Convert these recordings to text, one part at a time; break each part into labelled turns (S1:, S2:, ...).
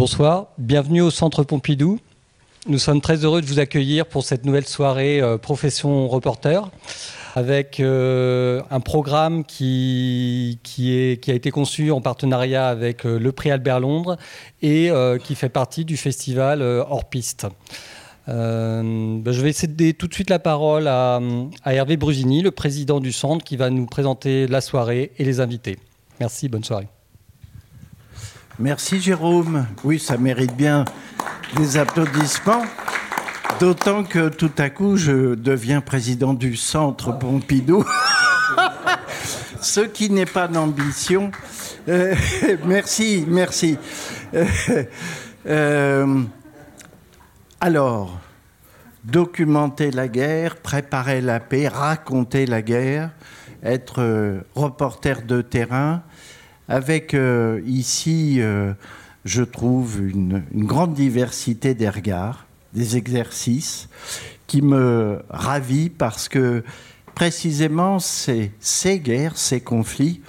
S1: Bonsoir, bienvenue au Centre Pompidou. Nous sommes très heureux de vous accueillir pour cette nouvelle soirée euh, Profession Reporter avec euh, un programme qui, a été conçu en partenariat avec euh, le prix Albert Londres et qui fait partie du festival Hors Piste. Ben, je vais céder tout de suite la parole à, à Hervé Brusini, le président du centre, qui va nous présenter la soirée et les invités. Merci, bonne soirée.
S2: Merci Jérôme. Oui, ça mérite bien des applaudissements. D'autant que tout à coup, je deviens président du centre Pompidou. Ce qui n'est pas d'ambition. Euh, merci, merci. Euh, euh, alors, documenter la guerre, préparer la paix, raconter la guerre, être reporter de terrain, avec euh, ici, euh, je trouve, une, grande diversité des regards, des exercices, qui me ravit parce que précisément ces, guerres, ces conflits,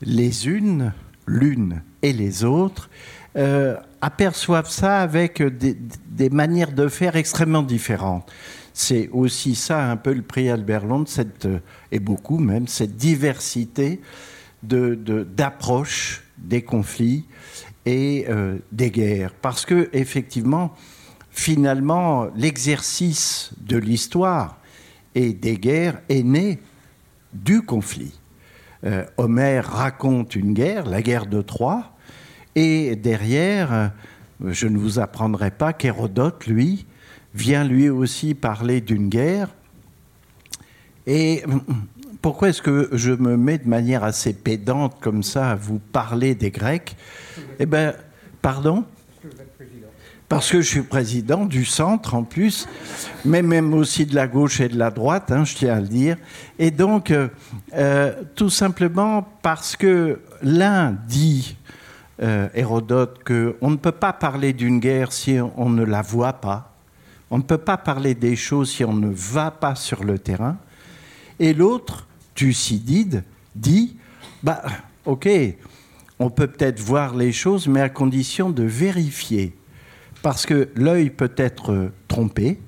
S2: les unes, l'une et les autres, euh, aperçoivent ça avec des, manières de faire extrêmement différentes. C'est aussi ça un peu le prix Albert Londres, et beaucoup même, cette diversité d'approche de, des conflits et euh, des guerres. Parce que, effectivement, finalement, l'exercice de l'histoire et des guerres est né du conflit. Euh, Homère raconte une guerre, la guerre de Troie, et derrière, euh, je ne vous apprendrai pas qu'Hérodote, lui, vient lui aussi parler d'une guerre. Et pourquoi est-ce que je me mets de manière assez pédante comme ça à vous parler des Grecs Eh bien, pardon parce que je suis président du centre en plus, mais même aussi de la gauche et de la droite, hein, je tiens à le dire. Et donc, euh, euh, tout simplement parce que l'un dit, euh, Hérodote, qu'on ne peut pas parler d'une guerre si on ne la voit pas, on ne peut pas parler des choses si on ne va pas sur le terrain, et l'autre Thucydide dit bah, ok, on peut peut-être voir les choses, mais à condition de vérifier. Parce que l'œil peut être trompé,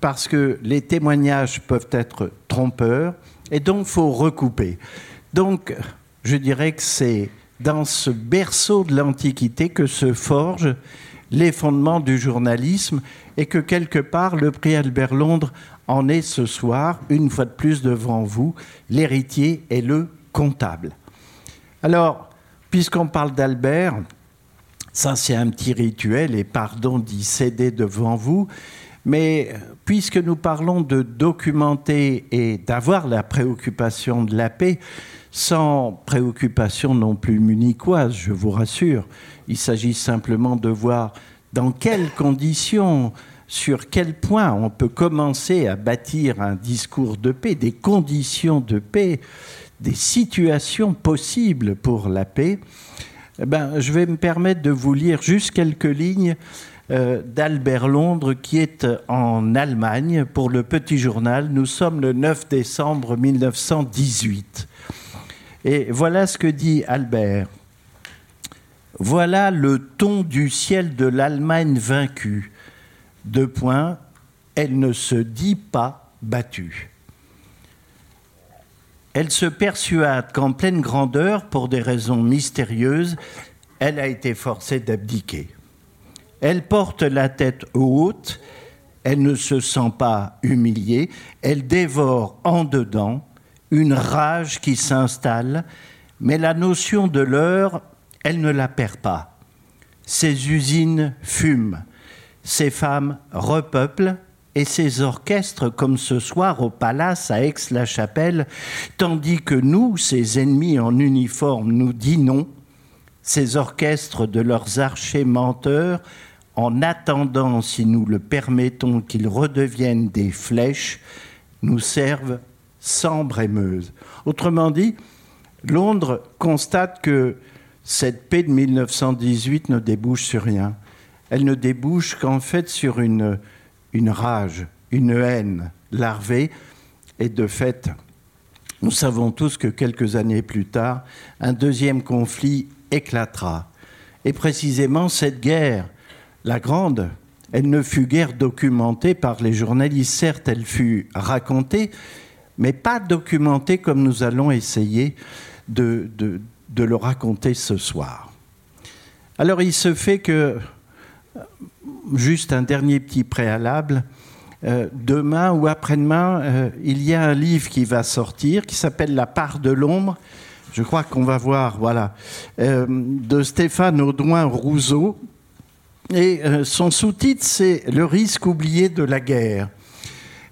S2: parce que les témoignages peuvent être trompeurs, et donc faut recouper. Donc, je dirais que c'est dans ce berceau de l'Antiquité que se forgent les fondements du journalisme et que quelque part le prix Albert Londres en est ce soir, une fois de plus devant vous, l'héritier et le comptable. Alors, puisqu'on parle d'Albert, ça c'est un petit rituel et pardon d'y céder devant vous, mais puisque nous parlons de documenter et d'avoir la préoccupation de la paix, sans préoccupation non plus munichoise, je vous rassure, il s'agit simplement de voir dans quelles conditions sur quel point on peut commencer à bâtir un discours de paix, des conditions de paix, des situations possibles pour la paix, eh ben, je vais me permettre de vous lire juste quelques lignes euh, d'Albert Londres qui est en Allemagne pour le petit journal. Nous sommes le 9 décembre 1918. Et voilà ce que dit Albert. Voilà le ton du ciel de l'Allemagne vaincue deux points, elle ne se dit pas battue. Elle se persuade qu'en pleine grandeur, pour des raisons mystérieuses, elle a été forcée d'abdiquer. Elle porte la tête haute, elle ne se sent pas humiliée, elle dévore en dedans une rage qui s'installe, mais la notion de l'heure, elle ne la perd pas. Ses usines fument, ces femmes repeuplent et ces orchestres comme ce soir au palace à Aix-la-Chapelle, tandis que nous, ces ennemis en uniforme, nous dînons, ces orchestres de leurs archers menteurs, en attendant, si nous le permettons, qu'ils redeviennent des flèches, nous servent sans brémeuse. Autrement dit, Londres constate que cette paix de 1918 ne débouche sur rien elle ne débouche qu'en fait sur une, une rage, une haine larvée. Et de fait, nous savons tous que quelques années plus tard, un deuxième conflit éclatera. Et précisément cette guerre, la grande, elle ne fut guère documentée par les journalistes. Certes, elle fut racontée, mais pas documentée comme nous allons essayer de, de le raconter ce soir. Alors il se fait que, juste un dernier petit préalable, euh, demain ou après-demain, euh, il y a un livre qui va sortir qui s'appelle La part de l'ombre. Je crois qu'on va voir, voilà, euh, de Stéphane Audouin Rousseau. Et son sous-titre, c'est Le risque oublié de la guerre.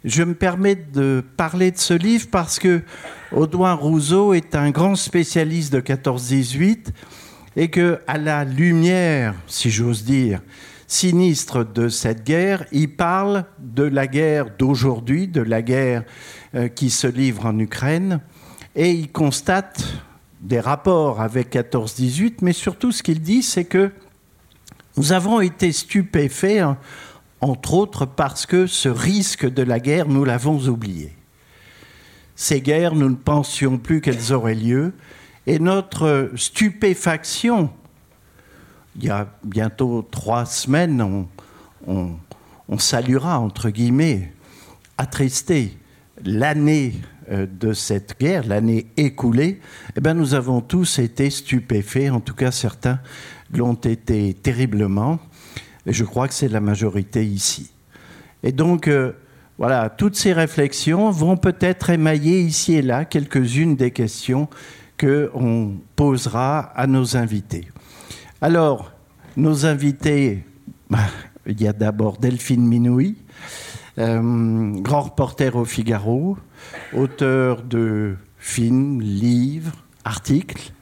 S2: Je me permets de parler de ce livre parce que Audouin Rousseau est un grand spécialiste de 14-18 et que, à la lumière, si j'ose dire, sinistre de cette guerre, il parle de la guerre d'aujourd'hui, de la guerre euh, qui se livre en Ukraine, et il constate des rapports avec 14-18, mais surtout ce qu'il dit, c'est que nous avons été stupéfaits, entre autres parce que ce risque de la guerre, nous l'avons oublié. Ces guerres, nous ne pensions plus qu'elles auraient lieu, et notre stupéfaction il y a bientôt trois semaines, on, saluera, entre guillemets, attristé, l'année euh, de cette guerre, l'année écoulée, eh bien, nous avons tous été stupéfaits, en tout cas certains l'ont été terriblement, et je crois que c'est la majorité ici. Et donc, euh, voilà, toutes ces réflexions vont peut-être émailler ici et là quelques-unes des questions qu'on posera à nos invités. Alors, nos invités, bah, il y a d'abord Delphine Minouy, euh, grand reporter au Figaro, auteur de films, livres, articles.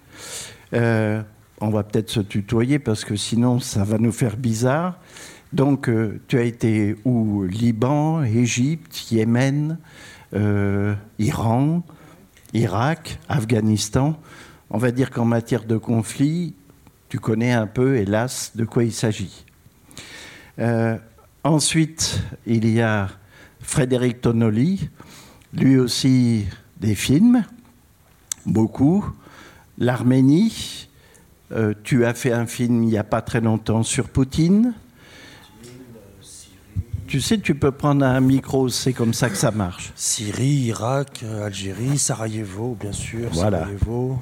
S2: Euh, on va peut-être se tutoyer parce que sinon ça va nous faire bizarre. Donc, euh, tu as été où? Liban, Égypte, Yémen, Iran, Irak, Afghanistan. On va dire qu'en matière de conflit, tu connais un peu, hélas, de quoi il s'agit. Euh, ensuite, il y a Frédéric Tonoli, lui aussi des films, beaucoup. L'Arménie, euh, tu as fait un film il n'y a pas très longtemps sur Poutine. Tu sais, tu peux prendre un micro, c'est comme ça que ça marche.
S3: Syrie, Irak, Algérie, Sarajevo, bien sûr. Voilà. Sarajevo.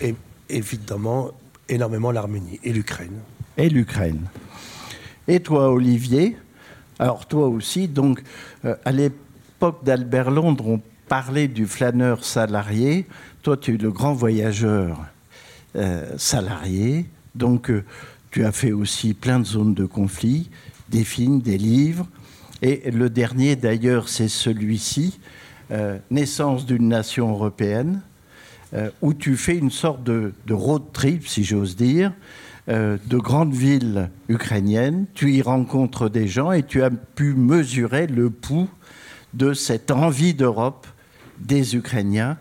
S3: Et évidemment, énormément l'Arménie et l'Ukraine.
S2: Et l'Ukraine. Et toi, Olivier? Alors, toi aussi, donc, euh, à l'époque d'Albert Londres, on parlait du flâneur salarié. Toi, tu es le grand voyageur euh, salarié. Donc, euh, tu as fait aussi plein de zones de conflit, des films, des livres. Et le dernier, d'ailleurs, c'est celui-ci, Naissance d'une nation européenne. Euh, où tu fais une sorte de, road trip, si j'ose dire, euh, de grandes villes ukrainiennes. Tu y rencontres des gens et tu as pu mesurer le pouls de cette envie d'Europe des Ukrainiens.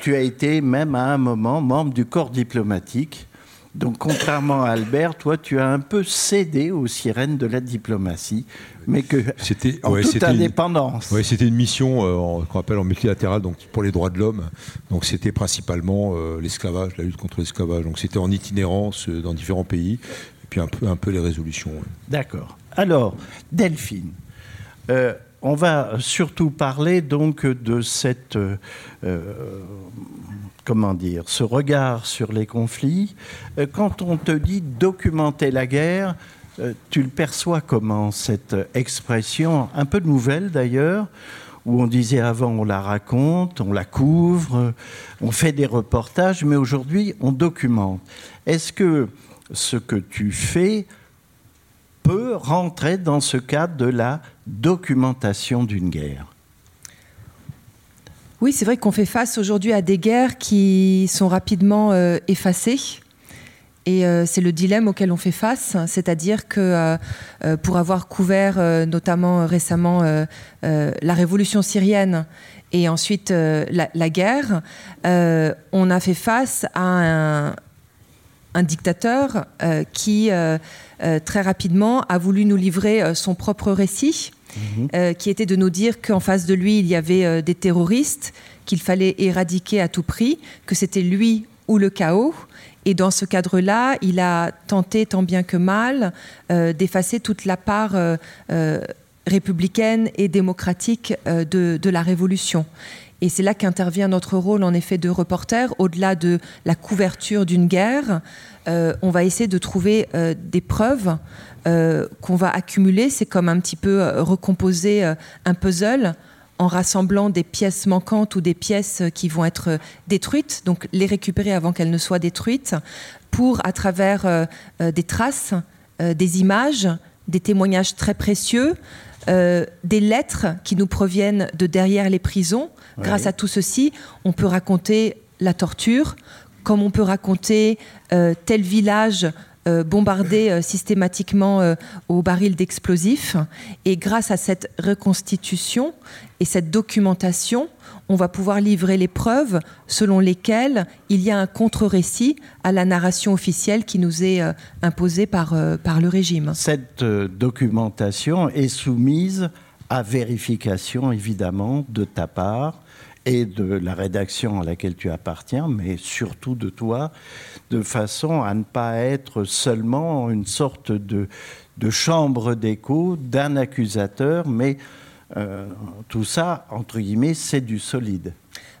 S2: Tu as été même à un moment membre du corps diplomatique donc, contrairement à Albert, toi, tu as un peu cédé aux sirènes de la diplomatie, mais que c'était en toute indépendance.
S4: Oui, c'était une mission euh, qu'on appelle en multilatéral, donc pour les droits de l'homme. Donc, c'était principalement euh, l'esclavage, la lutte contre l'esclavage. Donc, c'était en itinérance euh, dans différents pays, et puis un peu, un peu les résolutions.
S2: D'accord. Alors, Delphine. on va surtout parler donc de cette comment dire, ce regard sur les conflits. Euh, quand on te dit documenter la guerre, euh, tu le perçois comment, cette expression, un peu nouvelle d'ailleurs, où on disait avant on la raconte, on la couvre, on fait des reportages, mais aujourd'hui on documente. Est-ce que ce que tu fais peut rentrer dans ce cadre de la documentation d'une guerre?
S5: Oui, c'est vrai qu'on fait face aujourd'hui à des guerres qui sont rapidement euh, effacées. Et euh, c'est le dilemme auquel on fait face, c'est-à-dire que euh, pour avoir couvert notamment récemment la révolution syrienne et ensuite la, guerre, on a fait face à un, un dictateur qui très rapidement a voulu nous livrer son propre récit Mhm. Euh, qui était de nous dire qu'en face de lui, il y avait euh, des terroristes qu'il fallait éradiquer à tout prix, que c'était lui ou le chaos. Et dans ce cadre-là, il a tenté tant bien que mal d'effacer toute la part républicaine et démocratique de, la Révolution. Et c'est là qu'intervient notre rôle, en effet, de reporter. Au-delà de la couverture d'une guerre, euh, on va essayer de trouver euh, des preuves euh, qu'on va accumuler. C'est comme un petit peu recomposer un puzzle en rassemblant des pièces manquantes ou des pièces qui vont être détruites, donc les récupérer avant qu'elles ne soient détruites, pour, à travers des traces, des images, des témoignages très précieux, des lettres qui nous proviennent de derrière les prisons, Grâce à tout ceci, on peut raconter la torture, comme on peut raconter euh, tel village euh, bombardé euh, systématiquement au baril d'explosifs. Et grâce à cette reconstitution et cette documentation, on va pouvoir livrer les preuves selon lesquelles il y a un contre-récit à la narration officielle qui nous est imposée par, par le régime.
S2: Cette documentation est soumise à vérification, évidemment, de ta part et de la rédaction à laquelle tu appartiens, mais surtout de toi, de façon à ne pas être seulement une sorte de, chambre d'écho d'un accusateur, mais euh, tout ça, entre guillemets, c'est du solide.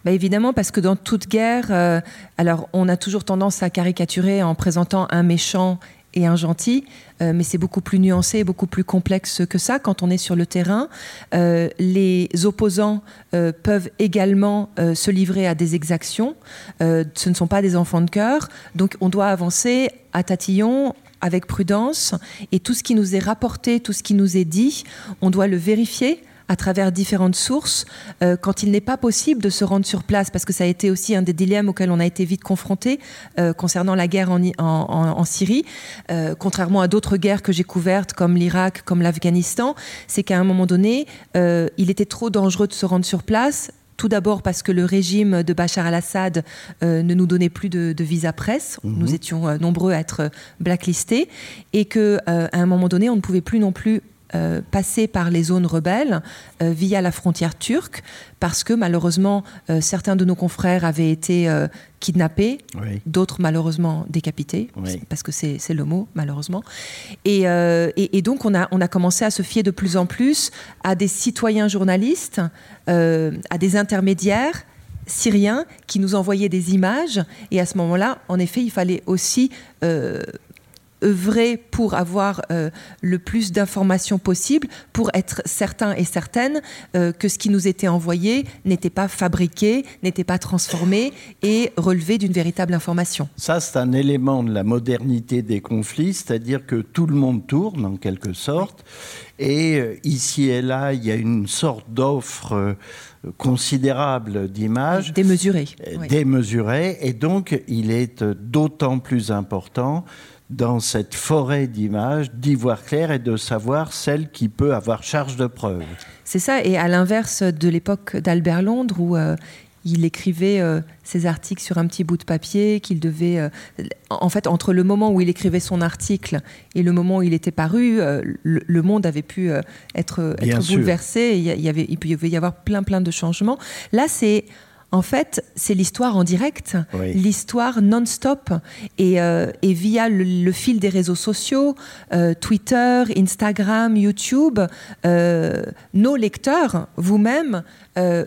S5: Bah évidemment, parce que dans toute guerre, euh, alors on a toujours tendance à caricaturer en présentant un méchant et un gentil, euh, mais c'est beaucoup plus nuancé, beaucoup plus complexe que ça. Quand on est sur le terrain, euh, les opposants euh, peuvent également se livrer à des exactions. ce ne sont pas des enfants de cœur, donc on doit avancer à tatillon, avec prudence, et tout ce qui nous est rapporté, tout ce qui nous est dit, on doit le vérifier à travers différentes sources euh, quand il n'est pas possible de se rendre sur place, parce que ça a été aussi un des dilemmes auxquels on a été vite confronté euh, concernant la guerre en, en, Syrie, euh, contrairement à d'autres guerres que j'ai couvertes comme l'Irak, comme l'Afghanistan, c'est qu'à un moment donné, il était trop dangereux de se rendre sur place. Tout d'abord parce que le régime de Bachar al-Assad ne nous donnait plus de, visa presse. Mhm. Nous étions nombreux à être blacklistés. Et qu'à un moment donné, on ne pouvait plus non plus euh, passer par les zones rebelles euh, via la frontière turque, parce que malheureusement, euh, certains de nos confrères avaient été kidnappés, d'autres malheureusement décapités, parce que c'est le mot, malheureusement. Et, et, donc, on a, on a commencé à se fier de plus en plus à des citoyens journalistes, à des intermédiaires syriens qui nous envoyaient des images. Et à ce moment-là, en effet, il fallait aussi œuvrer pour avoir euh, le plus d'informations possible, pour être certain et certaine euh, que ce qui nous était envoyé n'était pas fabriqué, n'était pas transformé et relevé d'une véritable information.
S2: Ça, c'est un élément de la modernité des conflits, c'est-à-dire que tout le monde tourne en quelque sorte. Et euh, ici et là, il y a une sorte d'offre considérable d'images.
S5: Démesurée.
S2: Démesurée. Et donc, il est d'autant plus important dans cette forêt d'images, d'y voir clair et de savoir celle qui peut avoir charge de preuve.
S5: C'est ça, et à l'inverse de l'époque d'Albert Londres, où euh, il écrivait euh, ses articles sur un petit bout de papier, qu'il devait... Euh, en fait, entre le moment où il écrivait son article et le moment où il était paru, le, monde avait pu être, bouleversé, il, y avait, il pouvait y avoir plein, plein de changements. Là, c'est en fait, c'est l'histoire en direct, l'histoire non-stop. Et, euh, via le, fil des réseaux sociaux, euh, Twitter, Instagram, YouTube, euh, nos lecteurs, vous-même,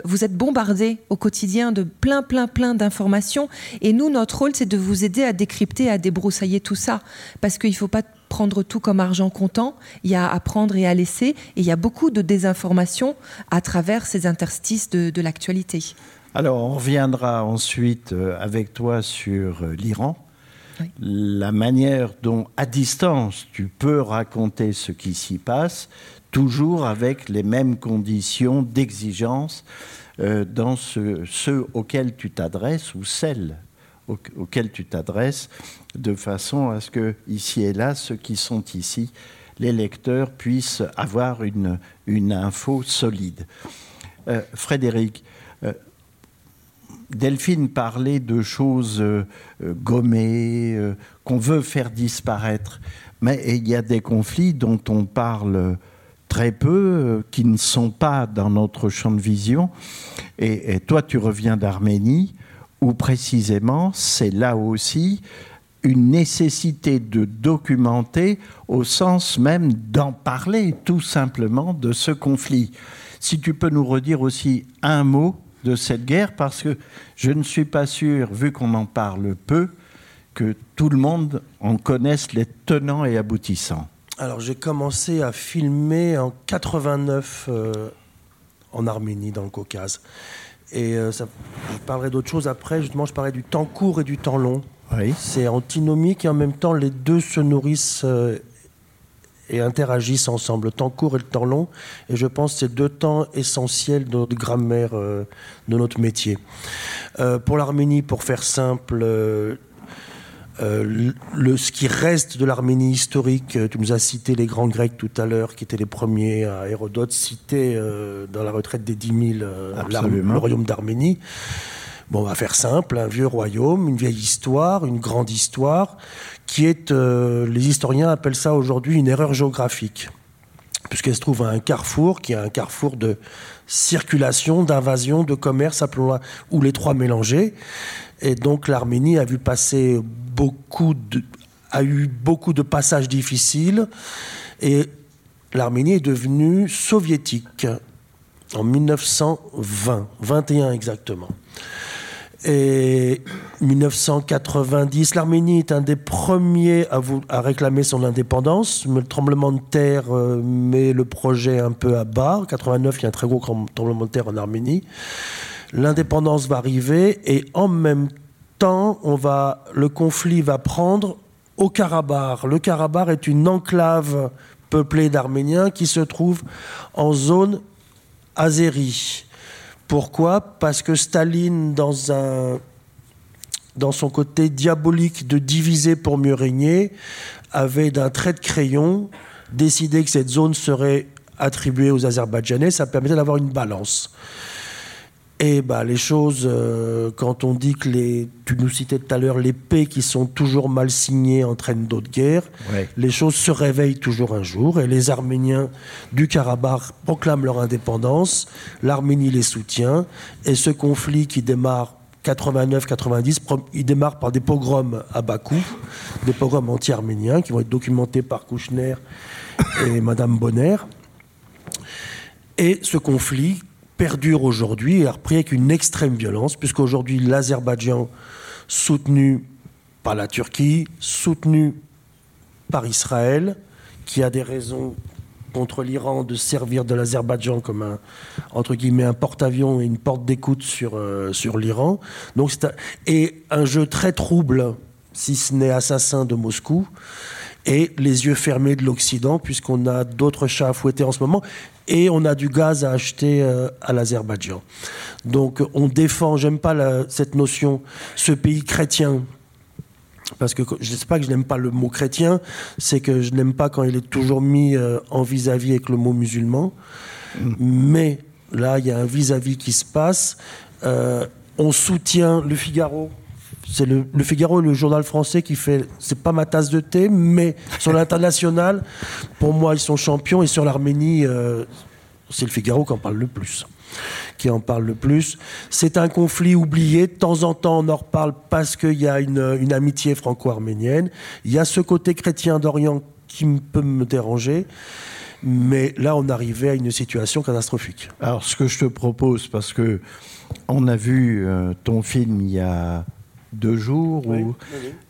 S5: vous êtes bombardés au quotidien de plein, plein, plein d'informations. Et nous, notre rôle, c'est de vous aider à décrypter, à débroussailler tout ça. Parce qu'il ne faut pas prendre tout comme argent comptant, il y a à prendre et à laisser. Et il y a beaucoup de désinformation à travers ces interstices de l'actualité.
S2: Alors, on reviendra ensuite euh, avec toi sur euh, l'Iran. La manière dont, à distance, tu peux raconter ce qui s'y passe, toujours avec les mêmes conditions d'exigence euh, dans ceux auxquels tu t'adresses ou celles auxquelles tu t'adresses, de façon à ce que, ici et là, ceux qui sont ici, les lecteurs puissent avoir une, une info solide. Frédéric, Delphine parlait de choses euh, euh, gommées, euh, qu'on veut faire disparaître. Mais il y a des conflits dont on parle très peu, qui ne sont pas dans notre champ de vision. Et, toi, tu reviens d'Arménie, où précisément, c'est là aussi une nécessité de documenter au sens même d'en parler tout simplement de ce conflit. Si tu peux nous redire aussi un mot de cette guerre, parce que je ne suis pas sûr, vu qu'on en parle peu, que tout le monde en connaisse les tenants et aboutissants.
S3: Alors j'ai commencé à filmer en 89 euh, en Arménie, dans le Caucase. Et euh, ça, je parlerai d'autre chose après. Justement, je parlais du temps court et du temps long. C'est antinomique et en même temps, les deux se nourrissent euh, et interagissent ensemble, le temps court et le temps long. Et je pense que c'est deux temps essentiels de notre grammaire, euh, de notre métier. pour l'Arménie, pour faire simple, euh, le, ce qui reste de l'Arménie historique, euh, tu nous as cité les grands Grecs tout à l'heure, qui étaient les premiers à Hérodote citer euh, dans la retraite des 10 000 le royaume d'Arménie. Bon, on va faire simple, un vieux royaume, une vieille histoire, une grande histoire, qui est, les historiens appellent ça aujourd'hui une erreur géographique, puisqu'elle se trouve à un carrefour, qui est un carrefour de circulation, d'invasion, de commerce, appelons-la, ou les trois mélangés. Et donc l'Arménie a vu passer beaucoup de, a eu beaucoup de passages difficiles et l'Arménie est devenue soviétique en 1920, 21 exactement. Et 1990, l'Arménie est un des premiers à, réclamer son indépendance. Le tremblement de terre euh, met le projet un peu à bas. En 89, il y a un très gros tremblement de terre en Arménie. L'indépendance va arriver et en même temps, le conflit va prendre au Karabakh. Le Karabakh est une enclave peuplée d'Arméniens qui se trouve en zone azérie. Pourquoi? Parce que Staline, dans, un, dans son côté diabolique de diviser pour mieux régner, avait d'un trait de crayon décidé que cette zone serait attribuée aux Azerbaïdjanais. Ça permettait d'avoir une balance. Et bah, les choses, euh, quand on dit que les, tu nous citais tout à l'heure, les paix qui sont toujours mal signées entraînent d'autres guerres, les choses se réveillent toujours un jour et les Arméniens du Karabakh proclament leur indépendance, l'Arménie les soutient et ce conflit qui démarre 89-90, il démarre par des pogroms à Bakou, des pogroms anti-arméniens qui vont être documentés par Kouchner et Madame Bonner. Et ce conflit perdure aujourd'hui et a repris avec une extrême violence, puisqu'aujourd'hui l'Azerbaïdjan, soutenu par la Turquie, soutenu par Israël, qui a des raisons contre l'Iran de servir de l'Azerbaïdjan comme un entre guillemets un porte-avions et une porte d'écoute sur euh, sur l'Iran. Donc c'est et un jeu très trouble, si ce n'est assassin de Moscou, et les yeux fermés de l'Occident, puisqu'on a d'autres chats à fouetter en ce moment, et on a du gaz à acheter euh, à l'Azerbaïdjan. Donc on défend, j'aime pas cette notion, ce pays chrétien, parce que je ne sais pas que je n'aime pas le mot chrétien, c'est que je n'aime pas quand il est toujours mis euh, en vis-à-vis avec le mot musulman. Mm. Mais là, il y a un vis-à-vis qui se passe. Euh, on soutient le Figaro c'est le, Figaro le journal français qui fait. C'est pas ma tasse de thé, mais sur l'international, pour moi, ils sont champions. Et sur l'Arménie, euh, c'est le Figaro qui en parle le plus. Qui en parle le plus. C'est un conflit oublié. De temps en temps, on en reparle parce qu'il y a une, une amitié franco-arménienne. Il y a ce côté chrétien d'Orient qui peut me déranger. Mais là, on arrivait à une situation catastrophique.
S2: Alors, ce que je te propose, parce que on a vu euh, ton film il y a deux jours ou,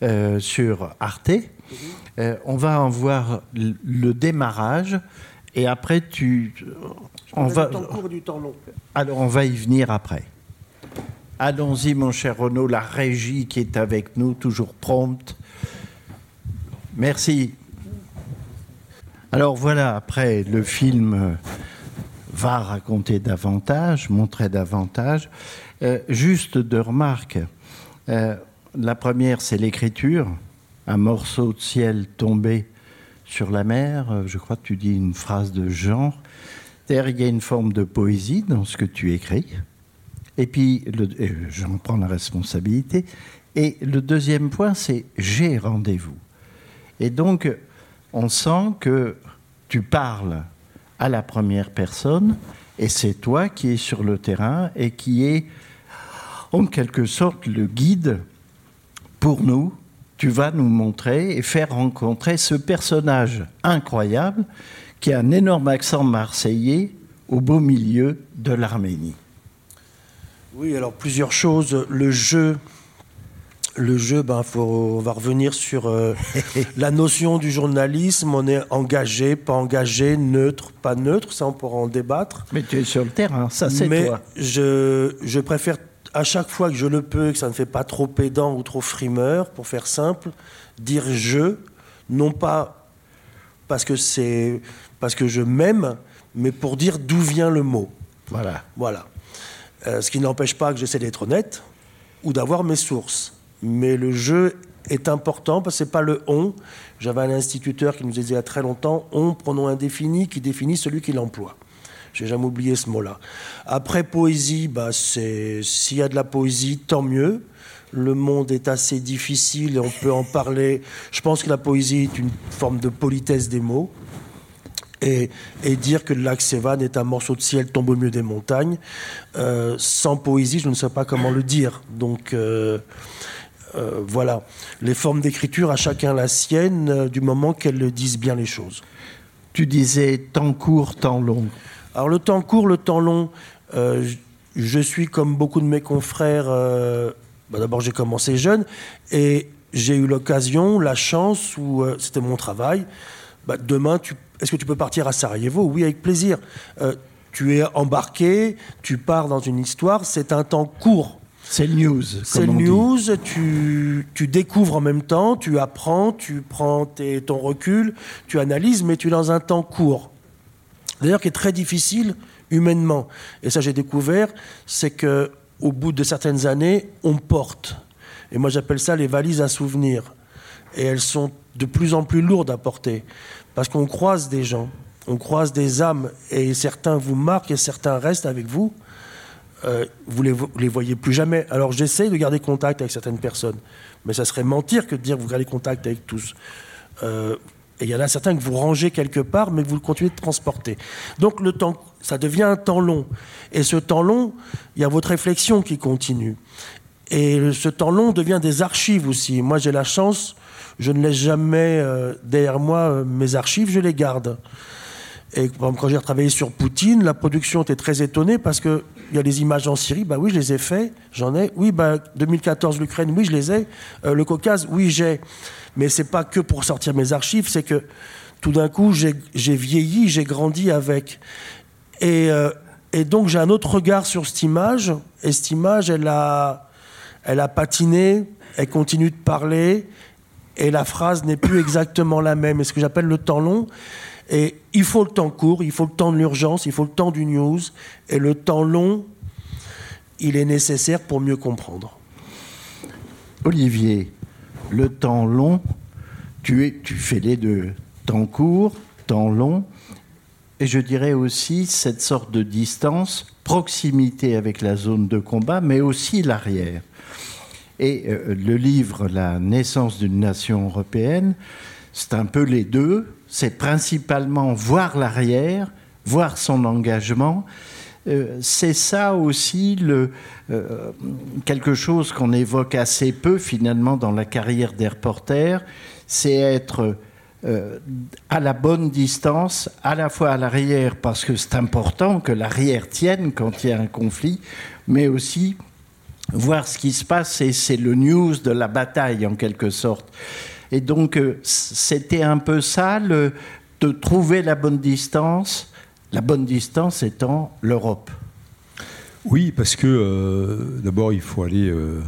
S2: euh, sur Arte. Mhm. Euh, on va en voir le démarrage et après tu.
S3: On va. Du temps court et du temps long.
S2: Alors on va y venir après. Allons-y, mon cher Renaud, la régie qui est avec nous, toujours prompte. Merci. Alors voilà, après le film euh, va raconter davantage, montrer davantage. juste deux remarques. Euh, la première, c'est l'écriture, un morceau de ciel tombé sur la mer. Euh, je crois que tu dis une phrase de genre. D'ailleurs, il y a une forme de poésie dans ce que tu écris. Et puis, j'en prends la responsabilité. Et le deuxième point, c'est j'ai rendez-vous. Et donc, on sent que tu parles à la première personne, et c'est toi qui es sur le terrain et qui est en quelque sorte le guide pour nous. tu vas nous montrer et faire rencontrer ce personnage incroyable qui a un énorme accent marseillais au beau milieu de l'Arménie.
S3: Oui, alors plusieurs choses. Le jeu, le jeu, ben, faut, on va revenir sur euh, la notion du journalisme. On est engagé, pas engagé, neutre, pas neutre. Ça, on pourra en débattre.
S2: Mais tu es sur le terrain, ça c'est
S3: Mais
S2: toi.
S3: je, je préfère à chaque fois que je le peux, que ça ne fait pas trop pédant ou trop frimeur, pour faire simple, dire je, non pas parce que c'est parce que je m'aime, mais pour dire d'où vient le mot.
S2: Voilà.
S3: Voilà. Euh, ce qui n'empêche pas que j'essaie d'être honnête ou d'avoir mes sources. Mais le jeu est important parce que c'est pas le on. J'avais un instituteur qui nous disait il y a très longtemps on, pronom indéfini, qui définit celui qui l'emploie. J'ai jamais oublié ce mot-là. Après poésie, bah, c'est s'il y a de la poésie, tant mieux. Le monde est assez difficile et on peut en parler. Je pense que la poésie est une forme de politesse des mots. Et, et dire que le lac Sévan est un morceau de ciel tombe au milieu des montagnes, euh, sans poésie, je ne sais pas comment le dire. Donc euh, euh, voilà, les formes d'écriture, à chacun la sienne, du moment qu'elles disent bien les choses.
S2: Tu disais temps court, temps long.
S3: Alors le temps court, le temps long, je- suis comme beaucoup de mes confrères. bah, D'abord, j'ai commencé jeune et j'ai eu l'occasion, la chance, où c'était mon travail. Bah, demain, tu- est-ce que tu peux partir à Sarajevo? Oui, avec plaisir. Euh, tu es embarqué, tu pars dans une histoire, c'est un temps court.
S2: C'est le news.
S3: C'est le news, tu, tu découvres en même temps, tu apprends, tu prends tes- ton recul, tu analyses, mais tu es dans un temps court. D'ailleurs, qui est très difficile humainement. Et ça, j'ai découvert, c'est que au bout de certaines années, on porte. Et moi, j'appelle ça les valises à souvenirs. Et elles sont de plus en plus lourdes à porter. Parce qu'on croise des gens, on croise des âmes, et certains vous marquent et certains restent avec vous. Euh, vous vo- les voyez plus jamais. Alors j'essaye de garder contact avec certaines personnes, mais ça serait mentir que de dire vous gardez contact avec tous. Euh, et il y en a certains que vous rangez quelque part, mais que vous continuez de transporter. Donc le temps, ça devient un temps long. Et ce temps long, il y a votre réflexion qui continue. Et ce temps long devient des archives aussi. Moi, j'ai la chance, je ne laisse jamais euh, derrière moi euh, mes archives, je les garde. Et quand j'ai retravaillé sur Poutine, la production était très étonnée parce qu'il y a des images en Syrie, bah oui, je les ai fait, j'en ai. Oui, bah, 2014, l'Ukraine, oui, je les ai. Euh, le Caucase, oui, j'ai. Mais c'est pas que pour sortir mes archives, c'est que tout d'un coup, j'ai vieilli, j'ai grandi avec. Et, et donc, j'ai un autre regard sur cette image. Et cette image, elle a, elle a patiné, elle continue de parler, et la phrase n'est plus exactement la même. Et ce que j'appelle le temps long. Et il faut le temps court, il faut le temps de l'urgence, il faut le temps du news. Et le temps long, il est nécessaire pour mieux comprendre.
S2: Olivier, le temps long, tu, fais les deux. Temps court, temps long. Et je dirais aussi cette sorte de distance, proximité avec la zone de combat, mais aussi l'arrière. Et euh, le livre La naissance d'une nation européenne, c'est un peu les deux. C'est principalement voir l'arrière, voir son engagement. Euh, c'est ça aussi le, euh, quelque chose qu'on évoque assez peu finalement dans la carrière des reporters, c'est être à la bonne distance, à la fois à l'arrière, parce que c'est important que l'arrière tienne quand il y a un conflit, mais aussi voir ce qui se passe, et c'est le news de la bataille en quelque sorte. Et donc, euh, c'était un peu ça, le, de trouver la bonne distance, la bonne distance étant l'Europe.
S4: Oui, parce que euh, d'abord, il faut aller euh,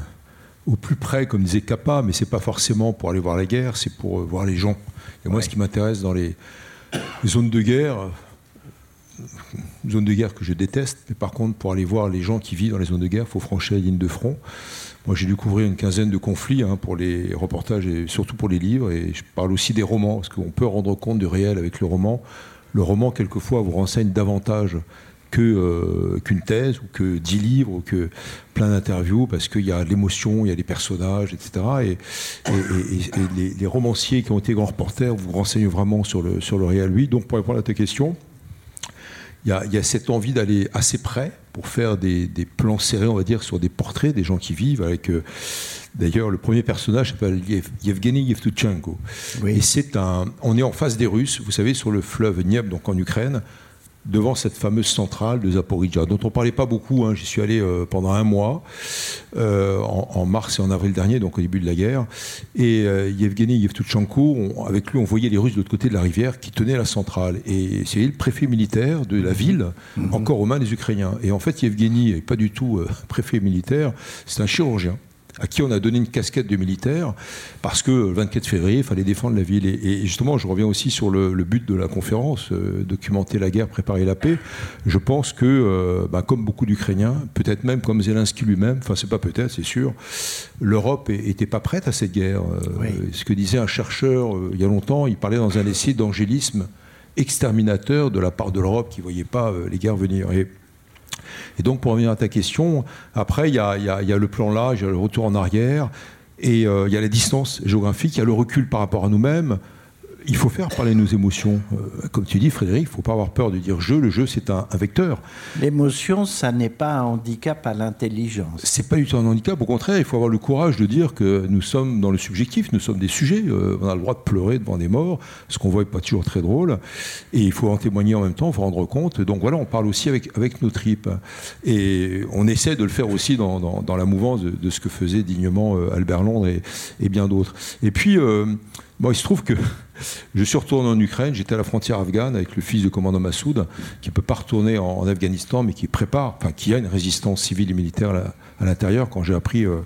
S4: au plus près, comme disait Capa, mais c'est pas forcément pour aller voir la guerre, c'est pour euh, voir les gens. Et moi, ce qui m'intéresse dans les, les zones de guerre, zone de guerre que je déteste, mais par contre, pour aller voir les gens qui vivent dans les zones de guerre, il faut franchir la ligne de front. Moi, j'ai dû couvrir une quinzaine de conflits hein, pour les reportages et surtout pour les livres. Et je parle aussi des romans, parce qu'on peut rendre compte du réel avec le roman. Le roman, quelquefois, vous renseigne davantage que, euh, qu'une thèse ou que dix livres ou que plein d'interviews parce qu'il y a l'émotion, il y a les personnages, etc. Et, les, les, romanciers qui ont été grands reporters vous renseignent vraiment sur le, sur le réel. Oui, donc pour répondre à ta question, il y a, il y a cette envie d'aller assez près pour faire des, des, plans serrés, on va dire, sur des portraits des gens qui vivent avec euh, D'ailleurs, le premier personnage s'appelle Yevgeny Yevtuchenko. Et c'est un. On est en face des Russes, vous savez, sur le fleuve Dniepr, donc en Ukraine devant cette fameuse centrale de Zaporizhia, dont on ne parlait pas beaucoup. Hein. J'y suis allé euh, pendant un mois, euh, en, mars et en avril dernier, donc au début de la guerre. Et euh, Yevgeny Yevtuchenko, avec lui, on voyait les Russes de l'autre côté de la rivière qui tenaient la centrale. Et c'est le préfet militaire de la ville, mhm. encore aux mains des Ukrainiens. Et en fait, Yevgeny n'est pas du tout préfet militaire, c'est un chirurgien à qui on a donné une casquette de militaire, parce que le 24 février, il fallait défendre la ville. Et, justement, je reviens aussi sur le, but de la conférence, euh, documenter la guerre, préparer la paix. Je pense que, euh, bah, comme beaucoup d'Ukrainiens, peut-être même comme Zelensky lui-même, enfin c'est pas peut-être, c'est sûr, l'Europe n'était pas prête à cette guerre. Euh, ce que disait un chercheur il y a longtemps, il parlait dans un essai d'angélisme exterminateur de la part de l'Europe qui ne voyait pas les guerres venir. Et, et donc, pour revenir à ta question, après, il y a, le plan là, il y a le retour en arrière, et euh, il y a la distance géographique, il y a le recul par rapport à nous-mêmes, il faut faire parler nos émotions. Euh, comme tu dis, Frédéric, il ne faut pas avoir peur de dire jeu. Le jeu, c'est un, vecteur.
S2: L'émotion, ça n'est pas un handicap à l'intelligence.
S4: C'est pas du tout un handicap. Au contraire, il faut avoir le courage de dire que nous sommes dans le subjectif, nous sommes des sujets. Euh, on a le droit de pleurer devant des morts, ce qu'on voit n'est pas toujours très drôle. Et il faut en témoigner en même temps, il faut rendre compte. Donc voilà, on parle aussi avec, avec nos tripes. Et on essaie de le faire aussi dans, dans, la mouvance de, ce que faisait dignement euh, Albert Londres et, et bien d'autres. Et puis, bon, il se trouve que je suis retourné en Ukraine, j'étais à la frontière afghane avec le fils du commandant Massoud, qui ne peut pas retourner en, Afghanistan, mais qui prépare, enfin qui a une résistance civile et militaire à, l'intérieur. Quand j'ai appris euh,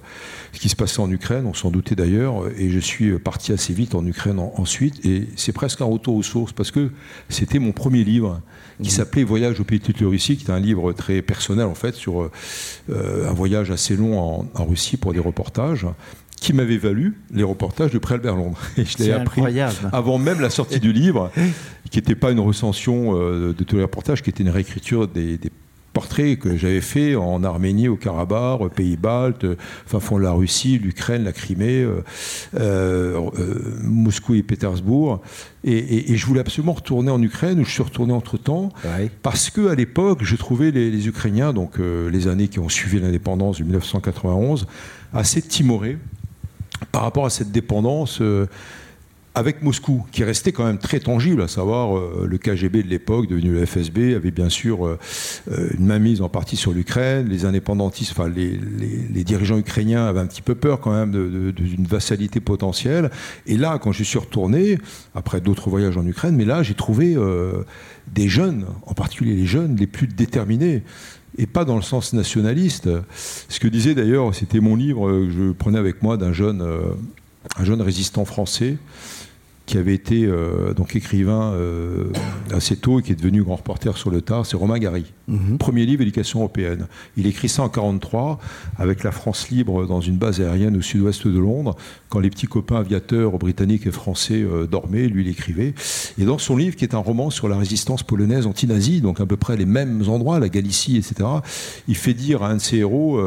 S4: ce qui se passait en Ukraine, on s'en doutait d'ailleurs, et je suis parti assez vite en Ukraine ensuite, et c'est presque un retour aux sources, parce que c'était mon premier livre qui mmh. s'appelait Voyage au pays de Russie, qui est un livre très personnel en fait sur euh, un voyage assez long en Russie pour des reportages qui m'avait valu les reportages de Pré Albert Londres.
S2: Et je l'ai appris
S4: avant même la sortie du livre, qui n'était pas une recension euh, de tous les reportages, qui était une réécriture des, portraits que j'avais fait en Arménie, au Karabakh, aux Pays-Baltes, enfin fond de la Russie, l'Ukraine, la Crimée, euh, euh, Moscou et Pétersbourg. Et, je voulais absolument retourner en Ukraine, où je suis retourné entre-temps, parce que à l'époque, je trouvais les, les Ukrainiens, donc les années qui ont suivi l'indépendance de 1991, assez timorés par rapport à cette dépendance euh, avec Moscou, qui restait quand même très tangible, à savoir euh, le KGB de l'époque, devenu le FSB, avait bien sûr euh, une mainmise en partie sur l'Ukraine, les indépendantistes, enfin les, dirigeants ukrainiens avaient un petit peu peur quand même d'une vassalité potentielle. Et là, quand je suis retourné, après d'autres voyages en Ukraine, mais là j'ai trouvé des jeunes, en particulier les jeunes les plus déterminés, et pas dans le sens nationaliste. Ce que disait d'ailleurs, c'était mon livre que je prenais avec moi d'un jeune, euh, un jeune résistant français qui avait été euh, donc écrivain euh, assez tôt et qui est devenu grand reporter sur le tard, c'est Romain Gary. Mhm. Premier livre, Éducation européenne. Il écrit ça en 1943 avec la France libre dans une base aérienne au sud-ouest de Londres, quand les petits copains aviateurs britanniques et français euh, dormaient, lui il écrivait. Et dans son livre, qui est un roman sur la résistance polonaise anti-nazie, donc à peu près les mêmes endroits, la Galicie, etc., il fait dire à un de ses héros,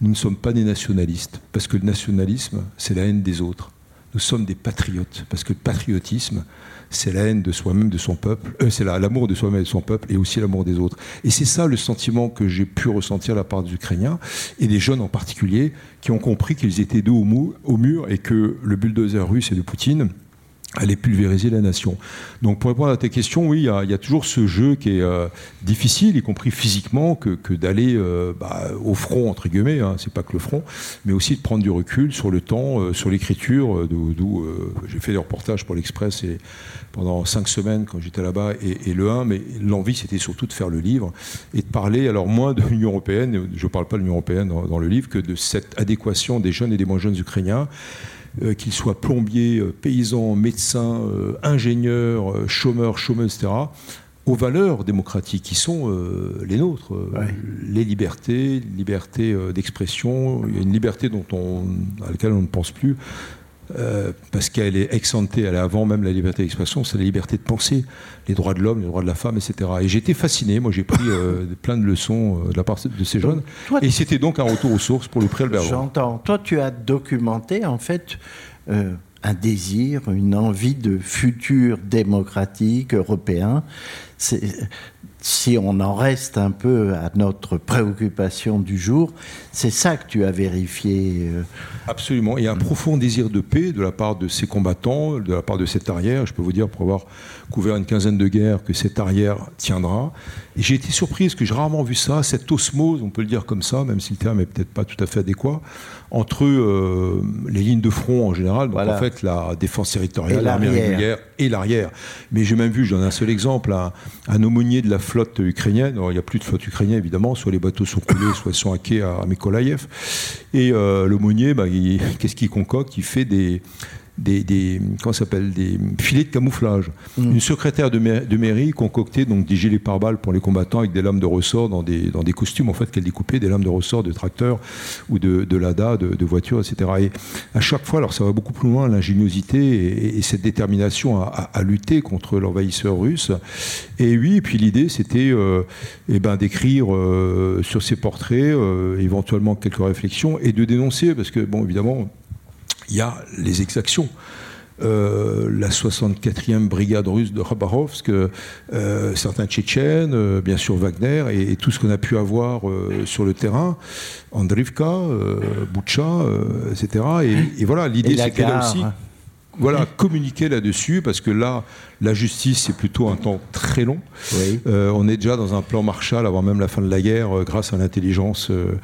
S4: nous ne sommes pas des nationalistes, parce que le nationalisme, c'est la haine des autres nous sommes des patriotes, parce que le patriotisme, c'est la haine de soi-même, de son peuple, euh, c'est l'amour de soi-même et de son peuple, et aussi l'amour des autres. Et c'est ça le sentiment que j'ai pu ressentir de la part des Ukrainiens, et des jeunes en particulier, qui ont compris qu'ils étaient dos au mur, et que le bulldozer russe et de Poutine, allait pulvériser la nation. Donc pour répondre à ta question, oui, il y, a toujours ce jeu qui est euh, difficile, y compris physiquement, que, d'aller euh, bah, au front, entre guillemets, hein, c'est pas que le front, mais aussi de prendre du recul sur le temps, euh, sur l'écriture, d'où j'ai fait des reportages pour l'Express pendant cinq semaines quand j'étais là-bas, et, le 1, mais l'envie c'était surtout de faire le livre et de parler alors moins de l'Union Européenne, je ne parle pas de l'Union Européenne dans le livre, que de cette adéquation des jeunes et des moins jeunes Ukrainiens qu'ils soient plombiers, euh, paysans, médecins, euh, ingénieurs, chômeurs, chômeuses, etc., aux valeurs démocratiques qui sont les nôtres. Les libertés, liberté d'expression, une liberté dont on, à laquelle on ne pense plus. Euh, parce qu'elle est exemptée, elle est avant même la liberté d'expression, c'est la liberté de penser, les droits de l'homme, les droits de la femme, etc. Et j'étais fasciné, moi j'ai pris euh, plein de leçons euh, de la part de ces jeunes, et c'était donc un retour aux sources pour le prix Albert
S2: J'entends. Toi, tu as documenté en fait un désir, une envie de futur démocratique européen. Si on en reste un peu à notre préoccupation du jour, c'est ça que tu as vérifié. Euh.
S4: Absolument. Il y a un profond désir de paix de la part de ces combattants, de la part de cette arrière. Je peux vous dire, pour avoir couvert une quinzaine de guerres, que cette arrière tiendra. Et j'ai été surpris, parce que j'ai rarement vu ça, cette osmose, on peut le dire comme ça, même si le terme n'est peut-être pas tout à fait adéquat, entre euh, les lignes de front en général, donc en fait la défense territoriale, l'armée régulière et l'arrière. Mais j'ai même vu, j'en ai un seul exemple, un, aumônier de la flotte ukrainienne, il n'y a plus de flotte ukrainienne évidemment, soit les bateaux sont coulés, soit ils sont hackés à, à Mykolaïev. Et euh, l'aumônier, bah, qu'est-ce qu'il concocte? Il fait des des, comment s'appelle des filets de camouflage. Mm. Une secrétaire de, mairie concoctait donc des gilets pare-balles pour les combattants avec des lames de ressort dans des, dans des costumes en fait qu'elle découpait des lames de ressort de tracteurs ou de, de Lada, de, voitures, etc. Et à chaque fois, alors ça va beaucoup plus loin l'ingéniosité et, cette détermination à, lutter contre l'envahisseur russe. Et oui, et puis l'idée c'était euh, eh ben, d'écrire euh, sur ces portraits euh, éventuellement quelques réflexions et de dénoncer parce que bon évidemment il y a les exactions. Euh, la 64e brigade russe de Khabarovsk, euh, certains Tchétchènes, euh, bien sûr Wagner, et, tout ce qu'on a pu avoir sur le terrain, Andrivka, Boucha, etc. Et, et voilà, l'idée c'est qu'elle aussi voilà, communiquer là-dessus, parce que là, la justice, c'est plutôt un temps très long. Euh, on est déjà dans un plan Marshall avant même la fin de la guerre, euh, grâce à l'intelligence euh,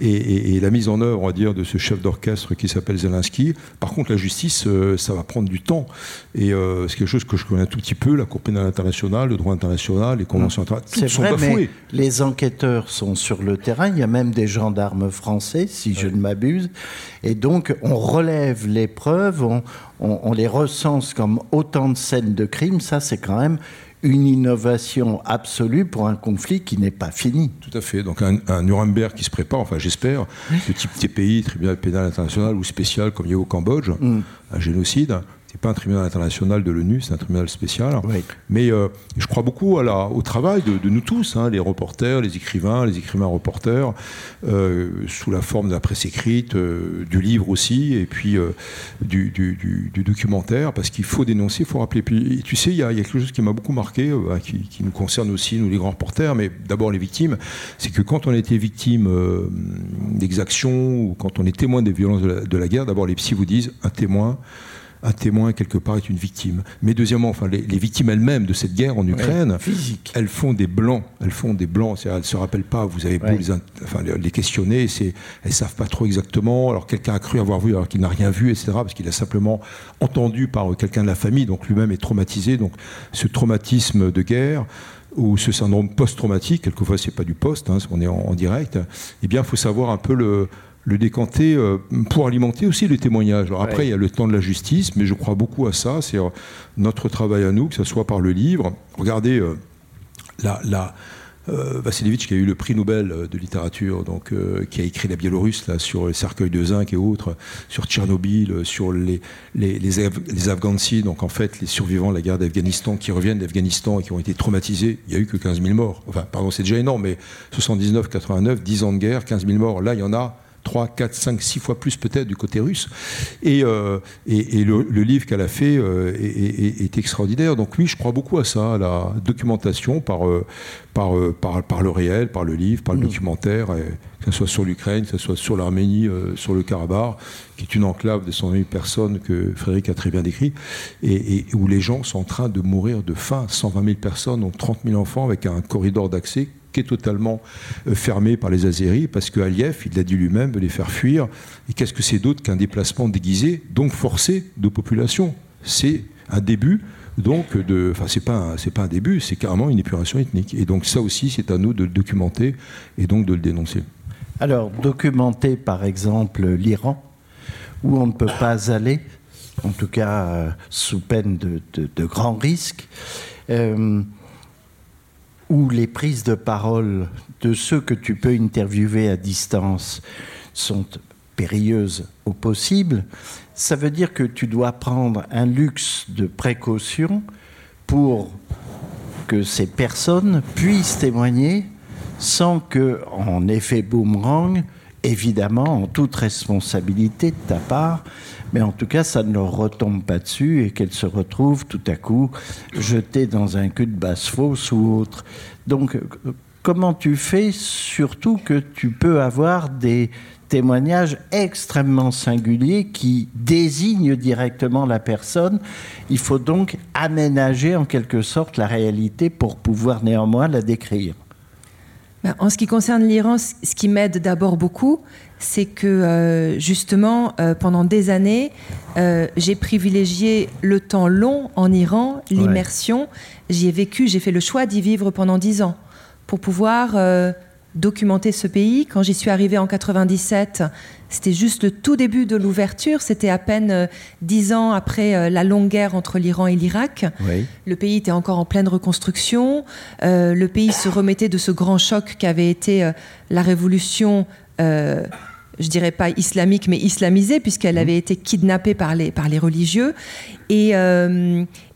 S4: et, la mise en œuvre, on va dire, de ce chef d'orchestre qui s'appelle Zelensky. Par contre, la justice, ça va prendre du temps. Et c'est quelque chose que je connais un tout petit peu, la Cour pénale internationale, le droit international, les conventions internationales,
S2: sont vrai, Mais les enquêteurs sont sur le terrain. Il y a même des gendarmes français, si je ne m'abuse. Et donc, on relève les preuves, on, on, les recense comme autant de scènes de crime, ça c'est quand même une innovation absolue pour un conflit qui n'est pas fini.
S4: Tout à fait. Donc un, Nuremberg qui se prépare, enfin j'espère, de type TPI, tribunal pénal international ou spécial comme il y a au Cambodge, mm. un génocide n'est pas un tribunal international de l'ONU, c'est un tribunal spécial. Mais euh, je crois beaucoup à la, au travail de, nous tous, hein, les reporters, les écrivains, les écrivains reporters, euh, sous la forme de la presse écrite, euh, du livre aussi, et puis du, du, documentaire, parce qu'il faut dénoncer, il faut rappeler. Puis, tu sais, il y, a quelque chose qui m'a beaucoup marqué, bah, qui, qui, nous concerne aussi, nous les grands reporters, mais d'abord les victimes, c'est que quand on a été victime d'exactions ou quand on est témoin des violences de la, de la guerre, d'abord les psys vous disent un témoin un témoin quelque part est une victime. Mais deuxièmement, enfin, les, victimes elles-mêmes de cette guerre en Ukraine, elles font des blancs. Elles font des blancs. Elles ne se rappellent pas. Vous avez beau les, enfin, les questionner, c'est, elles savent pas trop exactement. Alors quelqu'un a cru avoir vu alors qu'il n'a rien vu, etc. Parce qu'il a simplement entendu par quelqu'un de la famille, donc lui-même est traumatisé. Donc ce traumatisme de guerre ou ce syndrome post-traumatique, quelquefois c'est pas du post, hein, on est en, en direct, eh bien il faut savoir un peu le, le décanter euh, pour alimenter aussi le témoignage. Alors après, il y a le temps de la justice, mais je crois beaucoup à ça. C'est euh, notre travail à nous, que ce soit par le livre. Regardez, euh, la, la Vassilevitch qui a eu le prix Nobel de littérature, donc qui a écrit La Biélorusse là, sur les cercueils de zinc et autres, sur Tchernobyl, sur les, les, les, les donc en fait les survivants de la guerre d'Afghanistan qui reviennent d'Afghanistan et qui ont été traumatisés. Il n'y a eu que 15 000 morts. Enfin, pardon, c'est déjà énorme, mais 79, 89, 10 ans de guerre, 15 000 morts. Là, il y en a 3, 4, 5, 6 fois plus peut-être du côté russe. Et, euh, et, le, livre qu'elle a fait euh, est, extraordinaire. Donc oui, je crois beaucoup à ça, à la documentation par, euh, par, par, par, le réel, par le livre, par le mm. documentaire, que ce soit sur l'Ukraine, que ce soit sur l'Arménie, sur le Karabakh, qui est une enclave de 100 000 personnes que Frédéric a très bien décrit, et, où les gens sont en train de mourir de faim. 120 000 personnes, donc 30 000 enfants avec un corridor d'accès qui est totalement euh, fermé par les Azéris, parce que Aliyev, il l'a dit lui-même, veut les faire fuir. Et qu'est-ce que c'est d'autre qu'un déplacement déguisé, donc forcé, de population? C'est un début donc de, enfin c'est pas pas un début, c'est carrément une épuration ethnique. Et donc ça aussi, c'est à nous de le documenter et donc de le dénoncer.
S2: Alors documenter par exemple l'Iran, où on ne peut pas aller, en tout cas euh, sous peine de, grands risques. Euh, où les prises de parole de ceux que tu peux interviewer à distance sont périlleuses au possible, ça veut dire que tu dois prendre un luxe de précaution pour que ces personnes puissent témoigner sans que, en effet boomerang, évidemment, en toute responsabilité de ta part, mais en tout cas, ça ne leur retombe pas dessus et qu'elles se retrouvent tout à coup jetées dans un cul de basse-fosse ou autre. Donc, comment tu fais, surtout que tu peux avoir des témoignages extrêmement singuliers qui désignent directement la personne? Il faut donc aménager en quelque sorte la réalité pour pouvoir néanmoins la décrire.
S5: Ben, en ce qui concerne l'Iran, ce qui m'aide d'abord beaucoup, c'est que euh, justement, euh, pendant des années, euh, j'ai privilégié le temps long en Iran, l'immersion. J'y ai vécu, j'ai fait le choix d'y vivre pendant dix ans pour pouvoir documenter ce pays. Quand j'y suis arrivée en 97, c'était juste le tout début de l'ouverture. C'était à peine euh, dix ans après euh, la longue guerre entre l'Iran et l'Irak. Le pays était encore en pleine reconstruction. Euh, le pays se remettait de ce grand choc qu'avait été la révolution je dirais pas islamique, mais islamisée, puisqu'elle mmh. avait été kidnappée par les, par les religieux. Et,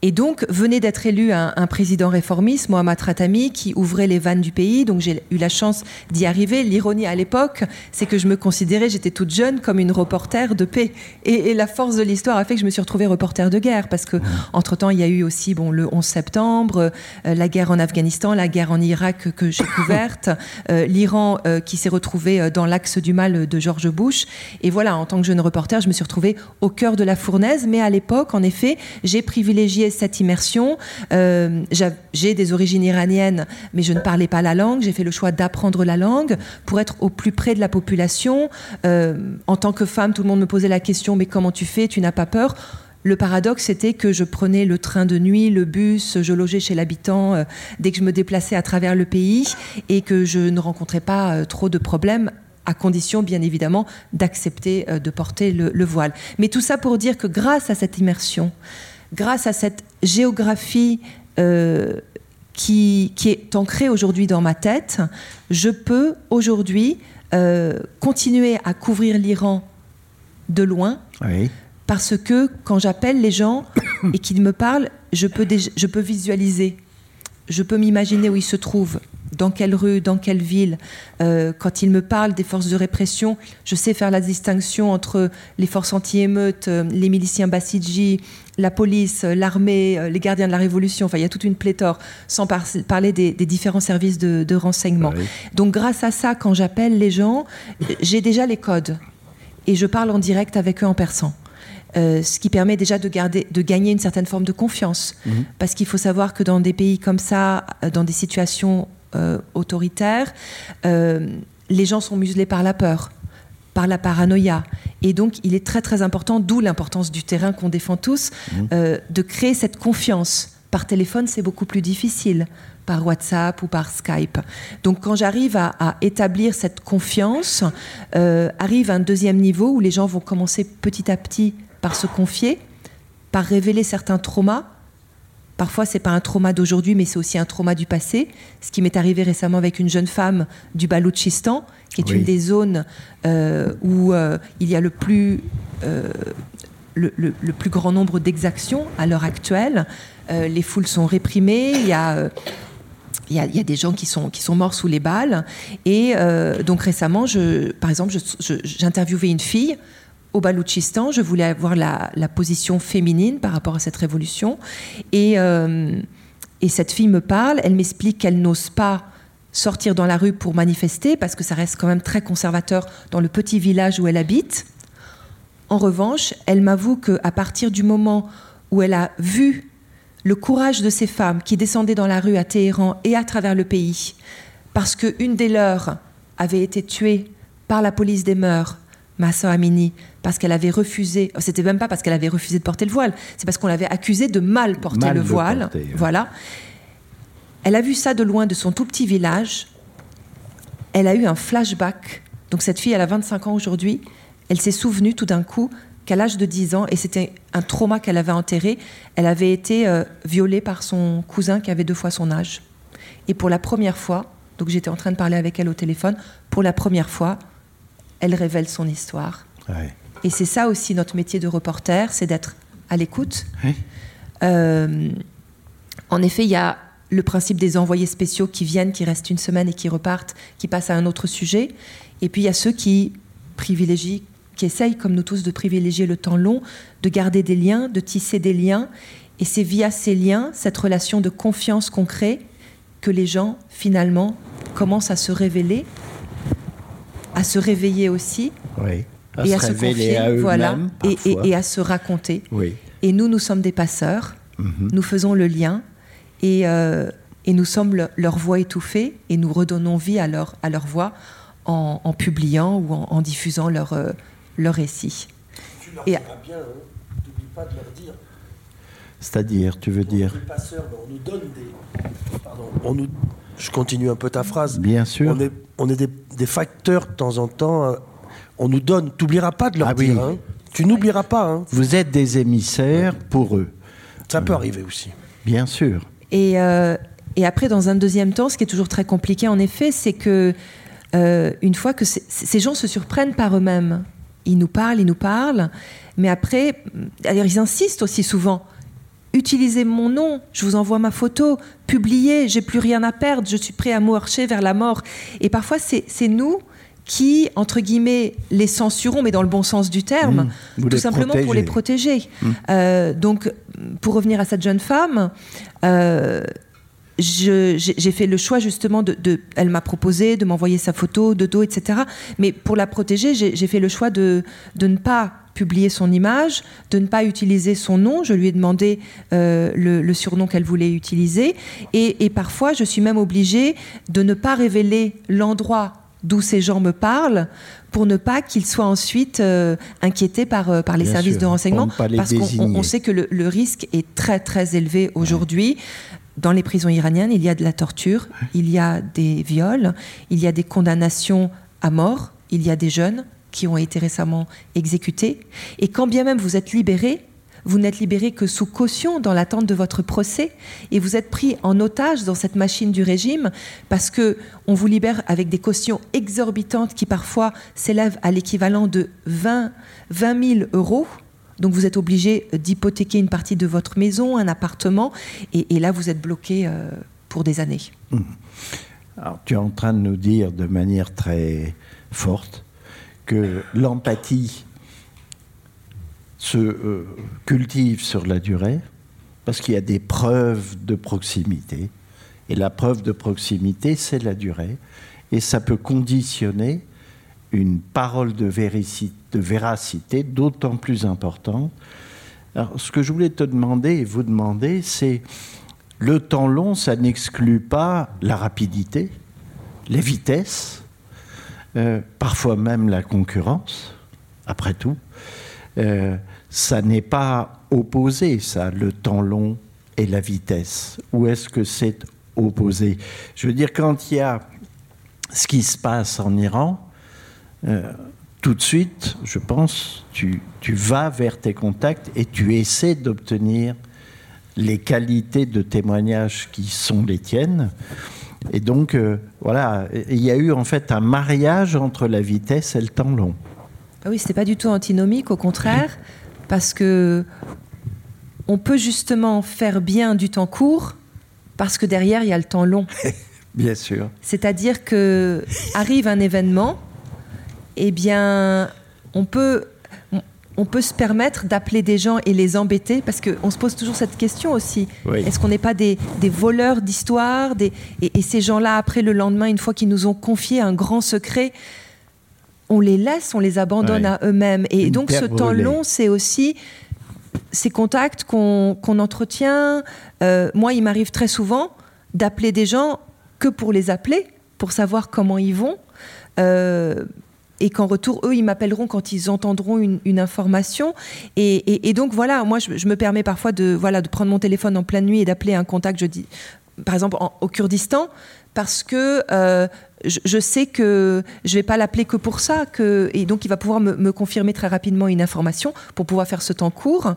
S5: et donc, venait d'être élu un, président réformiste, Mohamed Ratami, qui ouvrait les vannes du pays. Donc, j'ai eu la chance d'y arriver. L'ironie à l'époque, c'est que je me considérais, j'étais toute jeune, comme une reporter de paix. Et, la force de l'histoire a fait que je me suis retrouvée reporter de guerre. Parce que, entre-temps, il y a eu aussi bon, le 11 septembre, euh, la guerre en Afghanistan, la guerre en Irak que j'ai couverte, euh, l'Iran euh, qui s'est retrouvé dans l'axe du mal de George Bush. Et voilà, en tant que jeune reporter, je me suis retrouvée au cœur de la fournaise. Mais à l'époque, en effet, j'ai privilégié cette immersion. Euh, j'ai des origines iraniennes, mais je ne parlais pas la langue. J'ai fait le choix d'apprendre la langue pour être au plus près de la population. Euh, en tant que femme, tout le monde me posait la question, mais comment tu fais? Tu n'as pas peur? Le paradoxe, c'était que je prenais le train de nuit, le bus, je logeais chez l'habitant euh, dès que je me déplaçais à travers le pays et que je ne rencontrais pas trop de problèmes à condition bien évidemment d'accepter de porter le, voile. Mais tout ça pour dire que grâce à cette immersion, grâce à cette géographie euh, qui, est ancrée aujourd'hui dans ma tête, je peux aujourd'hui euh, continuer à couvrir l'Iran de loin. Parce que quand j'appelle les gens et qu'ils me parlent, je peux, je peux visualiser, je peux m'imaginer où ils se trouvent, dans quelle rue, dans quelle ville. Euh, quand ils me parlent des forces de répression, je sais faire la distinction entre les forces anti-émeutes, les miliciens Bassidji, la police, l'armée, euh, les gardiens de la Révolution, enfin il y a toute une pléthore, sans parler des, différents services de, renseignement. Donc grâce à ça, quand j'appelle les gens, j'ai déjà les codes et je parle en direct avec eux en persan. Euh, ce qui permet déjà de, garder, de gagner une certaine forme de confiance. Mhm. Parce qu'il faut savoir que dans des pays comme ça, euh, dans des situations autoritaires, les gens sont muselés par la peur par la paranoïa. Et donc, il est très très important, d'où l'importance du terrain qu'on défend tous, mmh. euh, de créer cette confiance. Par téléphone, c'est beaucoup plus difficile, par WhatsApp ou par Skype. Donc, quand j'arrive à, établir cette confiance, euh, arrive un deuxième niveau où les gens vont commencer petit à petit par se confier, par révéler certains traumas. Parfois, c'est pas un trauma d'aujourd'hui, mais c'est aussi un trauma du passé. Ce qui m'est arrivé récemment avec une jeune femme du Baloutchistan qui est une des zones euh, où euh, il y a le plus, euh, le, plus grand nombre d'exactions à l'heure actuelle. les foules sont réprimées, il y a... il y, a, des gens qui sont, qui sont morts sous les balles. Et donc récemment, je, par exemple, j'interviewais une fille au Baloutchistan. Je voulais avoir la, position féminine par rapport à cette révolution. Et, et cette fille me parle, elle m'explique qu'elle n'ose pas sortir dans la rue pour manifester, parce que ça reste quand même très conservateur dans le petit village où elle habite. En revanche, elle m'avoue qu'à partir du moment où elle a vu le courage de ces femmes qui descendaient dans la rue à Téhéran et à travers le pays, parce qu'une des leurs avait été tuée par la police des mœurs, Massa Amini, parce qu'elle avait refusé, c'était même pas parce qu'elle avait refusé de porter le voile, c'est parce qu'on l'avait accusée de mal porter le voile. Voilà. Elle a vu ça de loin de son tout petit village. Elle a eu un flashback. Donc cette fille, elle a 25 ans aujourd'hui. Elle s'est souvenue tout d'un coup qu'à l'âge de 10 ans, et c'était un trauma qu'elle avait enterré, elle avait été euh, violée par son cousin qui avait deux fois son âge. Et pour la première fois, donc j'étais en train de parler avec elle au téléphone, pour la première fois, elle révèle son histoire. Et c'est ça aussi notre métier de reporter, c'est d'être à l'écoute. Euh, en effet, il y a le principe des envoyés spéciaux qui viennent, qui restent une semaine et qui repartent, qui passent à un autre sujet. Et puis il y a ceux qui privilégient, qui essayent, comme nous tous, de privilégier le temps long, de garder des liens, de tisser des liens. Et c'est via ces liens, cette relation de confiance qu'on crée, que les gens, finalement, commencent à se révéler, à se réveiller aussi. et à se confier, voilà, et, à se raconter. Et nous, nous sommes des passeurs, mhm. nous faisons le lien, et, euh, et nous sommes leur voix étouffée, et nous redonnons vie à leur, à leur voix en, publiant ou en, diffusant leur, euh, leur récit.
S3: Tu leur et, bien, hein. n'oublie pas de leur dire.
S2: C'est-à-dire, tu veux dire
S3: passeurs, ben, on nous donne des. Pardon, on nous... Je continue un peu ta phrase.
S2: Bien sûr.
S3: On est, on est des, des facteurs de temps en temps. Hein. On nous donne. Tu n'oublieras pas de leur ah dire. Hein. Tu n'oublieras pas. Hein.
S2: Vous êtes des émissaires pour eux.
S3: Ça peut arriver aussi.
S2: Bien sûr.
S5: Et, euh, et après, dans un deuxième temps, ce qui est toujours très compliqué, en effet, c'est que euh, une fois que ces gens se surprennent par eux-mêmes, ils nous parlent, ils nous parlent, mais après, ils insistent aussi souvent. Utilisez mon nom, je vous envoie ma photo, publiez, j'ai plus rien à perdre, je suis prêt à marcher vers la mort. Et parfois, c'est nous qui, entre guillemets, les censurons, mais dans le bon sens du terme, mmh. tout simplement pour les protéger. Mmh. Euh, donc, pour revenir à cette jeune femme, euh, j'ai fait le choix justement de, elle m'a proposé de m'envoyer sa photo de dos, etc. Mais pour la protéger, j'ai fait le choix de, de ne pas publier son image, de ne pas utiliser son nom. Je lui ai demandé euh, le, surnom qu'elle voulait utiliser. Et, parfois, je suis même obligée de ne pas révéler l'endroit d'où ces gens me parlent pour ne pas qu'ils soient ensuite euh, inquiétés par, euh, par les services de renseignement. Parce qu'on sait que le, le, risque est très très élevé aujourd'hui dans les prisons iraniennes, il y a de la torture, il y a des viols, il y a des condamnations à mort, il y a des jeunes qui ont été récemment exécutés. Et quand bien même vous êtes libéré, vous n'êtes libéré que sous caution dans l'attente de votre procès et vous êtes pris en otage dans cette machine du régime parce que on vous libère avec des cautions exorbitantes qui parfois s'élèvent à l'équivalent de 20, 20 000 euros donc vous êtes obligé d'hypothéquer une partie de votre maison, un appartement, et, là vous êtes bloqué euh, pour des années. Mmh.
S2: Alors, tu es en train de nous dire de manière très forte que l'empathie se euh, cultive sur la durée parce qu'il y a des preuves de proximité. Et la preuve de proximité, c'est la durée. Et ça peut conditionner une parole de, véracité d'autant plus importante. Alors, ce que je voulais te demander et vous demander, c'est le temps long, ça n'exclut pas la rapidité, les vitesses, euh, parfois même la concurrence, après tout. Euh, ça n'est pas opposé, ça, le temps long et la vitesse. Ou est-ce que c'est opposé? Je veux dire, quand il y a ce qui se passe en Iran, euh, tout de suite, je pense, tu, tu, vas vers tes contacts et tu essaies d'obtenir les qualités de témoignage qui sont les tiennes. Et donc, euh, voilà, il y a eu en fait un mariage entre la vitesse et le temps long.
S5: Ah oui, c'est pas du tout antinomique, au contraire, parce que on peut justement faire bien du temps court parce que derrière il y a le temps long.
S2: bien sûr.
S5: C'est-à-dire que arrive un événement eh bien, on peut, on peut se permettre d'appeler des gens et les embêter parce qu'on se pose toujours cette question aussi. Est-ce qu'on n'est pas des, voleurs d'histoire et, ces gens-là, après le lendemain, une fois qu'ils nous ont confié un grand secret, on les laisse, on les abandonne à eux-mêmes. Et donc ce temps long, c'est aussi ces contacts qu'on entretient. Euh, moi, il m'arrive très souvent d'appeler des gens que pour les appeler, pour savoir comment ils vont. Euh, et qu'en retour, eux, ils m'appelleront quand ils entendront une, information. Et, donc voilà, moi, je, me permets parfois de, voilà, de prendre mon téléphone en pleine nuit et d'appeler un contact, je dis, par exemple, au Kurdistan, parce que euh, je, sais que je vais pas l'appeler que pour ça, que, et donc il va pouvoir me, confirmer très rapidement une information pour pouvoir faire ce temps court.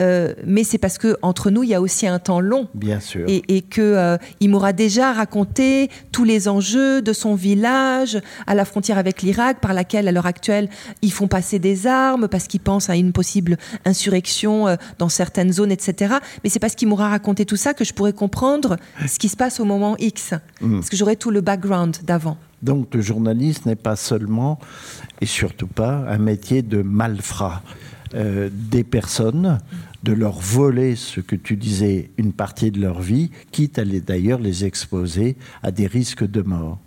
S5: Euh, mais c'est parce que entre nous, il y a aussi un temps long.
S2: Bien sûr.
S5: Et, et que euh, il m'aura déjà raconté tous les enjeux de son village à la frontière avec l'Irak, par laquelle à l'heure actuelle ils font passer des armes parce qu'ils pensent à une possible insurrection euh, dans certaines zones, etc. Mais c'est parce qu'il m'aura raconté tout ça que je pourrais comprendre ce qui se passe au moment X, mm. parce que j'aurai tout le background d'avant.
S2: Donc le journaliste n'est pas seulement, et surtout pas, un métier de malfrat. Euh, des personnes, de leur voler ce que tu disais, une partie de leur vie, quitte à d'ailleurs les exposer à des risques de mort.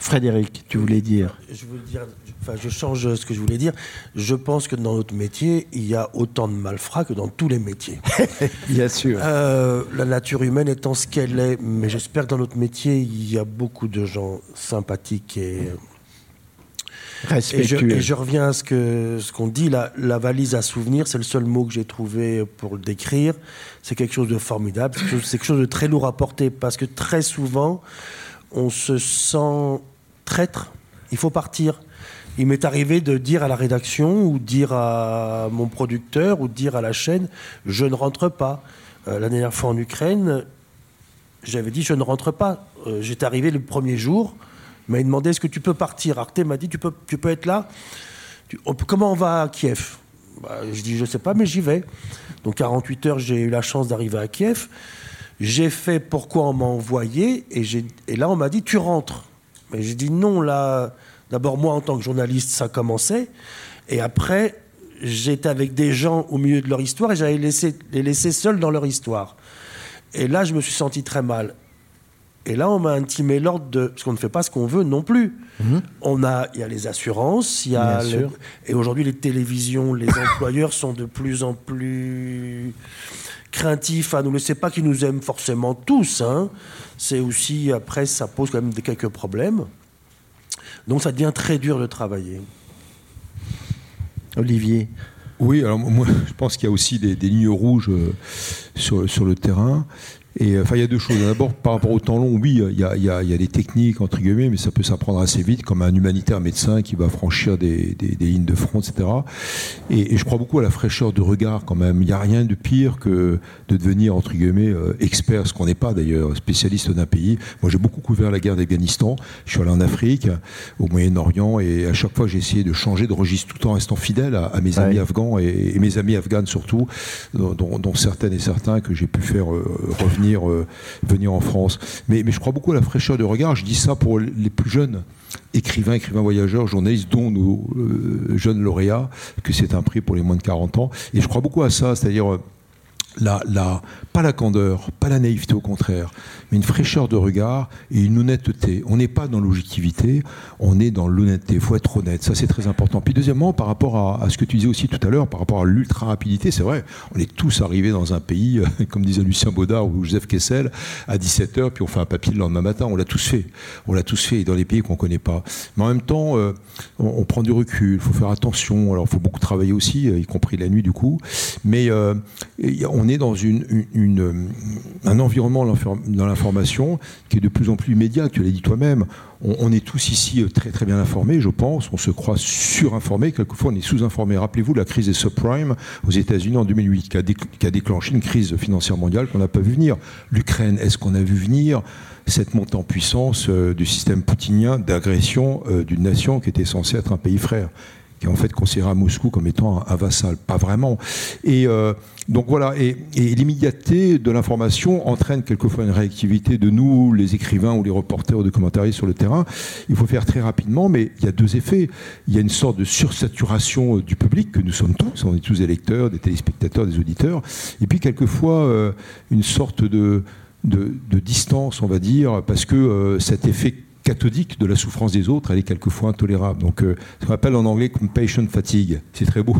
S2: Frédéric, tu voulais dire
S3: Je veux dire, enfin, je change ce que je voulais dire. Je pense que dans notre métier, il y a autant de malfrats que dans tous les métiers.
S2: Bien sûr.
S3: Euh, la nature humaine étant ce qu'elle est, mais j'espère que dans notre métier, il y a beaucoup de gens sympathiques et
S2: respectueux.
S3: Et je, reviens à ce que ce qu'on dit. La, la, valise à souvenirs, c'est le seul mot que j'ai trouvé pour le décrire. C'est quelque chose de formidable. C'est quelque chose de très lourd à porter parce que très souvent, on se sent traître, il faut partir. Il m'est arrivé de dire à la rédaction ou dire à mon producteur ou dire à la chaîne, je ne rentre pas. Euh, la dernière fois en Ukraine, j'avais dit, je ne rentre pas. Euh, j'étais arrivé le premier jour, il m'a demandé, est-ce que tu peux partir? Arte m'a dit, tu peux, tu peux être là Comment on va à Kiev? Bah, Je dis, je ne sais pas, mais j'y vais. Donc 48 heures, j'ai eu la chance d'arriver à Kiev. J'ai fait pourquoi on m'a envoyé, et, et là on m'a dit, tu rentres. Mais j'ai dit non, là, d'abord moi en tant que journaliste, ça commençait. Et après, j'étais avec des gens au milieu de leur histoire et j'allais les laisser seuls dans leur histoire. Et là, je me suis senti très mal. Et là, on m'a intimé l'ordre de. Parce qu'on ne fait pas ce qu'on veut non plus. Mhm. On a, il y a les assurances, il y a. et aujourd'hui, les télévisions, les employeurs sont de plus en plus craintifs à nous. C'est pas qu'ils nous aiment forcément tous. Hein c'est aussi, après, ça pose quand même quelques problèmes. Donc ça devient très dur de travailler.
S2: Olivier
S4: Oui, alors moi, je pense qu'il y a aussi des, lignes rouges euh, sur, sur, le terrain. Et enfin, il y a deux choses. D'abord, par rapport au temps long, oui, il y a, y, a, y a, des techniques, entre guillemets, mais ça peut s'apprendre assez vite, comme un humanitaire médecin qui va franchir des, des, des lignes de front, etc. Et, et, je crois beaucoup à la fraîcheur de regard, quand même. Il n'y a rien de pire que de devenir, entre guillemets, euh, expert, ce qu'on n'est pas d'ailleurs, spécialiste d'un pays. Moi, j'ai beaucoup couvert la guerre d'Afghanistan. Je suis allé en Afrique, au Moyen-Orient, et à chaque fois, j'ai essayé de changer de registre tout en restant fidèle à, mes amis afghans et, et, mes amis afghanes surtout, dont, dont certaines et certains que j'ai pu faire euh, revenir venir, euh, venir en France. Mais, je crois beaucoup à la fraîcheur de regard. Je dis ça pour les plus jeunes écrivains, écrivains voyageurs, journalistes, dont nos euh, jeunes lauréats, que c'est un prix pour les moins de 40 ans. Et je crois beaucoup à ça, c'est-à-dire euh, pas la candeur, pas la naïveté au contraire, mais une fraîcheur de regard et une honnêteté. On n'est pas dans l'objectivité, on est dans l'honnêteté. Il faut être honnête, ça c'est très important. Puis deuxièmement, par rapport à, ce que tu disais aussi tout à l'heure, par rapport à l'ultra rapidité, c'est vrai, on est tous arrivés dans un pays, comme disait Lucien Baudard ou Joseph Kessel, à 17h, puis on fait un papier le lendemain matin. On l'a tous fait. On l'a tous fait dans les pays qu'on ne connaît pas. Mais en même temps, euh, on, prend du recul, il faut faire attention. Alors il faut beaucoup travailler aussi, y compris la nuit du coup. Mais euh, on on est dans un environnement dans l'information qui est de plus en plus immédiat, tu l'as dit toi-même. On, est tous ici euh, très très bien informés, je pense. On se croit surinformés. Quelquefois, on est sous-informés. Rappelez-vous la crise des subprimes aux États-Unis en 2008, qui a, qui a déclenché une crise financière mondiale qu'on n'a pas vu venir. L'Ukraine, est-ce qu'on a vu venir cette montée en puissance euh, du système poutinien d'agression euh, d'une nation qui était censée être un pays frère? Qui en fait considéré Moscou comme étant un, vassal. Pas vraiment. Et euh, donc voilà, et, l'immédiateté de l'information entraîne quelquefois une réactivité de nous, les écrivains ou les reporters ou de commentaristes sur le terrain. Il faut faire très rapidement, mais il y a deux effets. Il y a une sorte de sursaturation euh, du public, que nous sommes tous, on est tous des lecteurs, des téléspectateurs, des auditeurs, et puis quelquefois euh, une sorte de, distance, on va dire, parce que cet effet cathodique de la souffrance des autres, elle est quelquefois intolérable. Donc, euh, ce qu'on appelle en anglais compassion fatigue. C'est très beau.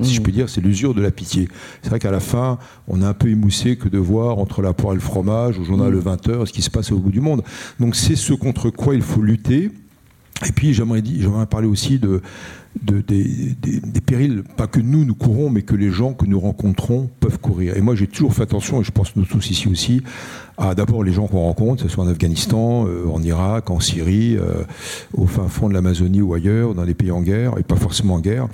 S4: Si je mmh. puis dire, c'est l'usure de la pitié. C'est vrai qu'à la fin, on est un peu émoussé que de voir entre la poire et le fromage, au journal mmh. le 20h, ce qui se passe au bout du monde. Donc, c'est ce contre quoi il faut lutter. Et puis, j'aimerais, parler aussi de, de, des, périls, pas que nous nous courons, mais que les gens que nous rencontrons peuvent courir. Et moi, j'ai toujours fait attention, et je pense nous tous ici aussi, à d'abord les gens qu'on rencontre, que ce soit en Afghanistan, euh, en Irak, en Syrie, euh, au fin fond de l'Amazonie ou ailleurs, dans des pays en guerre, et pas forcément en guerre.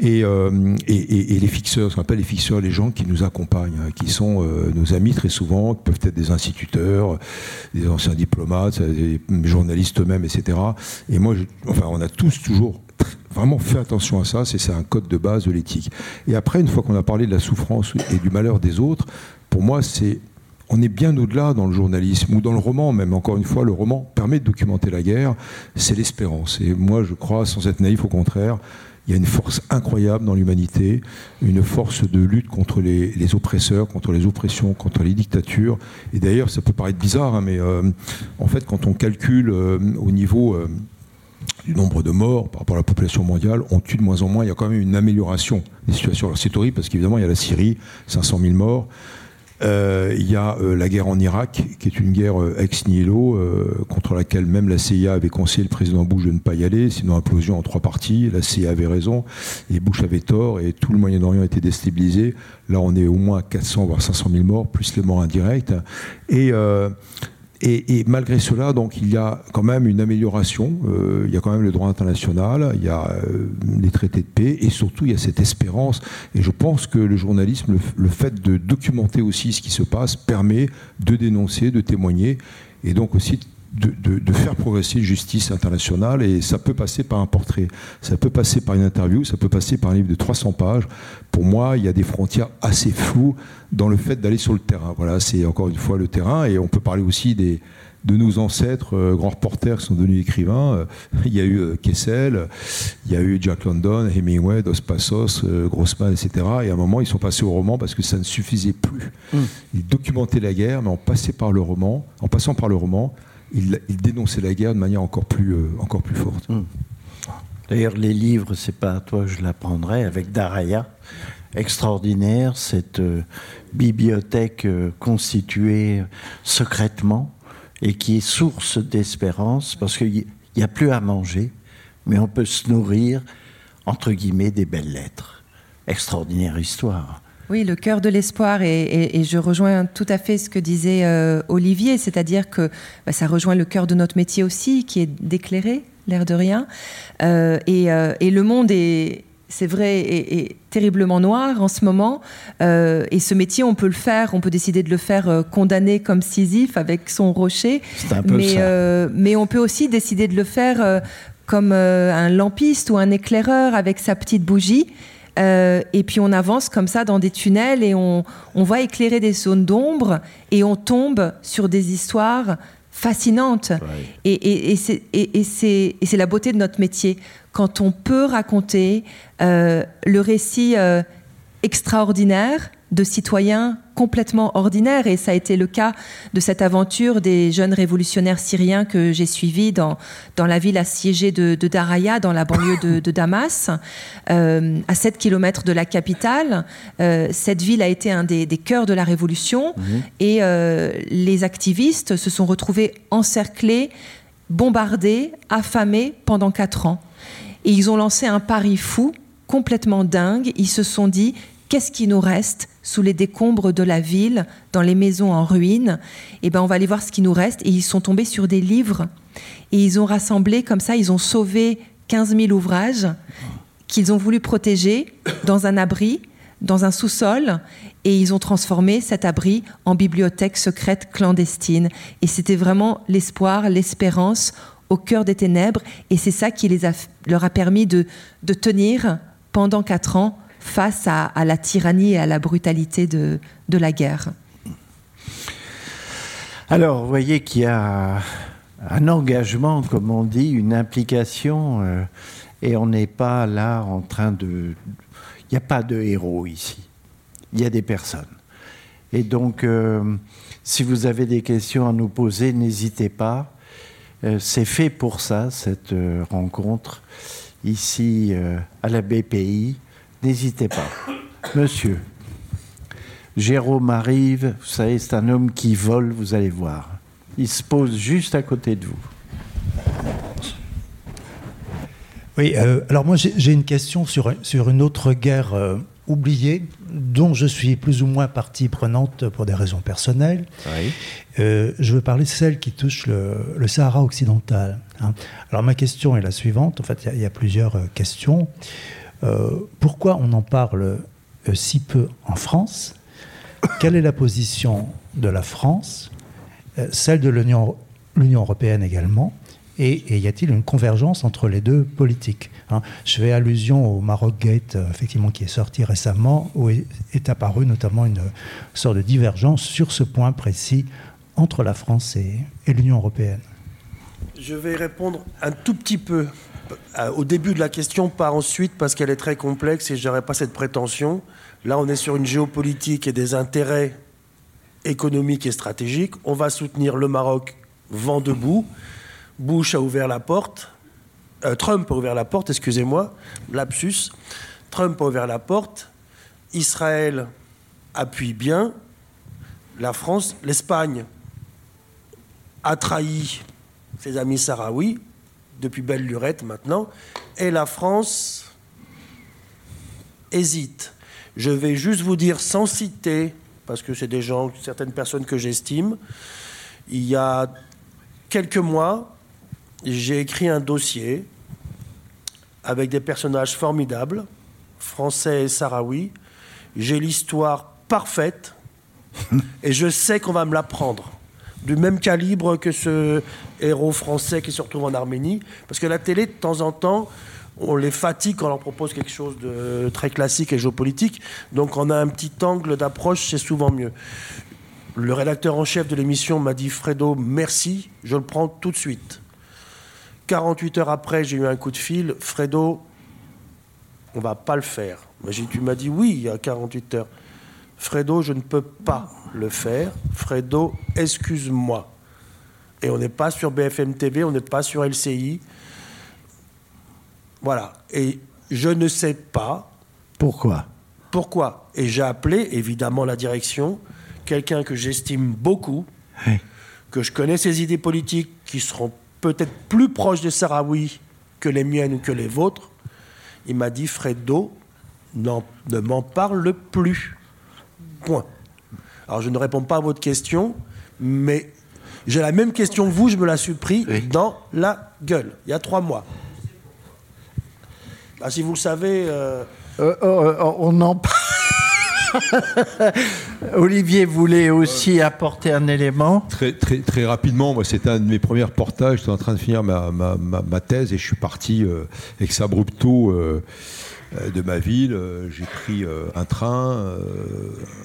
S4: Et, euh, et, les fixeurs, ce qu'on appelle les fixeurs, les gens qui nous accompagnent, hein, qui sont nos amis très souvent, qui peuvent être des instituteurs, des anciens diplomates, des journalistes eux-mêmes, etc. Et moi, enfin, on a tous toujours vraiment fait attention à ça, c'est un code de base de l'éthique. Et après, une fois qu'on a parlé de la souffrance et du malheur des autres, pour moi, c'est on est bien au-delà dans le journalisme ou dans le roman, même encore une fois, le roman permet de documenter la guerre, c'est l'espérance. Et moi, je crois, sans être naïf, au contraire, il y a une force incroyable dans l'humanité, une force de lutte contre les, oppresseurs, contre les oppressions, contre les dictatures. Et d'ailleurs, ça peut paraître bizarre, hein, mais euh, en fait, quand on calcule euh, au niveau euh, du nombre de morts par rapport à la population mondiale, on tue de moins en moins. Il y a quand même une amélioration des situations. c'est horrible parce qu'évidemment, il y a la Syrie, 500 000 morts. Euh, il y a euh, la guerre en Irak, qui est une guerre euh, ex nihilo, contre laquelle même la CIA avait conseillé le président Bush de ne pas y aller, sinon implosion en trois parties. La CIA avait raison, et Bush avait tort, et tout le Moyen-Orient était déstabilisé. Là, on est au moins 400 voire 500 000 morts, plus les morts indirectes. Et et, malgré cela, donc, il y a quand même une amélioration. Euh, il y a quand même le droit international, il y a euh, les traités de paix, et surtout il y a cette espérance. Et je pense que le journalisme, le, fait de documenter aussi ce qui se passe, permet de dénoncer, de témoigner, et donc aussi de, faire progresser justice internationale et ça peut passer par un portrait, ça peut passer par une interview, ça peut passer par un livre de 300 pages. Pour moi, il y a des frontières assez floues dans le fait d'aller sur le terrain. Voilà, c'est encore une fois le terrain et on peut parler aussi des, de nos ancêtres, euh, grands reporters qui sont devenus écrivains. Euh, il y a eu euh, Kessel, il y a eu Jack London, Hemingway, Dos Passos, Grossman, etc. Et à un moment, ils sont passés au roman parce que ça ne suffisait plus. Mm. Ils documentaient la guerre, mais en, par le roman, en passant par le roman, il, dénonçait la guerre de manière encore plus, euh, encore plus forte. Hmm.
S2: D'ailleurs, les livres, c'est pas à toi que je l'apprendrai, avec Daraya, extraordinaire, cette euh, bibliothèque euh, constituée secrètement et qui est source d'espérance, parce qu'il n'y a plus à manger, mais on peut se nourrir, entre guillemets, des belles lettres. Extraordinaire histoire.
S5: Oui, le cœur de l'espoir, et, je rejoins tout à fait ce que disait euh, Olivier, c'est-à-dire que bah, ça rejoint le cœur de notre métier aussi, qui est d'éclairer, l'air de rien. Euh, euh, et, le monde est, c'est vrai, est, terriblement noir en ce moment. et ce métier, on peut le faire, on peut décider de le faire condamné comme Sisyphe avec son rocher.
S2: Un peu
S5: mais, mais on peut aussi décider de le faire comme un lampiste ou un éclaireur avec sa petite bougie. Euh, et puis on avance comme ça dans des tunnels et on, on va éclairer des zones d'ombre et on tombe sur des histoires fascinantes. Et, et, et c'est la beauté de notre métier. Quand on peut raconter euh, le récit euh, extraordinaire de citoyens complètement ordinaires. Et ça a été le cas de cette aventure des jeunes révolutionnaires syriens que j'ai suivis dans, dans la ville assiégée de, Daraya, dans la banlieue de, Damas, euh, à 7 km de la capitale. Euh, cette ville a été un des, cœurs de la révolution mhm. et euh, les activistes se sont retrouvés encerclés, bombardés, affamés pendant 4 ans. Et ils ont lancé un pari fou complètement dingue. Ils se sont dit qu'est-ce qui nous reste sous les décombres de la ville, dans les maisons en ruine? Eh ben, on va aller voir ce qui nous reste. Et ils sont tombés sur des livres. Et ils ont rassemblé comme ça, ils ont sauvé 15 000 ouvrages qu'ils ont voulu protéger dans un abri, dans un sous-sol. Et ils ont transformé cet abri en bibliothèque secrète clandestine. Et c'était vraiment l'espoir, l'espérance au cœur des ténèbres. Et c'est ça qui les a, leur a permis de, de tenir pendant quatre ans face à, la tyrannie et à la brutalité de, la guerre.
S2: Alors, vous voyez qu'il y a un engagement, comme on dit, une implication, euh, et on n'est pas là en train de... Il n'y a pas de héros ici, il y a des personnes. Et donc, euh, si vous avez des questions à nous poser, n'hésitez pas. Euh, c'est fait pour ça, cette rencontre, ici à la BPI. N'hésitez pas. Monsieur, Jérôme arrive, vous savez, c'est un homme qui vole, vous allez voir. Il se pose juste à côté de vous.
S6: Oui, alors moi j'ai une question sur, sur une autre guerre oubliée, dont je suis plus ou moins partie prenante pour des raisons personnelles. Euh, je veux parler de celle qui touche le, Sahara occidental. Hein. Alors ma question est la suivante, en fait il y, a plusieurs euh, questions. Euh, pourquoi on en parle si peu en France? Quelle est la position de la France Celle de l'Union européenne également? Et, y a-t-il une convergence entre les deux politiques hein? Je fais allusion au Maroc Gate, euh, effectivement, qui est sorti récemment, où est, apparue notamment une sorte de divergence sur ce point précis entre la France et, l'Union européenne.
S3: Je vais répondre un tout petit peu euh, au début de la question, pas ensuite, parce qu'elle est très complexe et je n'aurai pas cette prétention. Là, on est sur une géopolitique et des intérêts économiques et stratégiques. On va soutenir le Maroc vent debout. Bush a ouvert la porte, euh, Trump a ouvert la porte, excusez-moi, lapsus. Trump a ouvert la porte, Israël appuie bien, la France, l'Espagne a trahi ses amis sahraouis, depuis belle lurette maintenant, et la France hésite. Je vais juste vous dire sans citer, parce que c'est des gens, certaines personnes que j'estime, il y a quelques mois, j'ai écrit un dossier avec des personnages formidables, français et sahraouis. J'ai l'histoire parfaite et je sais qu'on va me l'apprendre. Du même calibre que ce héros français qui se retrouve en Arménie. Parce que la télé, de temps en temps, on les fatigue quand on leur propose quelque chose de très classique et géopolitique. Donc on a un petit angle d'approche, c'est souvent mieux. Le rédacteur en chef de l'émission m'a dit Fredo, merci, je le prends tout de suite. 48 heures après, j'ai eu un coup de fil. Fredo, on va pas le faire. Tu m'as dit oui il y a 48 heures. Fredo, je ne peux pas le faire. Fredo, excuse-moi. Et on n'est pas sur BFM TV, on n'est pas sur LCI. Voilà. Et je ne sais pas.
S2: Pourquoi?
S3: Pourquoi? Et j'ai appelé, évidemment, la direction, quelqu'un que j'estime beaucoup, que je connais ses idées politiques qui seront peut-être plus proche des Sahraouis que les miennes ou que les vôtres, il m'a dit Fredo, ne m'en parle plus. Point. Alors je ne réponds pas à votre question, mais j'ai la même question que vous, je me la suis pris dans la gueule, il y a trois mois. Ah, si vous le savez... Euh,
S2: euh, euh, on en parle. Olivier voulait aussi apporter un élément.
S4: Très, très, très rapidement, moi, c'était un de mes premiers reportages. J'étais en train de finir ma, ma, ma, thèse et je suis parti euh, ex abrupto de ma ville. J'ai pris un train,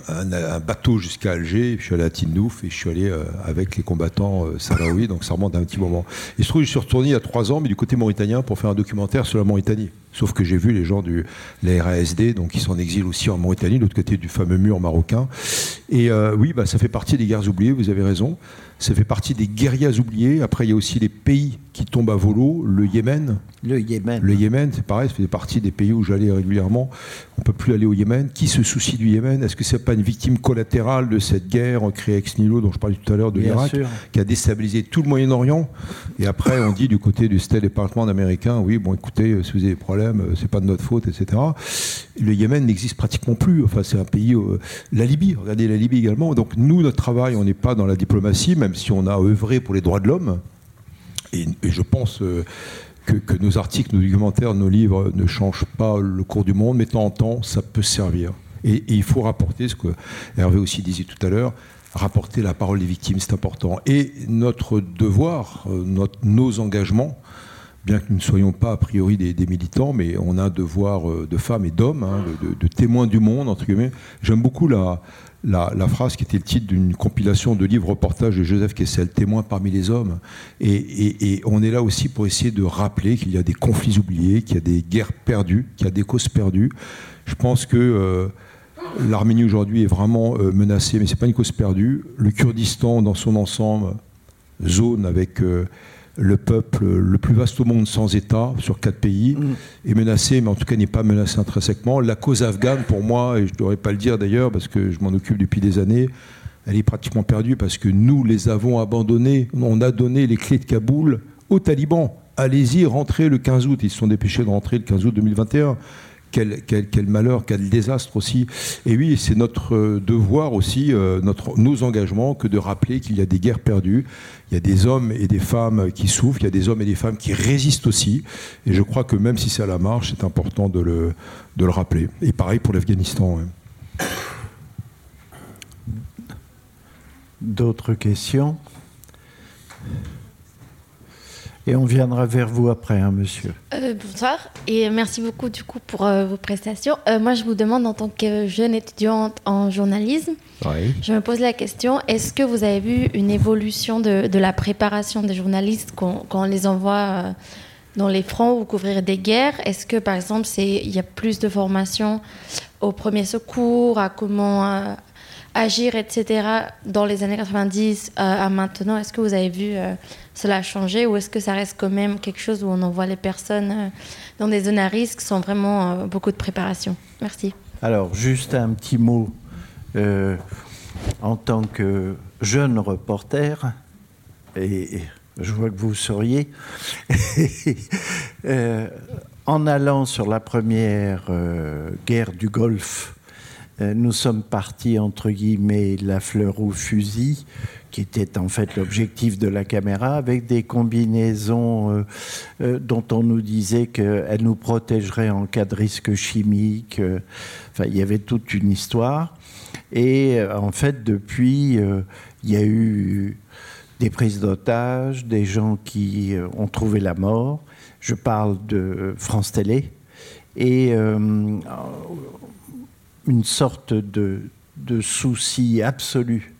S4: un, bateau jusqu'à Alger, puis je suis allé à Tindouf et je suis allé avec les combattants sahraouis, donc ça remonte un petit moment. Il se trouve je suis retourné il y a trois ans, mais du côté mauritanien, pour faire un documentaire sur la Mauritanie. Sauf que j'ai vu les gens du la RASD, donc qui sont en exil aussi en Mauritanie, de l'autre côté du fameux mur marocain. Et euh, oui, bah, ça fait partie des guerres oubliées, vous avez raison. Ça fait partie des guerriers oubliés. Après, il y a aussi les pays qui tombent à volo. Le Yémen.
S2: Le Yémen.
S4: Le Yémen, c'est pareil, ça fait partie des pays où j'allais régulièrement. On ne peut plus aller au Yémen. Qui se soucie du Yémen? Est-ce que ce n'est pas une victime collatérale de cette guerre créée ex nihilo dont je parlais tout à l'heure de l'Irak, qui a déstabilisé tout le Moyen-Orient? Et après, on dit du côté du State Department américain, oui, bon, écoutez, euh, si vous avez des problèmes, euh, c'est pas de notre faute, etc. Le Yémen n'existe pratiquement plus. Enfin, c'est un pays. Euh, la Libye, regardez la Libye également. Donc, nous, notre travail, on n'est pas dans la diplomatie, même si on a œuvré pour les droits de l'homme. Et, je pense euh, que, nos articles, nos documentaires, nos livres ne changent pas le cours du monde, mais de temps en temps, ça peut servir. Et, il faut rapporter ce que Hervé aussi disait tout à l'heure, rapporter la parole des victimes, c'est important. Et notre devoir, euh, nos engagements, bien que nous ne soyons pas a priori des, militants, mais on a un devoir euh, de femmes et d'hommes, hein, de, de, témoins du monde, entre guillemets. J'aime beaucoup la, la, phrase qui était le titre d'une compilation de livres reportages de Joseph Kessel, Témoin parmi les hommes. Et, on est là aussi pour essayer de rappeler qu'il y a des conflits oubliés, qu'il y a des guerres perdues, qu'il y a des causes perdues. Je pense que euh, l'Arménie aujourd'hui est vraiment euh, menacée, mais ce n'est pas une cause perdue. Le Kurdistan dans son ensemble, zone avec... Euh, le peuple le plus vaste au monde sans État, sur quatre pays, mm. est menacé, mais en tout cas n'est pas menacé intrinsèquement. La cause afghane, pour moi, et je ne devrais pas le dire d'ailleurs, parce que je m'en occupe depuis des années, elle est pratiquement perdue parce que nous les avons abandonnés. On a donné les clés de Kaboul aux talibans. allez-y, rentrez le 15 août. Ils se sont dépêchés de rentrer le 15 août 2021. Quel, malheur, quel désastre aussi. Et oui, c'est notre euh, devoir aussi, euh, nos engagements, que de rappeler qu'il y a des guerres perdues, il y a des hommes et des femmes qui souffrent, il y a des hommes et des femmes qui résistent aussi. Et je crois que même si c'est à la marche, c'est important de le, de le rappeler. Et pareil pour l'Afghanistan.
S2: D'autres questions? Et on viendra vers vous après, hein, monsieur.
S7: Euh, bonsoir et merci beaucoup du coup pour euh, vos prestations. Euh, moi, je vous demande en tant que jeune étudiante en journalisme, je me pose la question est-ce que vous avez vu une évolution de, de la préparation des journalistes quand, quand on les envoie dans les fronts ou couvrir des guerres? Est-ce que par exemple, il y a plus de formation au premier secours, à comment agir, etc. dans les années 90 à maintenant? Est-ce que vous avez vu cela a changé ou est-ce que ça reste quand même quelque chose où on envoie les personnes euh, dans des zones à risque sans vraiment euh, beaucoup de préparation? Merci.
S2: Alors, juste un petit mot. Euh, en tant que jeune reporter, et je vois que vous souriez, en allant sur la première guerre du Golfe, nous sommes partis, entre guillemets, la fleur au fusil, qui était en fait l'objectif de la caméra, avec des combinaisons euh, euh, dont on nous disait qu'elles nous protégeraient en cas de risque chimique. Euh, enfin, il y avait toute une histoire. Et en fait, depuis, il y a eu des prises d'otages, des gens qui ont trouvé la mort. Je parle de France Télé. Et une sorte de, de souci absolu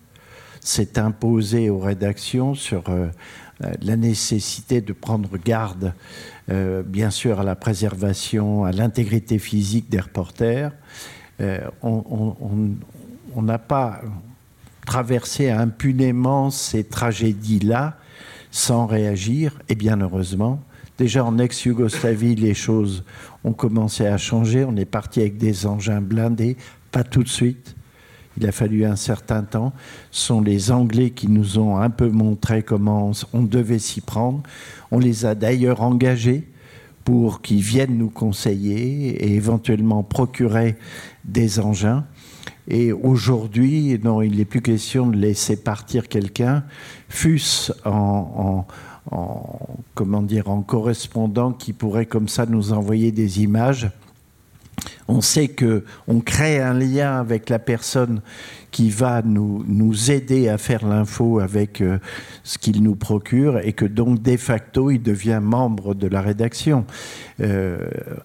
S2: s'est imposé aux rédactions sur euh, euh, la nécessité de prendre garde, euh, bien sûr, à la préservation, à l'intégrité physique des reporters. on n'a pas traversé impunément ces tragédies-là sans réagir, et bien heureusement. Déjà en ex-Yougoslavie, les choses ont commencé à changer. On est parti avec des engins blindés, pas tout de suite il a fallu un certain temps. Ce sont les Anglais qui nous ont un peu montré comment on devait s'y prendre. On les a d'ailleurs engagés pour qu'ils viennent nous conseiller et éventuellement procurer des engins. Et aujourd'hui, il n'est plus question de laisser partir quelqu'un, fût-ce en, comment dire, en correspondant qui pourrait comme ça nous envoyer des images on sait que on crée un lien avec la personne qui va nous, nous aider à faire l'info avec euh, ce qu'il nous procure et que donc de facto il devient membre de la rédaction. Euh,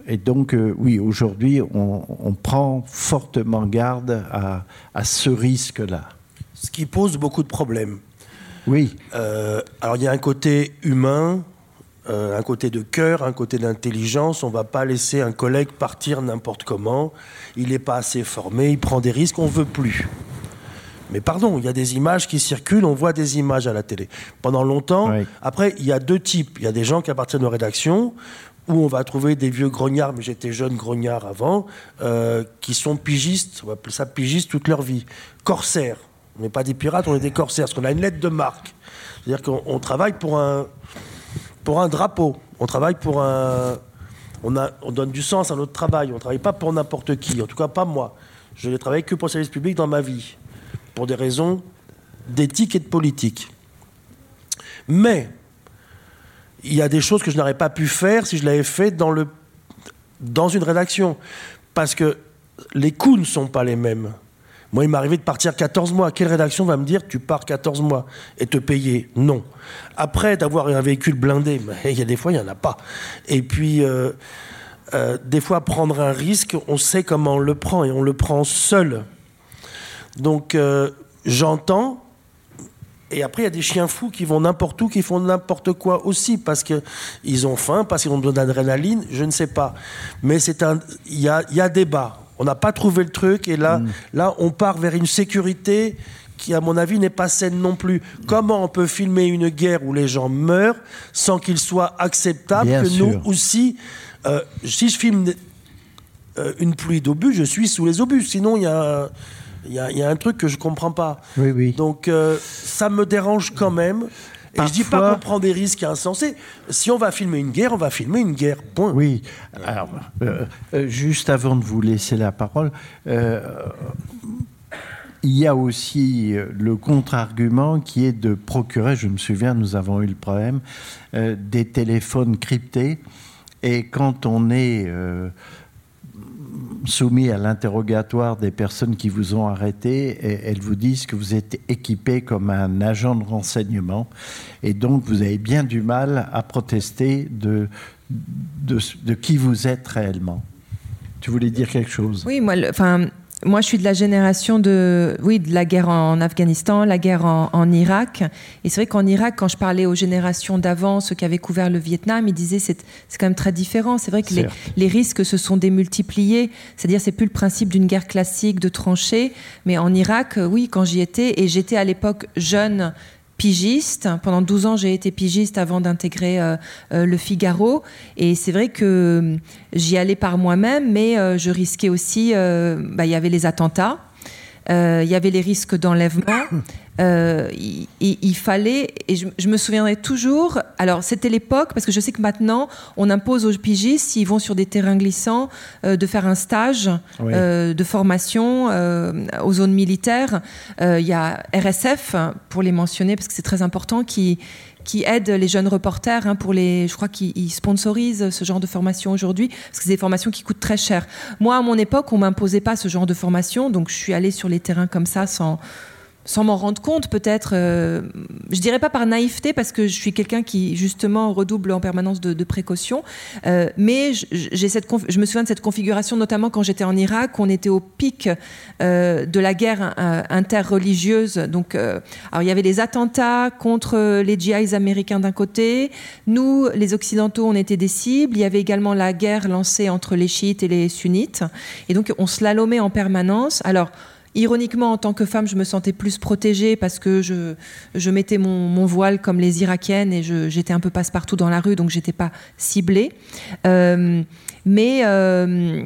S2: et donc euh, oui, aujourd'hui on, prend fortement garde à, à ce risque-là.
S3: Ce qui pose beaucoup de problèmes.
S2: Oui.
S3: alors il y a un côté humain euh, un côté de cœur, un côté d'intelligence. On ne va pas laisser un collègue partir n'importe comment. Il n'est pas assez formé, il prend des risques, on ne veut plus. Mais pardon, il y a des images qui circulent, on voit des images à la télé. Pendant longtemps, après, il y a deux types. Il y a des gens qui appartiennent aux rédactions, où on va trouver des vieux grognards, mais j'étais jeune grognard avant, euh, qui sont pigistes, on va appeler ça pigistes toute leur vie. Corsaires. On n'est pas des pirates, on est des corsaires, parce qu'on a une lettre de marque. C'est-à-dire qu'on travaille pour un, pour un drapeau. On travaille pour un. On, donne du sens à notre travail. On ne travaille pas pour n'importe qui. En tout cas, pas moi. Je n'ai travaillé que pour le service public dans ma vie. Pour des raisons d'éthique et de politique. Mais il y a des choses que je n'aurais pas pu faire si je l'avais fait dans, le, dans une rédaction. Parce que les coûts ne sont pas les mêmes. Moi, il m'est arrivé de partir 14 mois. Quelle rédaction va me dire tu pars 14 mois et te payer Non. Après, d'avoir un véhicule blindé, il y a des fois, il n'y en a pas. Et puis, euh, euh, des fois, prendre un risque, on sait comment on le prend et on le prend seul. Donc, euh, j'entends. Et après, il y a des chiens fous qui vont n'importe où, qui font n'importe quoi aussi, parce qu'ils ont faim, parce qu'ils ont besoin d'adrénaline, je ne sais pas. Mais il y a, y a débat. On n'a pas trouvé le truc et là, mm. là, on part vers une sécurité qui, à mon avis, n'est pas saine non plus. Comment on peut filmer une guerre où les gens meurent sans qu'il soit acceptable que nous aussi, euh, si je filme euh, une pluie d'obus, je suis sous les obus. Sinon, il y a, y, a, un truc que je ne comprends pas.
S2: Oui, oui.
S3: Donc, euh, ça me dérange quand même. Et je dis pas qu'on prend des risques insensés. Si on va filmer une guerre, on va filmer une guerre. Point.
S2: Oui. Alors, euh, euh, juste avant de vous laisser la parole, euh, il y a aussi le contre-argument qui est de procurer, je me souviens, nous avons eu le problème, des téléphones cryptés. Et quand on est soumis à l'interrogatoire des personnes qui vous ont arrêté, elles vous disent que vous êtes équipé comme un agent de renseignement, et donc vous avez bien du mal à protester de, de qui vous êtes réellement. Tu voulais dire quelque chose?
S5: Oui, moi, enfin, moi, je suis de la génération de, oui, de la guerre en Afghanistan, la guerre en, Irak. Et c'est vrai qu'en Irak, quand je parlais aux générations d'avant, ceux qui avaient couvert le Vietnam, ils disaient c'est c'est quand même très différent. C'est vrai que les, les, risques se sont démultipliés. C'est-à-dire, c'est plus le principe d'une guerre classique de tranchées. Mais en Irak, oui, quand j'y étais, et j'étais à l'époque jeune pigiste. Pendant 12 ans, j'ai été pigiste avant d'intégrer euh, euh, le Figaro. Et c'est vrai que euh, j'y allais par moi-même, mais je risquais aussi. Bah, il y avait les attentats. Euh, il y avait les risques d'enlèvement. Euh, il, fallait, et je, me souviendrai toujours, alors c'était l'époque, parce que je sais que maintenant, on impose aux pigistes, s'ils vont sur des terrains glissants, euh, de faire un stage de formation aux zones militaires. Il y a RSF, pour les mentionner, parce que c'est très important, qui, qui aide les jeunes reporters hein, pour les. Je crois qu'ils sponsorisent ce genre de formation aujourd'hui parce que c'est des formations qui coûtent très cher. Moi, à mon époque, on m'imposait pas ce genre de formation, donc je suis allée sur les terrains comme ça sans sans m'en rendre compte peut-être, euh, je dirais pas par naïveté parce que je suis quelqu'un qui justement redouble en permanence de, précautions, euh, mais j'ai cette je me souviens de cette configuration notamment quand j'étais en Irak, on était au pic euh, de la guerre interreligieuse, donc alors il y avait les attentats contre les GIs américains d'un côté, nous les occidentaux on était des cibles, il y avait également la guerre lancée entre les chiites et les sunnites, et donc on slalomait en permanence. Alors Ironiquement, en tant que femme, je me sentais plus protégée parce que je, je mettais mon, voile comme les Irakiennes et j'étais un peu passe-partout dans la rue, donc j'étais pas ciblée. Euh, mais euh,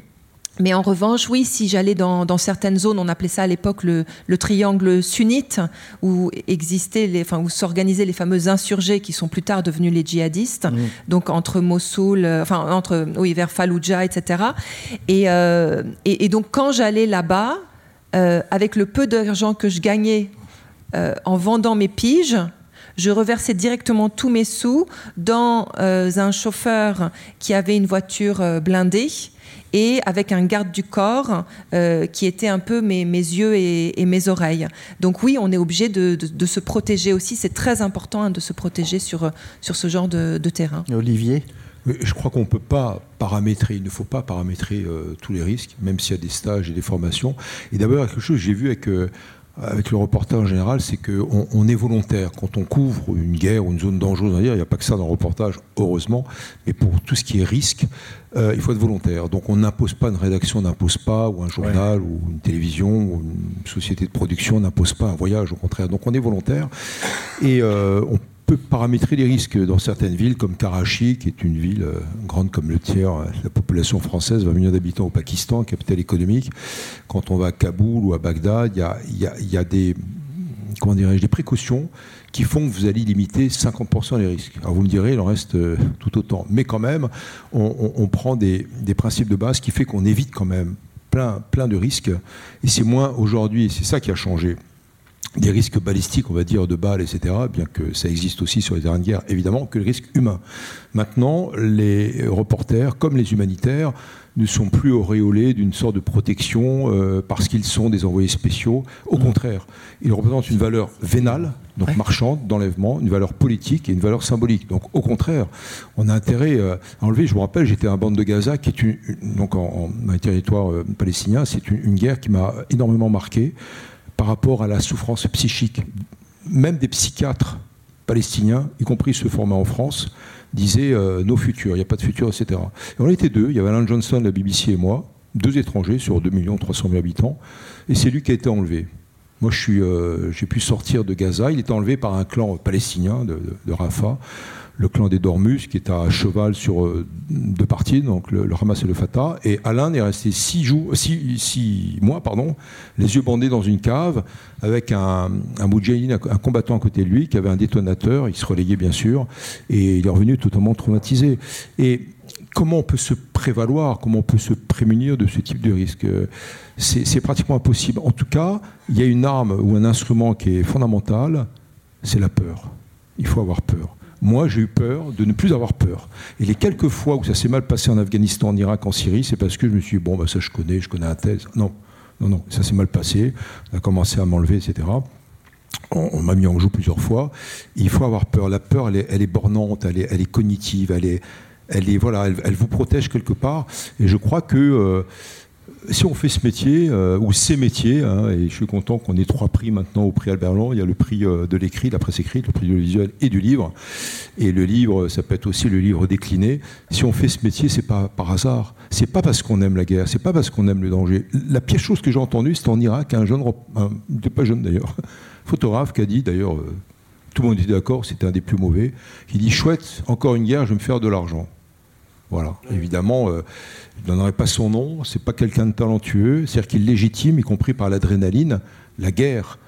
S5: mais en revanche, oui, si j'allais dans, certaines zones, on appelait ça à l'époque le, triangle sunnite, où existaient, les, enfin, où s'organisaient les fameux insurgés qui sont plus tard devenus les djihadistes, mmh. donc entre Mossoul, euh, enfin entre oui vers Fallujah, etc. Et, et donc quand j'allais là-bas, euh, avec le peu d'argent que je gagnais euh, en vendant mes piges, je reversais directement tous mes sous dans euh, un chauffeur qui avait une voiture blindée et avec un garde du corps qui était un peu mes, yeux et, mes oreilles. Donc oui, on est obligé de, se protéger aussi. C'est très important hein, de se protéger sur, sur ce genre de, de terrain.
S2: Olivier?
S4: Je crois qu'on ne peut pas paramétrer, il ne faut pas paramétrer euh, tous les risques, même s'il y a des stages et des formations. Et d'abord, quelque chose que j'ai vu avec, euh, avec le reporter en général, c'est qu'on on est volontaire. Quand on couvre une guerre ou une zone dangereuse, il n'y a pas que ça dans le reportage, heureusement, mais pour tout ce qui est risque, euh, il faut être volontaire. Donc on n'impose pas, une rédaction n'impose pas, ou un journal, ou une télévision, ou une société de production n'impose pas un voyage, au contraire. Donc on est volontaire. Et on paramétrer les risques dans certaines villes comme Karachi, qui est une ville euh, grande comme le tiers de la population française, 20 millions d'habitants au Pakistan, capitale économique. Quand on va à Kaboul ou à Bagdad, il y a, des, comment des précautions qui font que vous allez limiter 50% les risques. Alors vous me direz, il en reste euh, tout autant. Mais quand même, on, prend des, des, principes de base qui fait qu'on évite quand même plein, plein de risques. Et c'est moins aujourd'hui, c'est ça qui a changé des risques balistiques, on va dire, de balles, etc., bien que ça existe aussi sur les terrains de guerre, évidemment, que le risque humain. Maintenant, les reporters, comme les humanitaires, ne sont plus auréolés d'une sorte de protection euh, parce qu'ils sont des envoyés spéciaux. Au mmh. contraire, ils représentent une valeur vénale, donc marchande, d'enlèvement, une valeur politique et une valeur symbolique. Donc au contraire, on a intérêt euh, à enlever. Je vous rappelle, j'étais à bande de Gaza, qui est une, donc en, en, territoire euh, palestinien, c'est une, une guerre qui m'a énormément marqué par rapport à la souffrance psychique. Même des psychiatres palestiniens, y compris ceux formés en France, disaient euh, nos futurs, il n'y a pas de futur, etc. on était deux, il y avait Alan Johnson de la BBC et moi, deux étrangers sur 2 300 000 habitants, et c'est lui qui a été enlevé. Moi, j'ai pu sortir de Gaza. Il était enlevé par un clan palestinien de, de Rafah le clan des Dormus, qui est à cheval sur euh, deux parties, donc le, Hamas et le Fatah. Et Alain est resté six, jours, six, mois pardon, les yeux bandés dans une cave, avec un, un un combattant à côté de lui, qui avait un détonateur. Il se relayait, bien sûr, et il est revenu totalement traumatisé. Et comment on peut se prévaloir, comment on peut se prémunir de ce type de risque? C'est pratiquement impossible. En tout cas, il y a une arme ou un instrument qui est fondamental, c'est la peur. Il faut avoir peur. Moi, j'ai eu peur de ne plus avoir peur. Et les quelques fois où ça s'est mal passé en Afghanistan, en Irak, en Syrie, c'est parce que je me suis dit, bon, bah, ça je connais, je connais un tel. Non, non, non, ça s'est mal passé. On a commencé à m'enlever, etc. On, m'a mis en joue plusieurs fois. Il faut avoir peur. La peur, elle est, bornante, elle est, elle est, cognitive, elle est, elle est, voilà, elle, vous protège quelque part. Et je crois que euh, si on fait ce métier, euh, ou ces métiers, hein, et je suis content qu'on ait trois prix maintenant au prix Albert Long, il y a le prix euh, de l'écrit, de la presse écrite, le prix du visuel et du livre. Et le livre, ça peut être aussi le livre décliné. Si on fait ce métier, c'est pas par hasard. C'est pas parce qu'on aime la guerre, c'est pas parce qu'on aime le danger. La pire chose que j'ai entendue, c'était en Irak, un jeune, un, pas jeune d'ailleurs, photographe qui a dit, d'ailleurs, euh, tout le monde était d'accord, c'était un des plus mauvais, qui dit chouette, encore une guerre, je vais me faire de l'argent. Voilà. Évidemment, je ne donnerai pas son nom, c'est pas quelqu'un de talentueux, c'est-à-dire qu'il légitime, y compris par l'adrénaline, la guerre.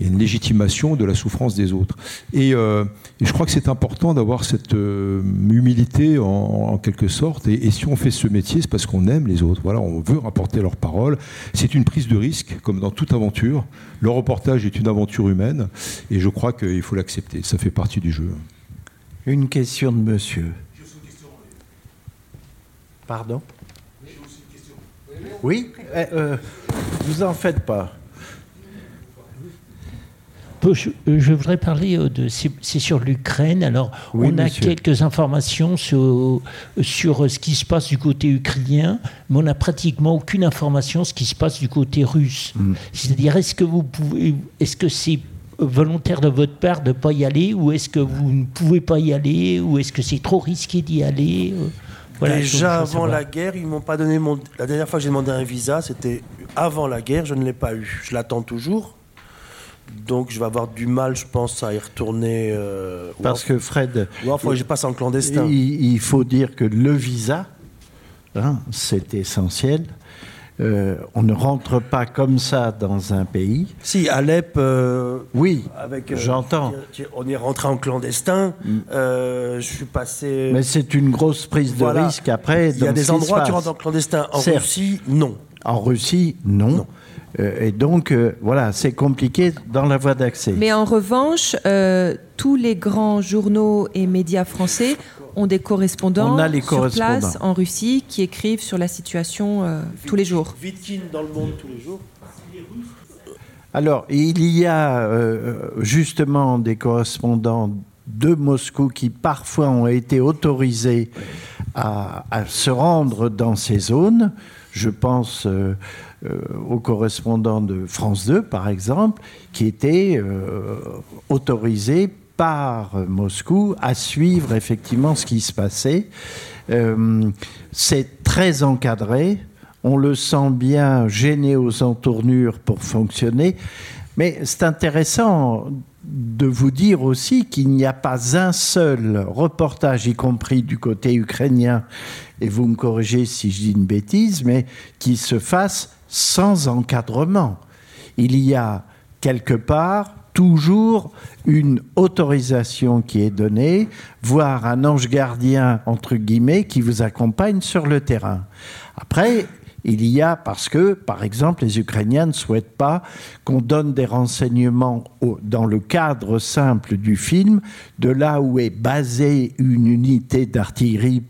S4: Il y a une légitimation de la souffrance des autres. Et, euh, je crois que c'est important d'avoir cette euh, humilité en, quelque sorte. Et, si on fait ce métier, c'est parce qu'on aime les autres. Voilà, on veut rapporter leurs paroles. C'est une prise de risque, comme dans toute aventure. Le reportage est une aventure humaine, et je crois qu'il faut l'accepter. Ça fait partie du jeu.
S2: Une question de monsieur. Pardon? Oui eh, euh, Vous en faites pas.
S8: Je, voudrais parler euh, de. C'est sur l'Ukraine. Alors, on a quelques informations sur, sur ce qui se passe du côté ukrainien, mais on n'a pratiquement aucune information sur ce qui se passe du côté russe. Mm. C'est-à-dire, est-ce que vous pouvez. Est-ce que c'est volontaire de votre part de ne pas y aller, ou est-ce que vous ne pouvez pas y aller, ou est-ce que c'est trop risqué d'y aller
S3: Déjà avant la guerre, ils m'ont pas donné mon. La dernière fois que j'ai demandé un visa, c'était avant la guerre, je ne l'ai pas eu. Je l'attends toujours. Donc je vais avoir du mal, je pense, à y retourner.
S2: Euh, Parce que Fred.
S3: Ou il faut que je passe en clandestin.
S2: Il, faut dire que le visa, hein, c'est essentiel. Euh, on ne rentre pas comme ça dans un pays.
S3: Si, Alep. Euh,
S2: oui, avec. Euh, j'entends.
S3: On est rentré en clandestin. Mm. je suis passé.
S2: Mais c'est une grosse prise de risque après.
S3: Il y a des endroits où tu rentres en clandestin. En Russie, non.
S2: En Russie, non. Et donc, voilà, c'est compliqué dans la voie d'accès.
S5: Mais en revanche, tous les grands journaux et médias français ont des correspondants sur place en Russie qui écrivent sur la situation euh, tous les jours.
S3: Vitkin dans le monde tous les jours?
S2: Alors, il y a euh, justement des correspondants de Moscou qui parfois ont été autorisés à, se rendre dans ces zones. Je pense euh, aux correspondants de France 2, par exemple, qui étaient autorisés par Moscou à suivre effectivement ce qui se passait. Euh, c'est très encadré, on le sent bien gêné aux entournures pour fonctionner, mais c'est intéressant de vous dire aussi qu'il n'y a pas un seul reportage, y compris du côté ukrainien, et vous me corrigez si je dis une bêtise, mais qui se fasse sans encadrement. Il y a quelque part toujours une autorisation qui est donnée, voire un ange gardien, entre guillemets, qui vous accompagne sur le terrain. Après, il y a, parce que, par exemple, les Ukrainiens ne souhaitent pas qu'on donne des renseignements dans le cadre simple du film, de là où est basée une unité d'artillerie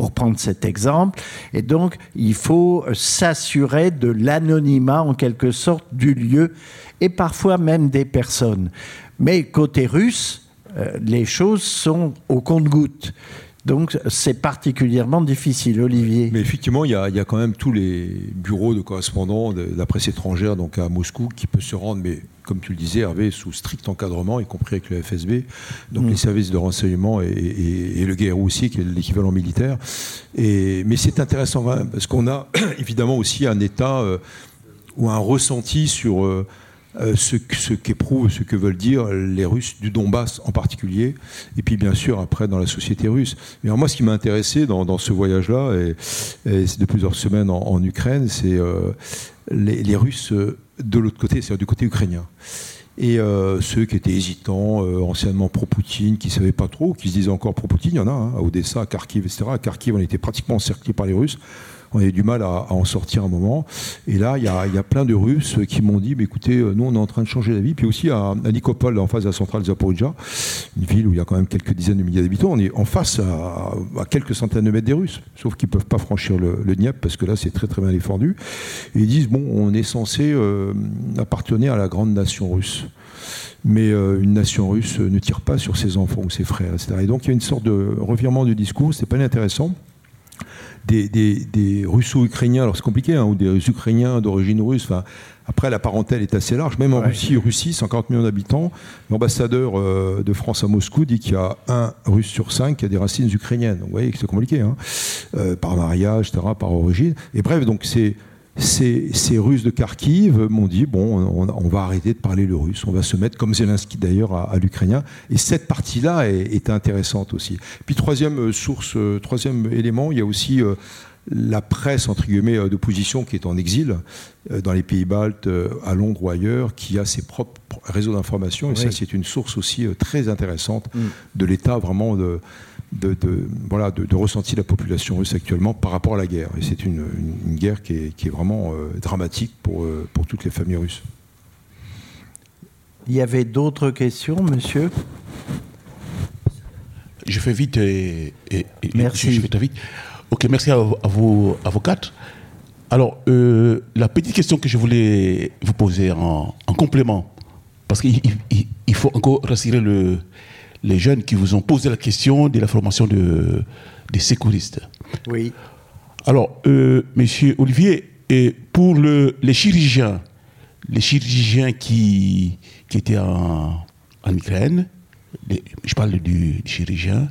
S2: pour prendre cet exemple. Et donc, il faut s'assurer de l'anonymat, en quelque sorte, du lieu et parfois même des personnes. Mais côté russe, euh, les choses sont au compte-gouttes. Donc c'est particulièrement difficile, Olivier.
S4: Mais effectivement, il y, a, quand même tous les bureaux de correspondants de, la presse étrangère, donc à Moscou, qui peut se rendre, mais comme tu le disais, Hervé, sous strict encadrement, y compris avec le FSB, donc mm. les services de renseignement et, le GRU aussi, qui est l'équivalent militaire. Et, mais c'est intéressant parce qu'on a évidemment aussi un état euh, ou un ressenti sur... Euh, euh, ce, qu'éprouvent, ce que veulent dire les Russes du Donbass en particulier, et puis bien sûr après dans la société russe. Mais moi, ce qui m'a intéressé dans, ce voyage-là, et, c'est de plusieurs semaines en, Ukraine, c'est euh, les, Russes de l'autre côté, c'est-à-dire du côté ukrainien. Et euh, ceux qui étaient hésitants, anciennement pro-Poutine, qui ne savaient pas trop, qui se disaient encore pro-Poutine, il y en a, hein, à Odessa, à Kharkiv, etc. À Kharkiv, on était pratiquement encerclés par les Russes on avait du mal à, en sortir un moment. Et là, il y a, plein de Russes qui m'ont dit, écoutez, euh, nous, on est en train de changer la vie. Puis aussi à, Nikopol, en face de la centrale Zaporizhia, une ville où il y a quand même quelques dizaines de milliers d'habitants, on est en face à, quelques centaines de mètres des Russes. Sauf qu'ils ne peuvent pas franchir le, le Dniepr parce que là, c'est très très bien défendu. Et ils disent, bon, on est censé euh, appartenir à la grande nation russe mais euh, une nation russe ne tire pas sur ses enfants ou ses frères, etc. Et donc il y a une sorte de revirement du discours, c'est pas intéressant des, russo-ukrainiens, alors c'est compliqué, hein, ou des ukrainiens d'origine russe. après, la parentèle est assez large. Même en Russie, Russie, 50 millions d'habitants, l'ambassadeur euh, de France à Moscou dit qu'il y a un russe sur cinq qui a des racines ukrainiennes. Donc, vous voyez que c'est compliqué, hein. euh, par mariage, etc., par origine. Et bref, donc c'est ces, Russes de Kharkiv m'ont dit bon, on, va arrêter de parler le russe, on va se mettre comme Zelensky d'ailleurs à, l'ukrainien. Et cette partie-là est, intéressante aussi. Puis troisième euh, source, euh, troisième élément, il y a aussi euh, la presse entre guillemets d'opposition qui est en exil dans les pays baltes, à Londres ou ailleurs, qui a ses propres réseaux d'information. Et ça, c'est une source aussi très intéressante mm. de l'état vraiment de de, voilà, de, ressentir la population russe actuellement par rapport à la guerre. Et c'est une, guerre qui est, vraiment euh, dramatique pour, euh, pour toutes les familles russes.
S2: Il y avait d'autres questions, monsieur?
S9: Je fais vite et,
S2: merci.
S9: Je, fais vite. Ok, merci à, vous, avocates. Alors, euh, la petite question que je voulais vous poser en, complément, parce qu'il faut encore rassurer le, les jeunes qui vous ont posé la question de la formation de, des secouristes.
S2: Oui.
S9: Alors, euh, Monsieur Olivier, et pour le, les chirurgiens, les chirurgiens qui, qui étaient en, en Ukraine, je parle du, chirurgien,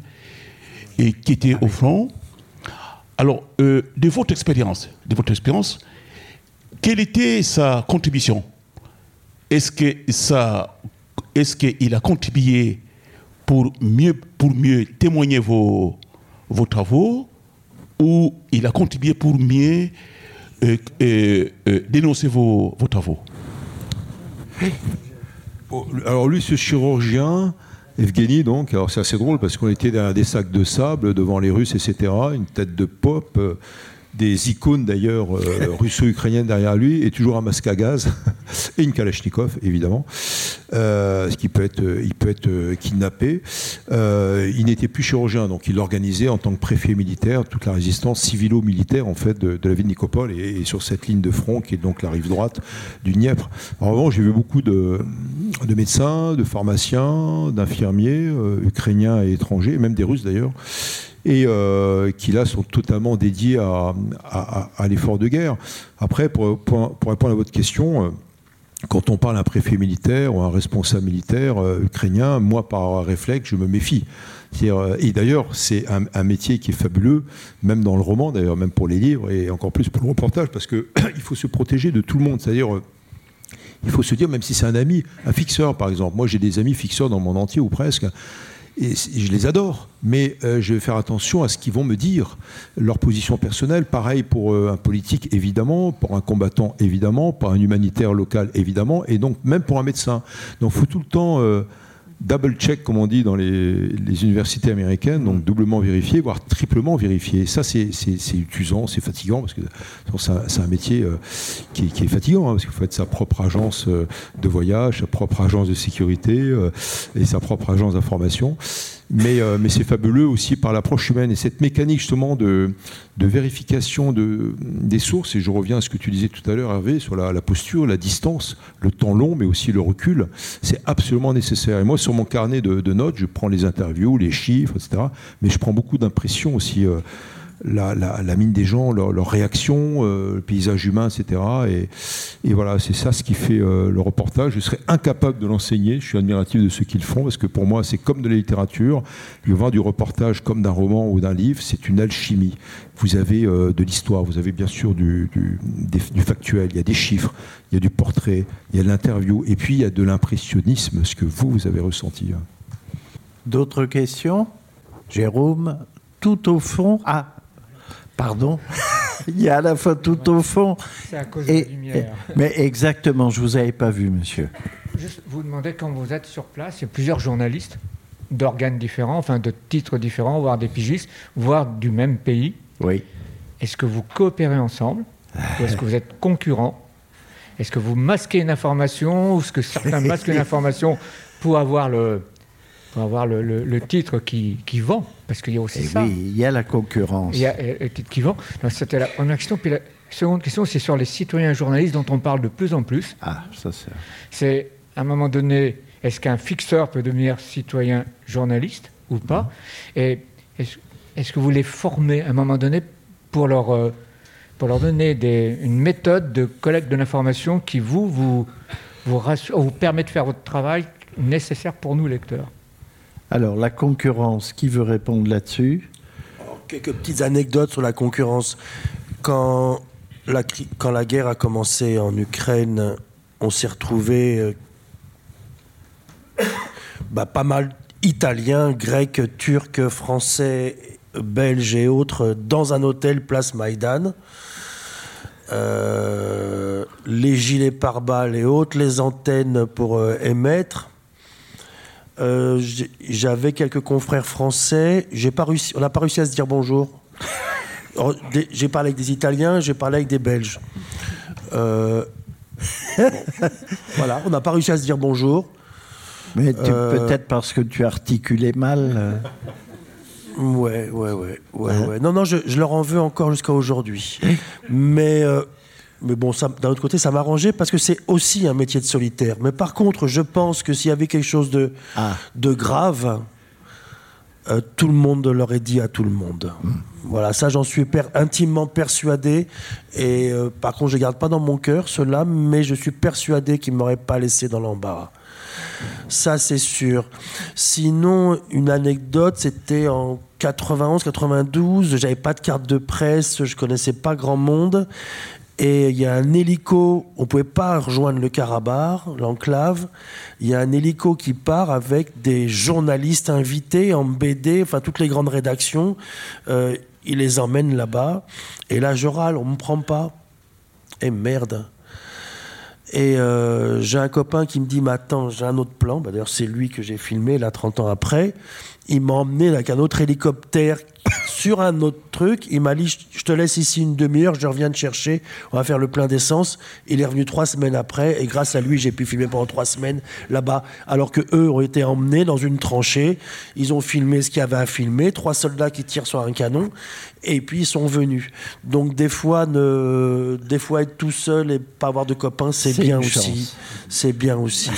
S9: et qui étaient au front. Alors, euh, de votre expérience, de votre expérience, quelle était sa contribution? Est-ce que ça, est-ce qu'il a contribué pour mieux, pour mieux témoigner vos, vos travaux ou il a contribué pour mieux euh, euh, euh, dénoncer vos, vos travaux?
S4: Alors lui, ce chirurgien, Evgeny, donc, alors c'est assez drôle parce qu'on était dans des sacs de sable devant les Russes, etc., une tête de pop des icônes d'ailleurs euh, russo-ukrainiennes derrière lui et toujours un masque à gaz et une Kalachnikov évidemment, euh, ce qui peut être, il peut être euh, kidnappé. il n'était plus chirurgien donc il organisait en tant que préfet militaire toute la résistance civilo-militaire en fait de, la ville de Nicopole et, sur cette ligne de front qui est donc la rive droite du Dniepr. En revanche, j'ai vu beaucoup de, de, médecins, de pharmaciens, d'infirmiers ukrainiens et étrangers, même des Russes d'ailleurs et euh, qui là sont totalement dédiés à, l'effort de guerre. Après, pour, répondre à votre question, euh, quand on parle d'un préfet militaire ou un responsable militaire euh, ukrainien, moi par réflexe, je me méfie. Et d'ailleurs, c'est un, métier qui est fabuleux, même dans le roman, d'ailleurs, même pour les livres et encore plus pour le reportage, parce qu'il faut se protéger de tout le monde. C'est-à-dire, il faut se dire, même si c'est un ami, un fixeur par exemple. Moi, j'ai des amis fixeurs dans mon entier ou presque je les adore, mais euh, je vais faire attention à ce qu'ils vont me dire, leur position personnelle. Pareil pour euh, un politique, évidemment, pour un combattant, évidemment, pour un humanitaire local, évidemment, et donc même pour un médecin. Donc il faut tout le temps euh, double check, comme on dit dans les, universités américaines, donc doublement vérifié, voire triplement vérifié. Ça, c'est usant, c'est fatigant, parce que c'est un, métier euh, qui, est fatigant, hein, parce qu'il faut être sa propre agence euh, de voyage, sa propre agence de sécurité euh, et sa propre agence d'information. Mais, euh, mais c'est fabuleux aussi par l'approche humaine et cette mécanique justement de, de vérification de, des sources. Et je reviens à ce que tu disais tout à l'heure, Hervé, sur la, posture, la distance, le temps long, mais aussi le recul. C'est absolument nécessaire. Et moi, sur mon carnet de, notes, je prends les interviews, les chiffres, etc. Mais je prends beaucoup d'impressions aussi. Euh, la, mine des gens, leur, leur réaction, euh, le paysage humain, etc. Et, voilà, c'est ça ce qui fait euh, le reportage. Je serais incapable de l'enseigner. Je suis admiratif de ce qu'ils font parce que pour moi, c'est comme de la littérature. Il y avoir du reportage comme d'un roman ou d'un livre, c'est une alchimie. Vous avez euh, de l'histoire, vous avez bien sûr du, du, factuel, il y a des chiffres, il y a du portrait, il y a de l'interview, et puis il y a de l'impressionnisme, ce que vous, vous avez ressenti.
S2: D'autres questions? Jérôme, tout au fond. Ah, Pardon Il y a à la fois tout au fond.
S10: C'est à cause de la lumière.
S2: mais exactement, je ne vous avais pas vu, monsieur.
S10: Juste vous demandez, quand vous êtes sur place, il y a plusieurs journalistes d'organes différents, enfin de titres différents, voire des pigistes, voire du même pays.
S2: Oui.
S10: Est-ce que vous coopérez ensemble Ou est-ce que vous êtes concurrents? Est-ce que vous masquez une information Ou est-ce que certains masquent une information pour avoir le, pour avoir le, le, titre qui, qui, vend, parce qu'il y a aussi
S2: Et eh
S10: ça.
S2: Oui, il y a la concurrence.
S10: Il y a le titre qui vend. C'était la première question. Puis la seconde question, c'est sur les citoyens journalistes dont on parle de plus en plus.
S2: Ah, ça c'est.
S10: C'est à un moment donné, est-ce qu'un fixeur peut devenir citoyen journaliste ou pas? Et est-ce que vous les formez à un moment donné pour leur, euh, pour leur donner des, une méthode de collecte de l'information qui vous, vous, vous, vous permet de faire votre travail nécessaire pour nous, lecteurs?
S2: Alors, la concurrence, qui veut répondre là-dessus?
S3: Quelques petites anecdotes sur la concurrence. Quand la, guerre a commencé en Ukraine, on s'est retrouvé euh, bah, pas mal italiens, grecs, turcs, français, belges et autres dans un hôtel place Maïdan. Euh, les gilets pare-balles et autres, les antennes pour euh, émettre. Euh, j'avais quelques confrères français. J'ai pas réussi, on n'a pas réussi à se dire bonjour. J'ai parlé avec des Italiens, j'ai parlé avec des Belges. Euh, voilà, on n'a pas réussi à se dire bonjour.
S2: Mais euh, peut-être parce que tu articulais mal.
S3: Ouais, ouais, ouais, ouais, hein ouais. Non, non, je, je, leur en veux encore jusqu'à aujourd'hui. Mais mais bon, d'un autre côté, ça m'arrangeait parce que c'est aussi un métier de solitaire. Mais par contre, je pense que s'il y avait quelque chose de, ah. de grave, euh, tout le monde l'aurait dit à tout le monde. Hmm. Voilà, ça j'en suis intimement persuadé. Et euh, par contre, je ne garde pas dans mon cœur cela, mais je suis persuadé qu'il ne m'aurait pas laissé dans l'embarras. Ça, c'est sûr. Sinon, une anecdote, c'était en 91, 92. J'avais pas de carte de presse, je connaissais pas grand monde. Et il y a un hélico, on ne pouvait pas rejoindre le Karabar, l'enclave. Il y a un hélico qui part avec des journalistes invités en BD, enfin toutes les grandes rédactions. Euh, il les emmène là-bas. Et là, je râle, on ne me prend pas. Et merde. Et euh, j'ai un copain qui me dit, mais attends, j'ai un autre plan. Bah, D'ailleurs, c'est lui que j'ai filmé, là, 30 ans après. Il m'a emmené avec un autre hélicoptère sur un autre truc. Il m'a dit Je te laisse ici une demi-heure, je reviens te chercher, on va faire le plein d'essence. Il est revenu trois semaines après, et grâce à lui, j'ai pu filmer pendant trois semaines là-bas. Alors que eux ont été emmenés dans une tranchée. Ils ont filmé ce qu'il y avait à filmer trois soldats qui tirent sur un canon, et puis ils sont venus. Donc, des fois, ne... des fois être tout seul et pas avoir de copains, c'est bien aussi. C'est bien aussi.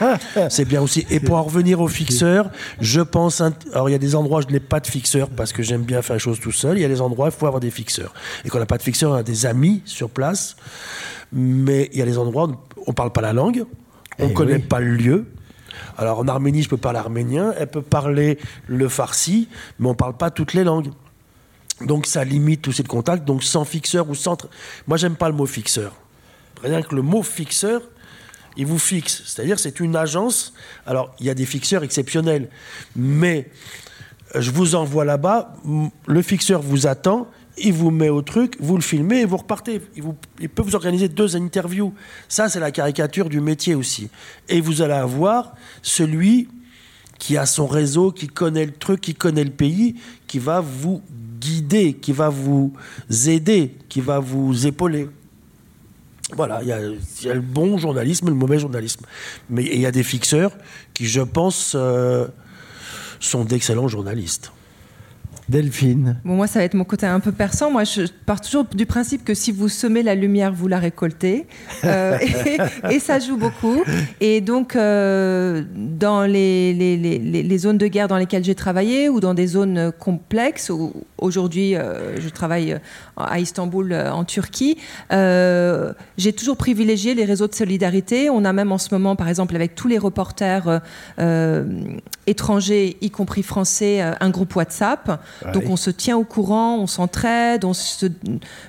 S3: c'est bien aussi. Et pour en revenir au fixeur, je pense. Alors, il y a des endroits où je n'ai pas de fixeur parce que j'aime bien faire les choses tout seul. Il y a des endroits où il faut avoir des fixeurs. Et quand on n'a pas de fixeur, on a des amis sur place. Mais il y a des endroits où on ne parle pas la langue, on ne eh connaît pas le lieu. Alors en Arménie, je peux parler arménien, elle peut parler le farsi, mais on ne parle pas toutes les langues. Donc ça limite tous ces contacts. Donc sans fixeur ou sans. Moi, j'aime pas le mot fixeur. Rien que le mot fixeur, il vous fixe. C'est-à-dire c'est une agence. Alors, il y a des fixeurs exceptionnels, mais euh, je vous envoie là-bas, le fixeur vous attend, il vous met au truc, vous le filmez et vous repartez. Il, il peut vous organiser deux interviews. Ça, c'est la caricature du métier aussi. Et vous allez avoir celui qui a son réseau, qui connaît le truc, qui connaît le pays, qui va vous guider, qui va vous aider, qui va vous épauler. Voilà, il y, a le bon journalisme et le mauvais journalisme. Mais il y a des fixeurs qui, je pense, euh, sont d'excellents journalistes.
S2: Delphine.
S5: Bon, moi, ça va être mon côté un peu perçant. Moi, je pars toujours du principe que si vous semez la lumière, vous la récoltez. Euh, et, ça joue beaucoup. Et donc, euh, dans les, les, les, zones de guerre dans lesquelles j'ai travaillé, ou dans des zones complexes, ou aujourd'hui, je travaille à Istanbul, en Turquie. J'ai toujours privilégié les réseaux de solidarité. On a même en ce moment, par exemple, avec tous les reporters étrangers, y compris français, un groupe WhatsApp. Donc on se tient au courant, on s'entraide, on se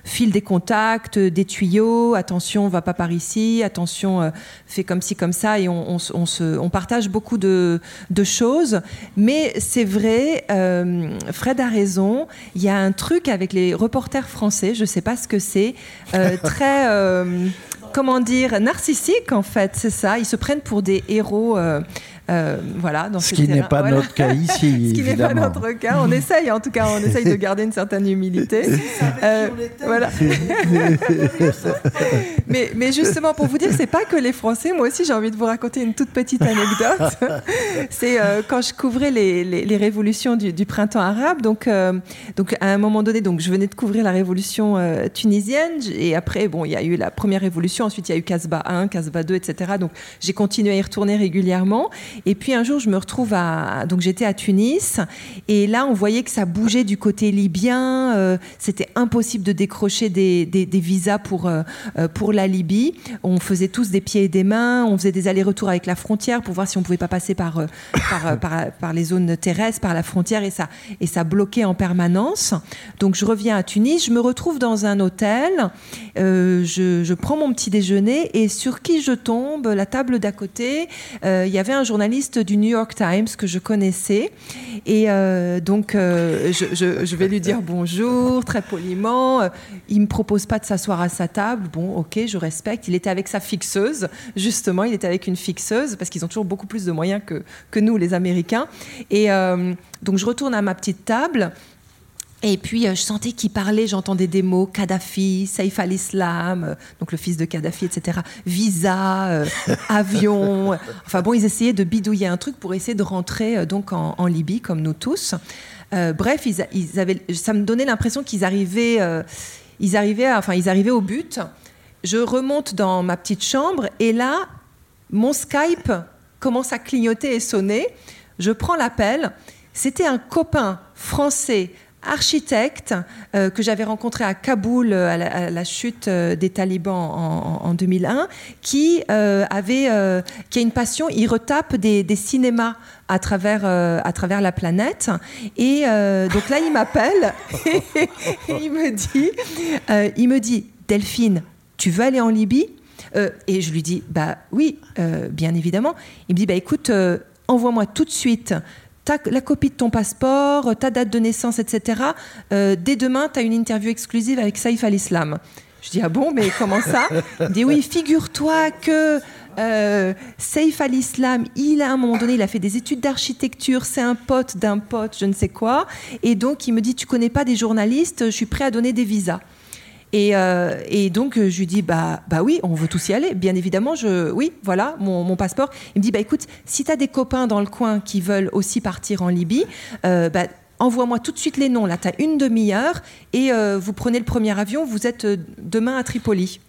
S5: file des contacts, des tuyaux. Attention, on va pas par ici. Attention, fais comme ci, comme ça. Et on, se, on partage beaucoup de, de choses. Mais c'est vrai, euh, Fred a raison. Il y a un truc avec les reporters français, je ne sais pas ce que c'est, euh, très, euh, comment dire, narcissique en fait, c'est ça. Ils se prennent pour des héros. Euh, voilà,
S2: dans ce qui n'est pas notre cas ici.
S5: ce qui n'est pas notre cas. On essaye, en tout cas, on essaye de garder une certaine humilité. Euh, voilà. mais, mais justement, pour vous dire, c'est pas que les Français. Moi aussi, j'ai envie de vous raconter une toute petite anecdote. c'est euh, quand je couvrais les, les, révolutions du, du, printemps arabe. Donc, donc, à un moment donné, donc, je venais de couvrir la révolution tunisienne. Et après, bon, il y a eu la première révolution. Ensuite, il y a eu Casbah 1, Casbah 2, etc. Donc, j'ai continué à y retourner régulièrement. Et puis un jour, je me retrouve à. Donc j'étais à Tunis, et là, on voyait que ça bougeait du côté libyen. Euh, c'était impossible de décrocher des, des, visas pour, euh, euh, pour la Libye. On faisait tous des pieds et des mains, on faisait des allers-retours avec la frontière pour voir si on pouvait pas passer par, par, par, par, les zones terrestres, par la frontière, et ça, et ça bloquait en permanence. Donc je reviens à Tunis, je me retrouve dans un hôtel, je, je, prends mon petit déjeuner, et sur qui je tombe La table d'à côté, il y avait un journaliste du New York Times que je connaissais. Et euh, donc, euh, je, vais lui dire bonjour, très poliment. Il me propose pas de s'asseoir à sa table. Bon, ok, je respecte. Il était avec sa fixeuse, justement. Il était avec une fixeuse parce qu'ils ont toujours beaucoup plus de moyens que, que nous, les Américains. Et euh, donc, je retourne à ma petite table. Et puis, euh, je sentais qu'il parlait, j'entendais des mots, Kadhafi, Saif al-Islam, euh, donc le fils de Kadhafi, etc., visa, euh, avion. Enfin bon, ils essayaient de bidouiller un truc pour essayer de rentrer donc en, Libye, comme nous tous. bref, ils, avaient, ça me donnait l'impression qu'ils arrivaient, ils arrivaient, enfin, ils arrivaient au but. Je remonte dans ma petite chambre et là, mon Skype commence à clignoter et sonner. Je prends l'appel. C'était un copain français architecte euh, que j'avais rencontré à Kaboul euh, à la, chute euh, des talibans en, 2001, qui avait, qui a une passion, il retape des, cinémas à travers, à travers la planète. Et donc là, il m'appelle et, il me dit, il me dit, Delphine, tu veux aller en Libye? Et je lui dis, bah oui, bien évidemment. Il me dit, bah écoute, envoie-moi tout de suite la copie de ton passeport, ta date de naissance, etc. Euh, dès demain, tu as une interview exclusive avec Saif al-Islam. Je dis, ah bon, mais comment ça? Il dit, oui, figure-toi que euh, Saif al-Islam, il, à un moment donné, il a fait des études d'architecture, c'est un pote d'un pote, je ne sais quoi. Et donc, il me dit, tu connais pas des journalistes, je suis prêt à donner des visas. Euh, et, donc, je lui dis, bah, bah oui, on veut tous y aller. Bien évidemment, je, oui, voilà, mon, passeport. Il me dit, bah écoute, si tu as des copains dans le coin qui veulent aussi partir en Libye, euh, bah, envoie-moi tout de suite les noms. Là, tu as une demi-heure et euh, vous prenez le premier avion, vous êtes demain à Tripoli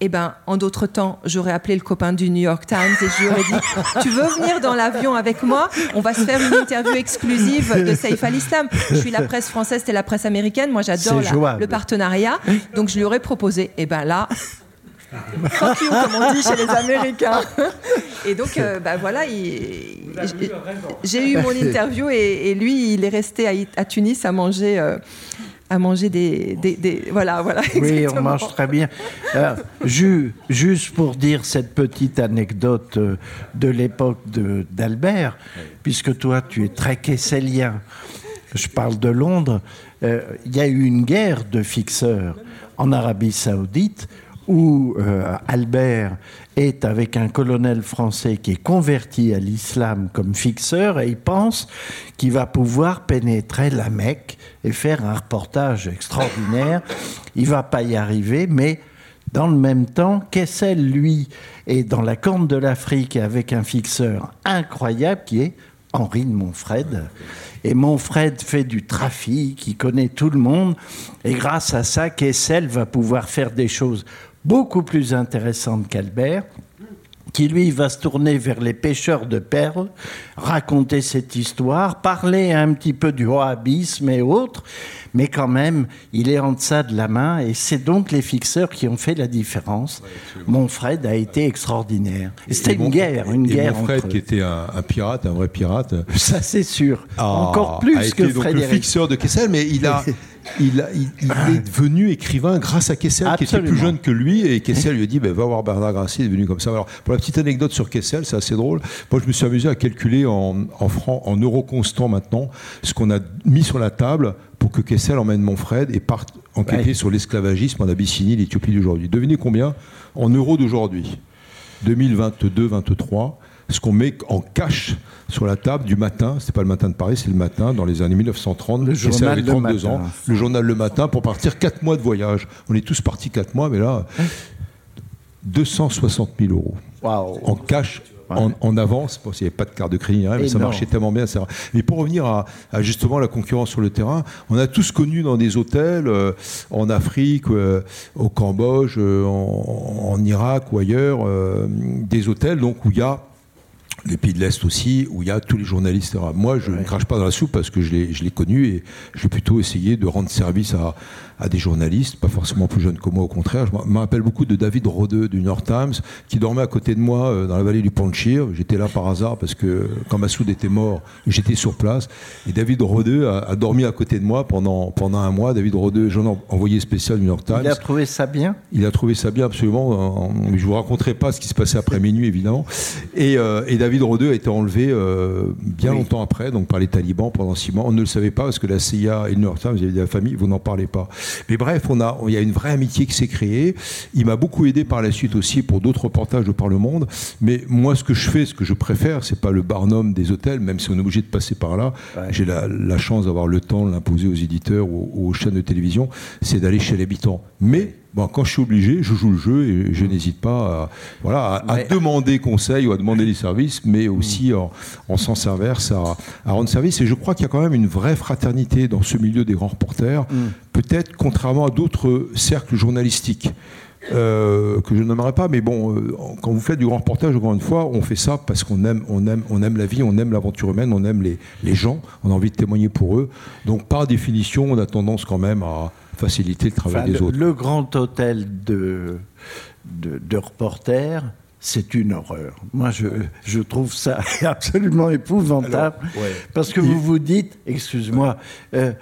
S5: eh ben, en d'autres temps, j'aurais appelé le copain du New York Times et je lui aurais dit Tu veux venir dans l'avion avec moi? On va se faire une interview exclusive de Saif al-Islam. Je suis la presse française, c'est la presse américaine. Moi, j'adore le partenariat. Donc, je lui aurais proposé. Eh ben là. Fuck you, comme on dit chez les Américains. Et donc, euh, bah, voilà, j'ai eu mon interview et, lui, il est resté à, Tunis à manger. Euh, à manger des, des, voilà voilà
S2: oui on mange très bien. Juste pour dire cette petite anecdote euh, de l'époque d'Albert puisque toi tu es très kessélien je parle de Londres. Euh, il y a eu une guerre de fixeurs en Arabie Saoudite où euh, Albert est avec un colonel français qui est converti à l'islam comme fixeur et il pense qu'il va pouvoir pénétrer la Mecque et faire un reportage extraordinaire. Il va pas y arriver, mais dans le même temps, Kessel, lui, est dans la corne de l'Afrique avec un fixeur incroyable qui est Henri de Montfred. Et Montfred fait du trafic, il connaît tout le monde. Et grâce à ça, Kessel va pouvoir faire des choses beaucoup plus intéressante qu'Albert. qui lui va se tourner vers les pêcheurs de perles, raconter cette histoire, parler un petit peu du wahhabisme et autres, mais quand même, il est en deçà de la main et c'est donc les fixeurs qui ont fait la différence. mon Fred a été extraordinaire. C'était une guerre, une guerre.
S4: Mon Fred, qui était un, pirate, un vrai pirate.
S2: Ça, c'est sûr. Encore plus
S4: a
S2: que
S4: été donc le fixeur de Kessel, mais il a. il, est devenu écrivain grâce à Kessel, qui était plus jeune que lui. Et Kessel lui a dit ben, Va voir Bernard Grassi, il est devenu comme ça. Alors, pour la petite anecdote sur Kessel, c'est assez drôle. Moi, je me suis amusé à calculer en, en francs, en euros constants maintenant, ce qu'on a mis sur la table pour que Kessel emmène Monfred et parte enquêter sur l'esclavagisme en Abyssinie, l'Éthiopie d'aujourd'hui. Devinez combien En euros d'aujourd'hui? 2022-23 ce qu'on met en cash sur la table du matin, c'est pas le matin de Paris, c'est le matin, dans les années 1930,
S2: le journal avait 32
S4: ans, le journal Le Matin, pour partir 4 mois de voyage. On est tous partis 4 mois, mais là, 260 000 euros. En cash en, avance. Bon, il n'y avait pas de carte de crédit, mais ça marchait tellement bien. Mais pour revenir à, justement la concurrence sur le terrain, on a tous connu dans des hôtels euh, en Afrique, euh, au Cambodge, euh, en, en, Irak ou ailleurs, des hôtels donc où il y a les pays de l'Est aussi, où il y a tous les journalistes. Moi, je ne crache pas dans la soupe parce que je l'ai connu et j'ai plutôt essayé de rendre service à, à des journalistes, pas forcément plus jeunes que moi, au contraire. Je me rappelle beaucoup de David Rodeux du New York Times, qui dormait à côté de moi euh, dans la vallée du Panchir. J'étais là par hasard parce que quand Massoud était mort, j'étais sur place. Et David Rodeux a, dormi à côté de moi pendant, pendant un mois. David Rodeux, j'en envoyé spécial du New York Times.
S2: Il a trouvé ça bien?
S4: Il a trouvé ça bien, absolument. Je ne vous raconterai pas ce qui se passait après minuit, évidemment. Et, euh, et David Rodeux a été enlevé euh, bien longtemps après, donc par les talibans pendant six mois. On ne le savait pas parce que la CIA et le New York Times, il y avait la famille, vous n'en parlez pas. Mais bref, on a, il y a une vraie amitié qui s'est créée. Il m'a beaucoup aidé par la suite aussi pour d'autres reportages de par le monde. Mais moi, ce que je fais, ce que je préfère, c'est pas le barnum des hôtels, même si on est obligé de passer par là. J'ai la, chance d'avoir le temps de l'imposer aux éditeurs ou aux chaînes de télévision, c'est d'aller chez l'habitant. Mais Bon, quand je suis obligé, je joue le jeu et je n'hésite pas à, voilà, à, demander conseil ou à demander des services, mais aussi en, en sens inverse à, rendre service. Et je crois qu'il y a quand même une vraie fraternité dans ce milieu des grands reporters, mm. peut-être contrairement à d'autres cercles journalistiques. Euh, que je nommerai pas, mais bon, euh, quand vous faites du grand reportage, encore une fois, on fait ça parce qu'on aime, on aime, on aime la vie, on aime l'aventure humaine, on aime les, les gens, on a envie de témoigner pour eux. Donc, par définition, on a tendance quand même à, faciliter le travail des autres.
S2: Le grand hôtel de, de, reporters, c'est une horreur. Moi, je, je, trouve ça absolument épouvantable. Parce que vous vous dites, excuse-moi, euh,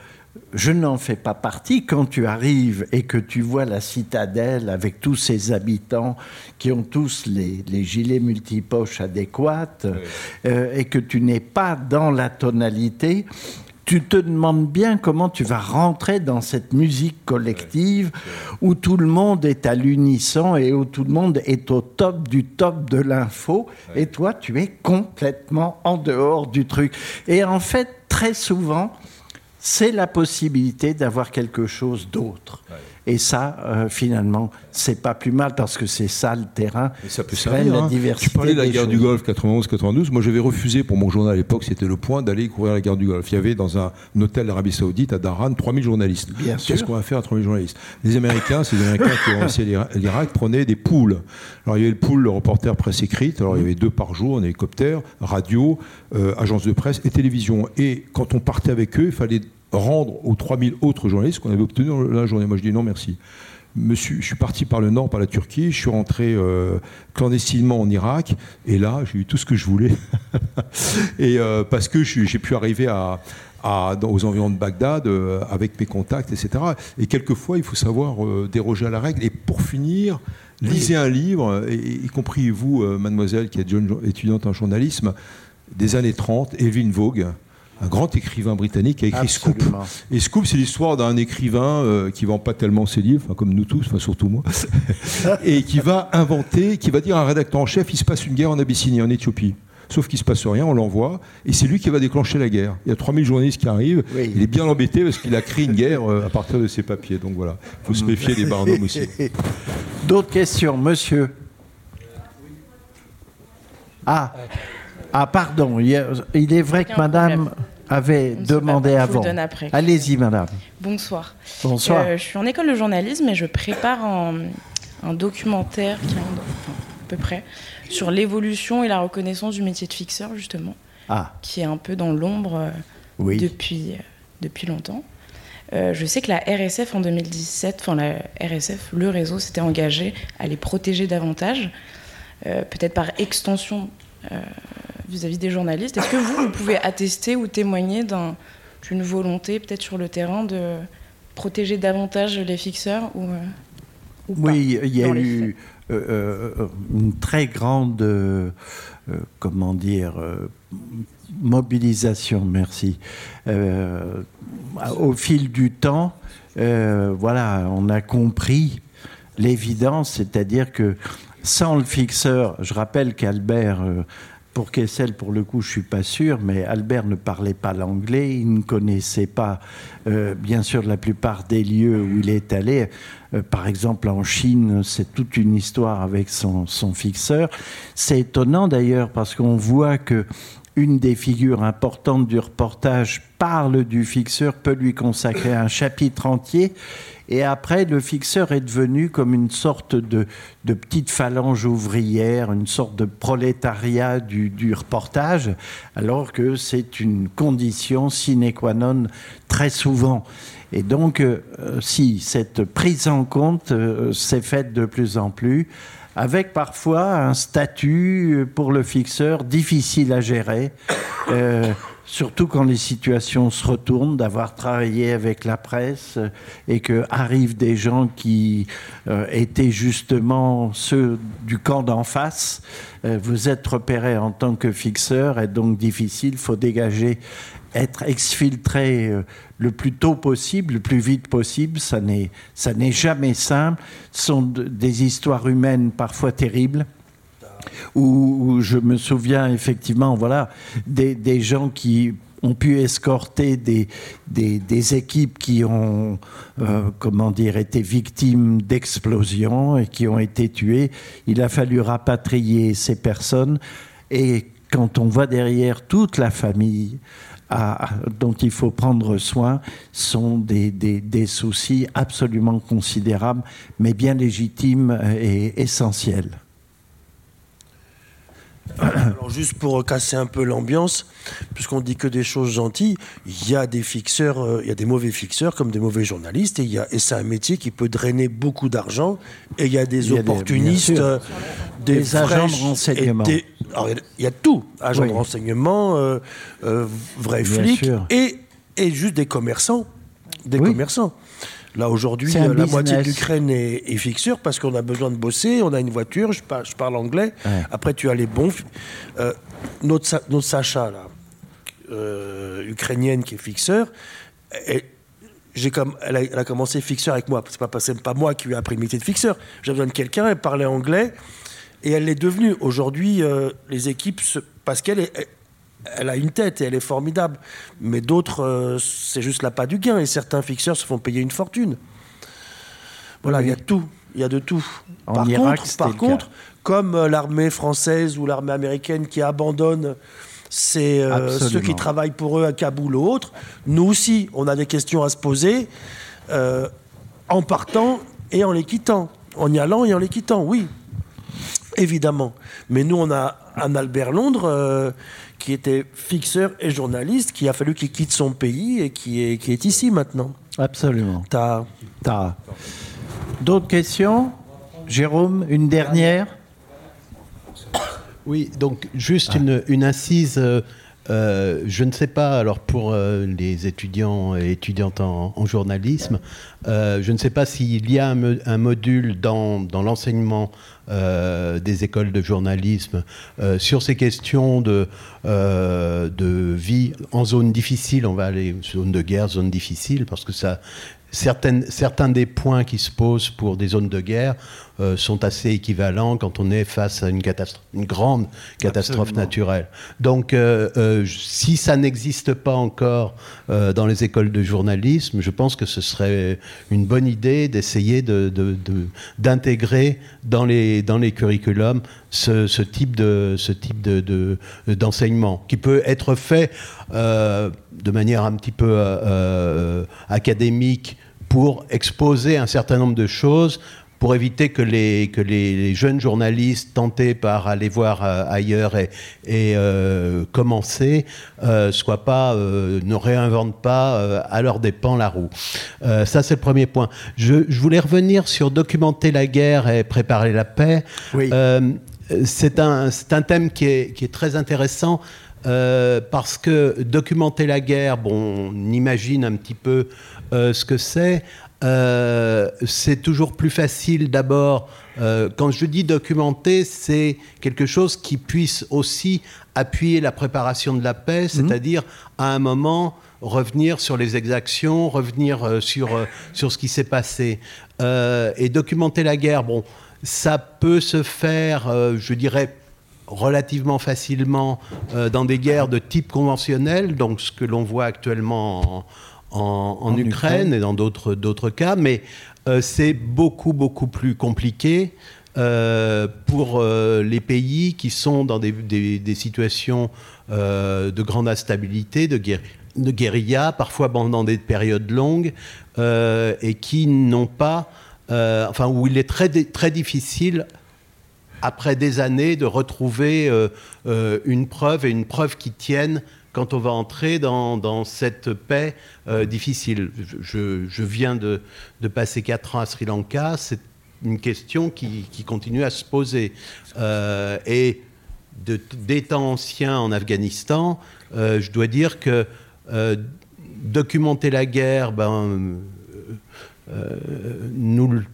S2: je n'en fais pas partie. Quand tu arrives et que tu vois la citadelle avec tous ses habitants qui ont tous les, les gilets multipoches adéquats euh, et que tu n'es pas dans la tonalité, tu te demandes bien comment tu vas rentrer dans cette musique collective où tout le monde est à l'unisson et où tout le monde est au top du top de l'info et toi tu es complètement en dehors du truc. Et en fait, très souvent, c'est la possibilité d'avoir quelque chose d'autre. Et ça, euh, finalement, c'est pas plus mal parce que c'est ça le terrain.
S4: Et ça peut servir. La hein. diversité tu parlais de la guerre du Golfe 91-92. Moi, j'avais refusé pour mon journal à l'époque, c'était le point, d'aller couvrir la guerre du Golfe. Il y avait dans un hôtel d'Arabie Saoudite à Daran 3000 journalistes. Qu'est-ce qu'on va faire à 3000 journalistes? Les Américains, ces Américains qui ont lancé l'Irak, prenaient des poules. Alors, il y avait le pool, le reporter presse écrite. Alors, il y avait deux par jour en hélicoptère, radio, euh, agence de presse et télévision. Et quand on partait avec eux, il fallait rendre aux 3000 autres journalistes qu'on avait obtenus dans la journée. Moi, je dis non, merci. Monsieur, je suis parti par le nord, par la Turquie, je suis rentré euh, clandestinement en Irak, et là, j'ai eu tout ce que je voulais. et euh, parce que j'ai pu arriver à, aux environs de Bagdad euh, avec mes contacts, etc. Et quelquefois, il faut savoir déroger à la règle. Et pour finir, lisez un livre, y, compris vous, mademoiselle, qui êtes étudiante en journalisme, des années 30, Evelyn Vogue un grand écrivain britannique qui a écrit Scoop. Et Scoop, c'est l'histoire d'un écrivain euh, qui vend pas tellement ses livres, comme nous tous, enfin surtout moi, et qui va inventer, qui va dire à un rédacteur en chef, il se passe une guerre en Abyssinie, en Éthiopie. Sauf qu'il ne se passe rien, on l'envoie, et c'est lui qui va déclencher la guerre. Il y a 3000 journalistes qui arrivent, il est bien embêté parce qu'il a créé une guerre euh, à partir de ses papiers. Donc voilà, il faut se méfier des barnums aussi.
S2: D'autres questions, monsieur? Ah ah, pardon, il est vrai que madame avait demandé avant. Allez-y, madame.
S11: Bonsoir.
S2: Bonsoir.
S11: Euh, je suis en école de journalisme et je prépare un, documentaire, peu près, sur l'évolution et la reconnaissance du métier de fixeur, justement, ah. qui est un peu dans l'ombre depuis, depuis longtemps. je sais que la RSF en 2017, enfin la RSF, le réseau s'était engagé à les protéger davantage, peut-être par extension vis-à-vis des journalistes. Est-ce que vous, vous pouvez attester ou témoigner d'une volonté, peut-être sur le terrain, de protéger davantage les fixeurs ou, euh,
S2: Oui, il y a eu euh, euh, une très grande, comment dire, mobilisation, merci. au fil du temps, voilà, on a compris l'évidence, c'est-à-dire que sans le fixeur, je rappelle qu'Albert pour Kessel, pour le coup, je suis pas sûr, mais Albert ne parlait pas l'anglais, il ne connaissait pas, euh, bien sûr, la plupart des lieux où il est allé. Euh, par exemple, en Chine, c'est toute une histoire avec son, son fixeur. C'est étonnant d'ailleurs parce qu'on voit que une des figures importantes du reportage parle du fixeur, peut lui consacrer un chapitre entier. Et après, le fixeur est devenu comme une sorte de, petite phalange ouvrière, une sorte de prolétariat du, reportage, alors que c'est une condition sine qua non très souvent. Et donc, euh, si cette prise en compte euh, s'est faite de plus en plus, avec parfois un statut pour le fixeur difficile à gérer. Euh, surtout quand les situations se retournent, d'avoir travaillé avec la presse euh, et que arrivent des gens qui euh, étaient justement ceux du camp d'en face. Euh, vous êtes repéré en tant que fixeur et donc difficile, il faut dégager, être exfiltré le plus tôt possible, le plus vite possible. Ça n'est, ça n'est jamais simple. Ce sont des histoires humaines parfois terribles où, je me souviens effectivement, voilà, des, gens qui ont pu escorter des, des, équipes qui ont, euh, comment dire, été victimes d'explosions et qui ont été tuées. Il a fallu rapatrier ces personnes et quand on voit derrière toute la famille dont il faut prendre soin, sont des, des, soucis absolument considérables, mais bien légitimes et essentiels.
S3: Alors juste pour casser un peu l'ambiance, puisqu'on dit que des choses gentilles, il y a des fixeurs, euh, il y a des mauvais fixeurs comme des mauvais journalistes, et, il y a, et c'est un métier qui peut drainer beaucoup d'argent, et il y a des opportunistes, euh,
S2: des, agents de renseignement.
S3: Il y a tout, agents de renseignement, euh, vrais flics, et, et juste des commerçants, des commerçants. Là, aujourd'hui, la moitié de l'Ukraine est, fixure parce qu'on a besoin de bosser, on a une voiture, je, parle, anglais. Après, tu as les bons. Euh, notre, notre, Sacha, là, euh, ukrainienne qui est fixeur, comme, elle a, commencé fixeur avec moi. C'est pas, pas moi qui lui ai appris le métier de fixeur. J'ai besoin de quelqu'un, elle parlait anglais. Et elle l'est devenue. Aujourd'hui, euh, les équipes, parce qu'elle est, elle a une tête et elle est formidable. Mais d'autres, euh, c'est juste la pas du gain. Et certains fixeurs se font payer une fortune. Voilà, il y a tout. Il y a de tout. par contre, par contre comme euh, l'armée française ou l'armée américaine qui abandonne c'est euh, ceux qui travaillent pour eux à Kaboul ou autre. Nous aussi, on a des questions à se poser en partant et en les quittant. En y allant et en les quittant, oui. Évidemment. Mais nous, on a un Albert Londres qui était fixeur et journaliste, qui a fallu qu'il quitte son pays et qui est, qui est ici maintenant.
S2: Absolument. T'as, D'autres questions? Jérôme, une dernière?
S12: Oui, donc juste ah. une, une, incise. Euh, euh, je ne sais pas, alors pour euh, les étudiants et étudiantes en, journalisme, je ne sais pas s'il y a un, module dans, l'enseignement euh, des écoles de journalisme euh, sur ces questions de, euh, de vie en zone difficile. On va aller zone de guerre, zone difficile, parce que ça, certains des points qui se posent pour des zones de guerre euh, sont assez équivalents quand on est face à une, catastrophe, une grande catastrophe naturelle. Donc, euh, euh, si ça n'existe pas encore dans les écoles de journalisme, je pense que ce serait une bonne idée d'essayer d'intégrer de, dans, les, dans les curriculums ce, ce type de ce type de, d'enseignement qui peut être fait de manière un petit peu académique pour exposer un certain nombre de choses pour éviter que les, que les, jeunes journalistes tentés par aller voir ailleurs et, et commencer soient pas, ne réinventent pas à leur dépens la roue. ça, c'est le premier point. Je, je, voulais revenir sur documenter la guerre et préparer la paix. Oui c'est un, un, thème qui est, qui est très intéressant euh, parce que documenter la guerre, bon, on imagine un petit peu euh, ce que c'est. Euh, c'est toujours plus facile d'abord, quand je dis documenter, c'est quelque chose qui puisse aussi appuyer la préparation de la paix, mhm. c'est-à-dire à un moment revenir sur les exactions, revenir sur, sur ce qui s'est passé. et documenter la guerre, bon, ça peut se faire, euh, je dirais, relativement facilement euh, dans des guerres de type conventionnel, donc ce que l'on voit actuellement en, Ukraine, et dans d'autres cas, mais euh, c'est beaucoup, beaucoup plus compliqué pour les pays qui sont dans des, situations de grande instabilité, de, de guérilla, parfois pendant des périodes longues, et qui n'ont pas euh, enfin où il est très, très difficile après des années de retrouver euh, euh, une preuve et une preuve qui tienne quand on va entrer dans, cette paix difficile. Je, viens de, passer quatre ans à Sri Lanka, c'est une question qui, continue à se poser. et des temps anciens en Afghanistan, je dois dire que documenter la guerre, ben, euh, nous,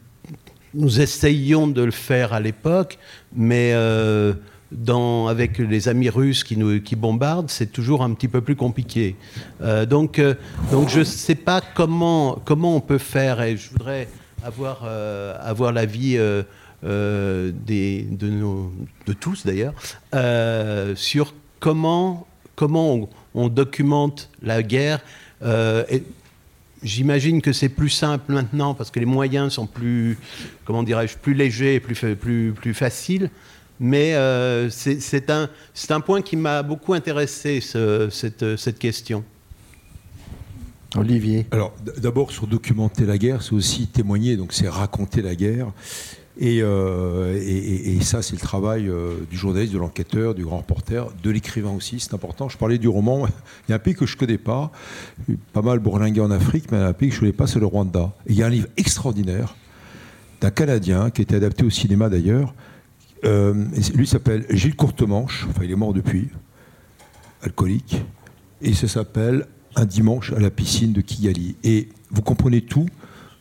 S12: essayions de le faire à l'époque, mais euh, avec les amis russes qui, nous, qui bombardent, c'est toujours un petit peu plus compliqué. Euh, donc, donc je ne sais pas comment, comment on peut faire, et je voudrais avoir, avoir l'avis des, de, de tous d'ailleurs, sur comment, comment on, documente la guerre. J'imagine que c'est plus simple maintenant parce que les moyens sont plus, comment dirais-je, plus légers et plus, plus, plus faciles. Mais euh, c'est un, un point qui m'a beaucoup intéressé, cette, cette question.
S2: Olivier.
S4: Alors, d'abord, sur documenter la guerre, c'est aussi témoigner, donc c'est raconter la guerre. Euh, et, ça, c'est le travail euh, du journaliste, de l'enquêteur, du grand reporter, de l'écrivain aussi, c'est important. Je parlais du roman, il y a un pays que je ne connais pas, pas mal bourlingué en Afrique, mais un pays que je ne connais pas, c'est le Rwanda. Et il y a un livre extraordinaire d'un Canadien qui a été adapté au cinéma d'ailleurs. Euh, lui s'appelle Gilles Courtemanche, enfin il est mort depuis, alcoolique, et ça s'appelle Un dimanche à la piscine de Kigali. Et vous comprenez tout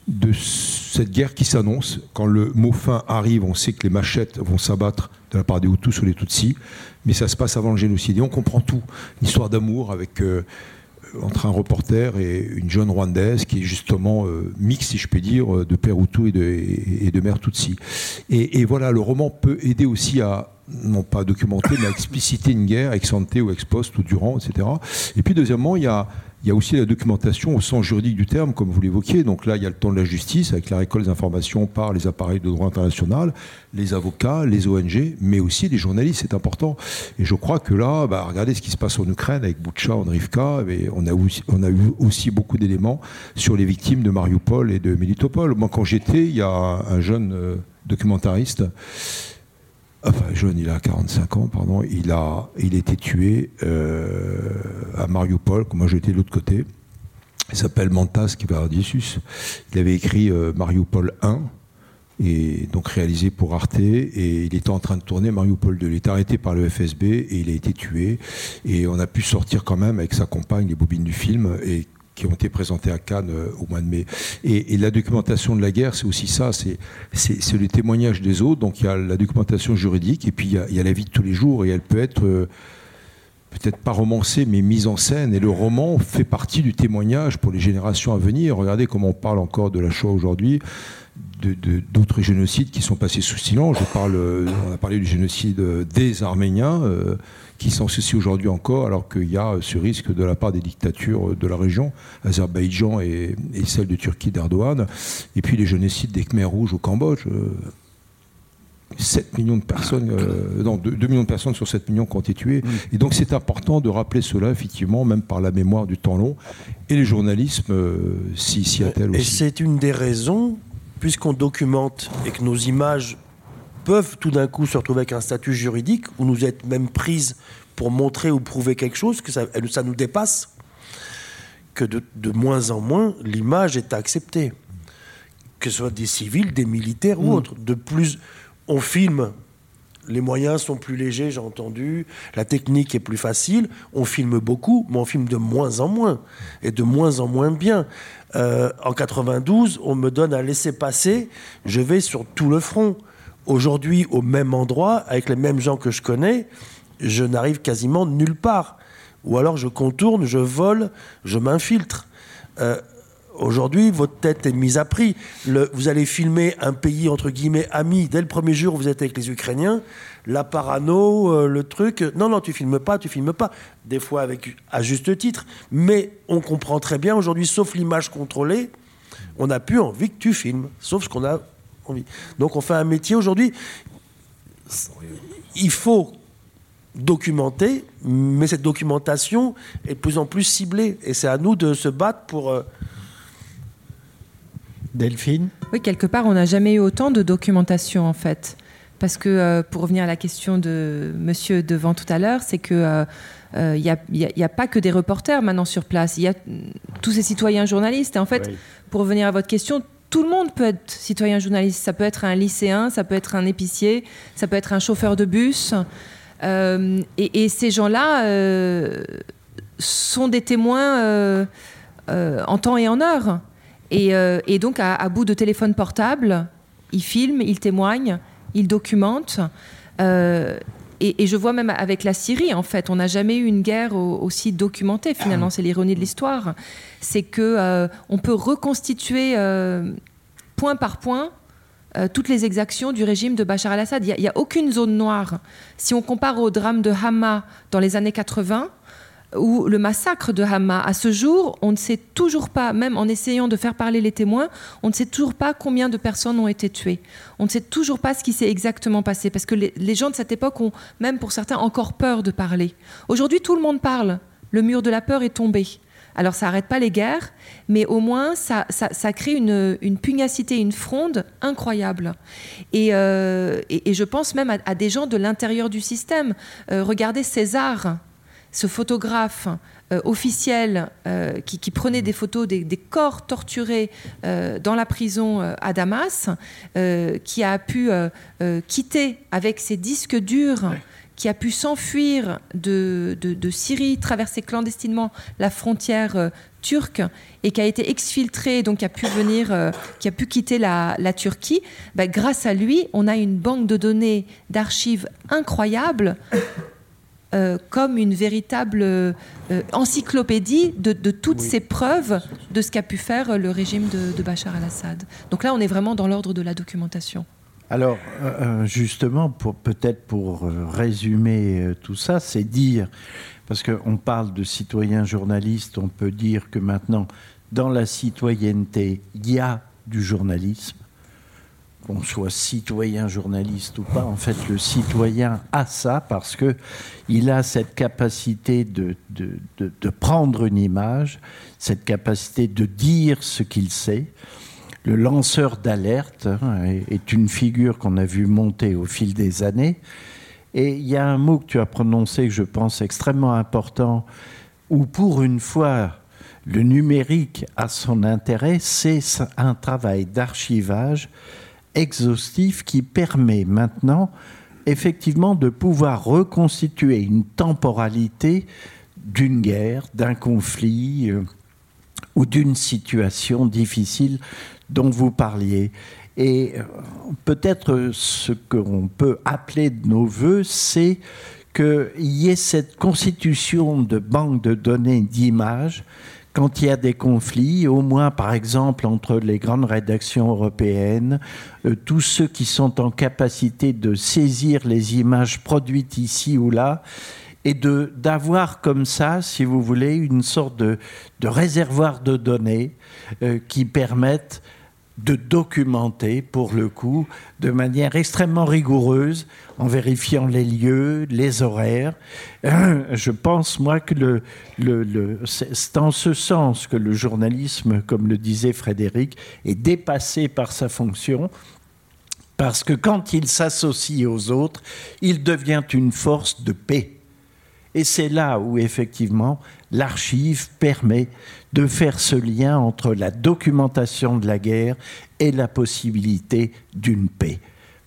S4: de cette guerre qui s'annonce. Quand le mot fin arrive, on sait que les machettes vont s'abattre de la part des Hutus sur les Tutsis, mais ça se passe avant le génocide. Et on comprend tout. Une histoire d'amour avec, euh, entre un reporter et une jeune Rwandaise qui est justement euh, mixte, si je peux dire, de père Hutu et de, mère Tutsi. Et, voilà, le roman peut aider aussi à non pas documenter, mais à expliciter une guerre, ex ante ou ex post ou durant, etc. Et puis deuxièmement, il y a aussi la documentation au sens juridique du terme, comme vous l'évoquiez. Donc là, il y a le temps de la justice, avec la récolte des informations par les appareils de droit international, les avocats, les ONG, mais aussi les journalistes, c'est important. Et je crois que là, bah, regardez ce qui se passe en Ukraine avec Boucha, Andrivka, et on a, aussi, on a eu aussi beaucoup d'éléments sur les victimes de Mariupol et de Melitopol. Moi, quand j'étais, il y a un jeune euh, documentariste enfin jeune, il a 45 ans, pardon, il a, il été tué euh, à Mariupol, moi j'étais de l'autre côté. Il s'appelle Mantas Kivardiesus. Il avait écrit euh, Mariupol 1, et donc réalisé pour Arte, et il était en train de tourner Mariupol 2. Il est arrêté par le FSB et il a été tué. Et on a pu sortir quand même avec sa compagne les bobines du film, et qui ont été présentés à Cannes euh, au mois de mai. Et, la documentation de la guerre, c'est aussi ça, c'est le témoignage des autres. Donc il y a la documentation juridique, et puis il y a, la vie de tous les jours, et elle peut être euh, peut-être pas romancée, mais mise en scène. Et le roman fait partie du témoignage pour les générations à venir. Regardez comment on parle encore de la Shoah aujourd'hui d'autres de, génocides qui sont passés sous silence. Euh, on a parlé du génocide des Arméniens qui sont ceci aujourd'hui encore, alors qu'il y a ce risque de la part des dictatures de la région, Azerbaïdjan et, celle de Turquie d'Erdogan, et puis les génocides des Khmers rouges au Cambodge. 7 euh, millions de personnes, euh, non, 2, millions de personnes sur 7 millions qui ont été tuées. Et donc c'est important de rappeler cela, effectivement, même par la mémoire du temps long. Et les journalismes euh, s'y attellent aussi.
S3: Et c'est une des raisons puisqu'on documente et que nos images peuvent tout d'un coup se retrouver avec un statut juridique où nous êtes même prises pour montrer ou prouver quelque chose, que ça, ça nous dépasse, que de, de moins en moins l'image est acceptée. Que ce soit des civils, des militaires ou mm. autres. De plus, on filme les moyens sont plus légers, j'ai entendu. La technique est plus facile. On filme beaucoup, mais on filme de moins en moins. Et de moins en moins bien. Euh, en 92, on me donne un laisser-passer. Je vais sur tout le front. Aujourd'hui, au même endroit, avec les mêmes gens que je connais, je n'arrive quasiment nulle part. Ou alors je contourne, je vole, je m'infiltre. Euh, Aujourd'hui, votre tête est mise à prix. vous allez filmer un pays, entre guillemets, ami. Dès le premier jour, vous êtes avec les Ukrainiens. La parano, euh, le truc. Non, non, tu filmes pas, tu filmes pas. Des fois, avec, à juste titre. Mais on comprend très bien aujourd'hui, sauf l'image contrôlée, on n'a plus envie que tu filmes. Sauf ce qu'on a envie. Donc, on fait un métier aujourd'hui. Il faut documenter, mais cette documentation est de plus en plus ciblée. Et c'est à nous de se battre pour. Euh,
S2: Delphine?
S5: Oui, quelque part, on n'a jamais eu autant de documentation, en fait. Parce que, euh, pour revenir à la question de monsieur devant tout à l'heure, c'est que. il euh, n'y euh, a, pas que des reporters maintenant sur place, il y a tous ces citoyens journalistes. Et en fait, pour revenir à votre question, tout le monde peut être citoyen journaliste. Ça peut être un lycéen, ça peut être un épicier, ça peut être un chauffeur de bus. et, ces gens-là sont des témoins en temps et en heure. Euh, et, donc, à, bout de téléphone portable, il filme, il témoigne, il documente. Euh, et, je vois même avec la Syrie, en fait, on n'a jamais eu une guerre aussi documentée. Finalement, c'est l'ironie de l'histoire. C'est que euh, on peut reconstituer point par point toutes les exactions du régime de Bachar al-Assad. Il n'y a, a, aucune zone noire. Si on compare au drame de Hama dans les années 80, ou le massacre de Hama. À ce jour, on ne sait toujours pas, même en essayant de faire parler les témoins, on ne sait toujours pas combien de personnes ont été tuées. On ne sait toujours pas ce qui s'est exactement passé, parce que les, gens de cette époque ont, même pour certains, encore peur de parler. Aujourd'hui, tout le monde parle. Le mur de la peur est tombé. Alors ça n'arrête pas les guerres, mais au moins ça, crée une, pugnacité, une fronde incroyable. Et, euh, je pense même à, des gens de l'intérieur du système. Euh, regardez César, ce photographe euh, officiel euh, qui, prenait des photos des, corps torturés euh, dans la prison à Damas, qui a pu quitter avec ses disques durs, qui a pu s'enfuir de, Syrie, traverser clandestinement la frontière turque et qui a été exfiltré, donc qui a pu venir, qui a pu quitter la, Turquie. Bah, grâce à lui, on a une banque de données, d'archives incroyable euh, comme une véritable euh, encyclopédie de, toutes ces preuves de ce qu'a pu faire le régime de, Bachar al-Assad. Donc là, on est vraiment dans l'ordre de la documentation.
S2: Alors, euh, justement, pour, peut-être pour résumer tout ça, c'est dire, parce qu'on parle de citoyens journalistes, on peut dire que maintenant, dans la citoyenneté, il y a du journalisme qu'on soit citoyen, journaliste ou pas, en fait, le citoyen a ça parce que il a cette capacité de, de, de, prendre une image, cette capacité de dire ce qu'il sait. Le lanceur d'alerte hein, est une figure qu'on a vu monter au fil des années. Et il y a un mot que tu as prononcé que je pense extrêmement important, où pour une fois, le numérique a son intérêt, c'est un travail d'archivage exhaustif qui permet maintenant effectivement de pouvoir reconstituer une temporalité d'une guerre, d'un conflit euh, ou d'une situation difficile dont vous parliez. Et euh, peut-être ce qu'on peut appeler de nos voeux, c'est qu'il y ait cette constitution de banque de données d'images quand il y a des conflits, au moins par exemple entre les grandes rédactions européennes, euh, tous ceux qui sont en capacité de saisir les images produites ici ou là, et de d'avoir comme ça, si vous voulez, une sorte de, réservoir de données euh, qui permettent de documenter, pour le coup, de manière extrêmement rigoureuse, en vérifiant les lieux, les horaires. Je pense, moi, que c'est en ce sens que le journalisme, comme le disait Frédéric, est dépassé par sa fonction. Parce que quand il s'associe aux autres, il devient une force de paix. Et c'est là où, effectivement, l'archive permet de faire ce lien entre la documentation de la guerre et la possibilité d'une paix.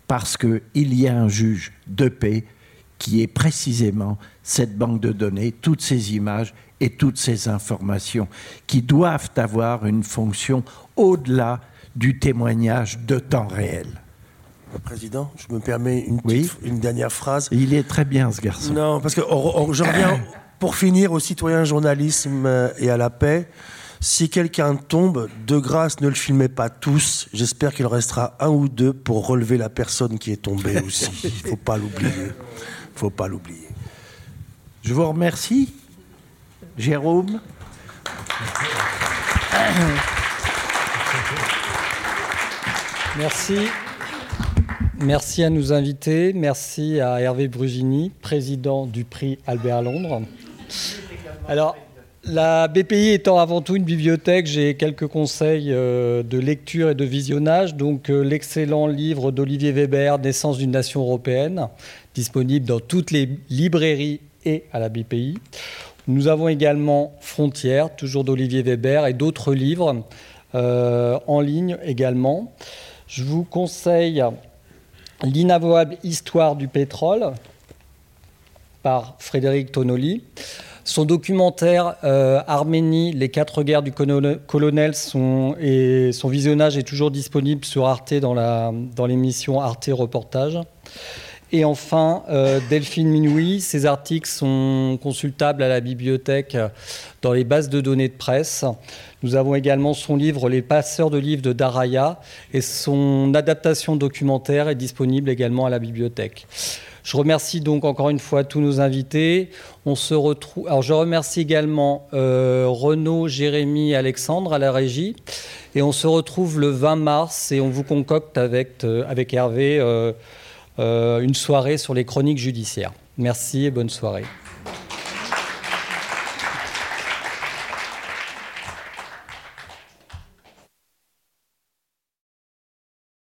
S2: Parce qu'il y a un juge de paix qui est précisément cette banque de données, toutes ces images et toutes ces informations qui doivent avoir une fonction au-delà du témoignage de temps réel.
S3: Président, je me permets une, une dernière phrase.
S2: Il est très bien ce garçon.
S3: Non, parce que je reviens pour finir au citoyen journalisme et à la paix. Si quelqu'un tombe, de grâce, ne le filmez pas tous. J'espère qu'il restera un ou deux pour relever la personne qui est tombée aussi. Il ne faut pas l'oublier. faut pas l'oublier.
S2: Je vous remercie, Jérôme.
S1: Merci. Merci à nos invités. Merci à Hervé Brugini, président du prix Albert Londres. Alors, la BPI étant avant tout une bibliothèque, j'ai quelques conseils euh, de lecture et de visionnage. Donc, euh, l'excellent livre d'Olivier Weber, Naissance d'une nation européenne, disponible dans toutes les librairies et à la BPI. Nous avons également Frontières, toujours d'Olivier Weber, et d'autres livres euh, en ligne également. Je vous conseille L'inavouable histoire du pétrole par Frédéric Tonoli. Son documentaire euh, Arménie, les quatre guerres du colonel, et son visionnage est toujours disponible sur Arte dans l'émission Arte Reportage. Et enfin, euh, Delphine Minoui, ses articles sont consultables à la bibliothèque dans les bases de données de presse. Nous avons également son livre Les passeurs de livres de Daraya et son adaptation documentaire est disponible également à la bibliothèque. Je remercie donc encore une fois tous nos invités. On se retrouve. Alors je remercie également euh, Renaud, Jérémy, Alexandre à la régie. Et on se retrouve le 20 mars et on vous concocte avec, euh, avec Hervé. Euh, une soirée sur les chroniques judiciaires. Merci et bonne soirée.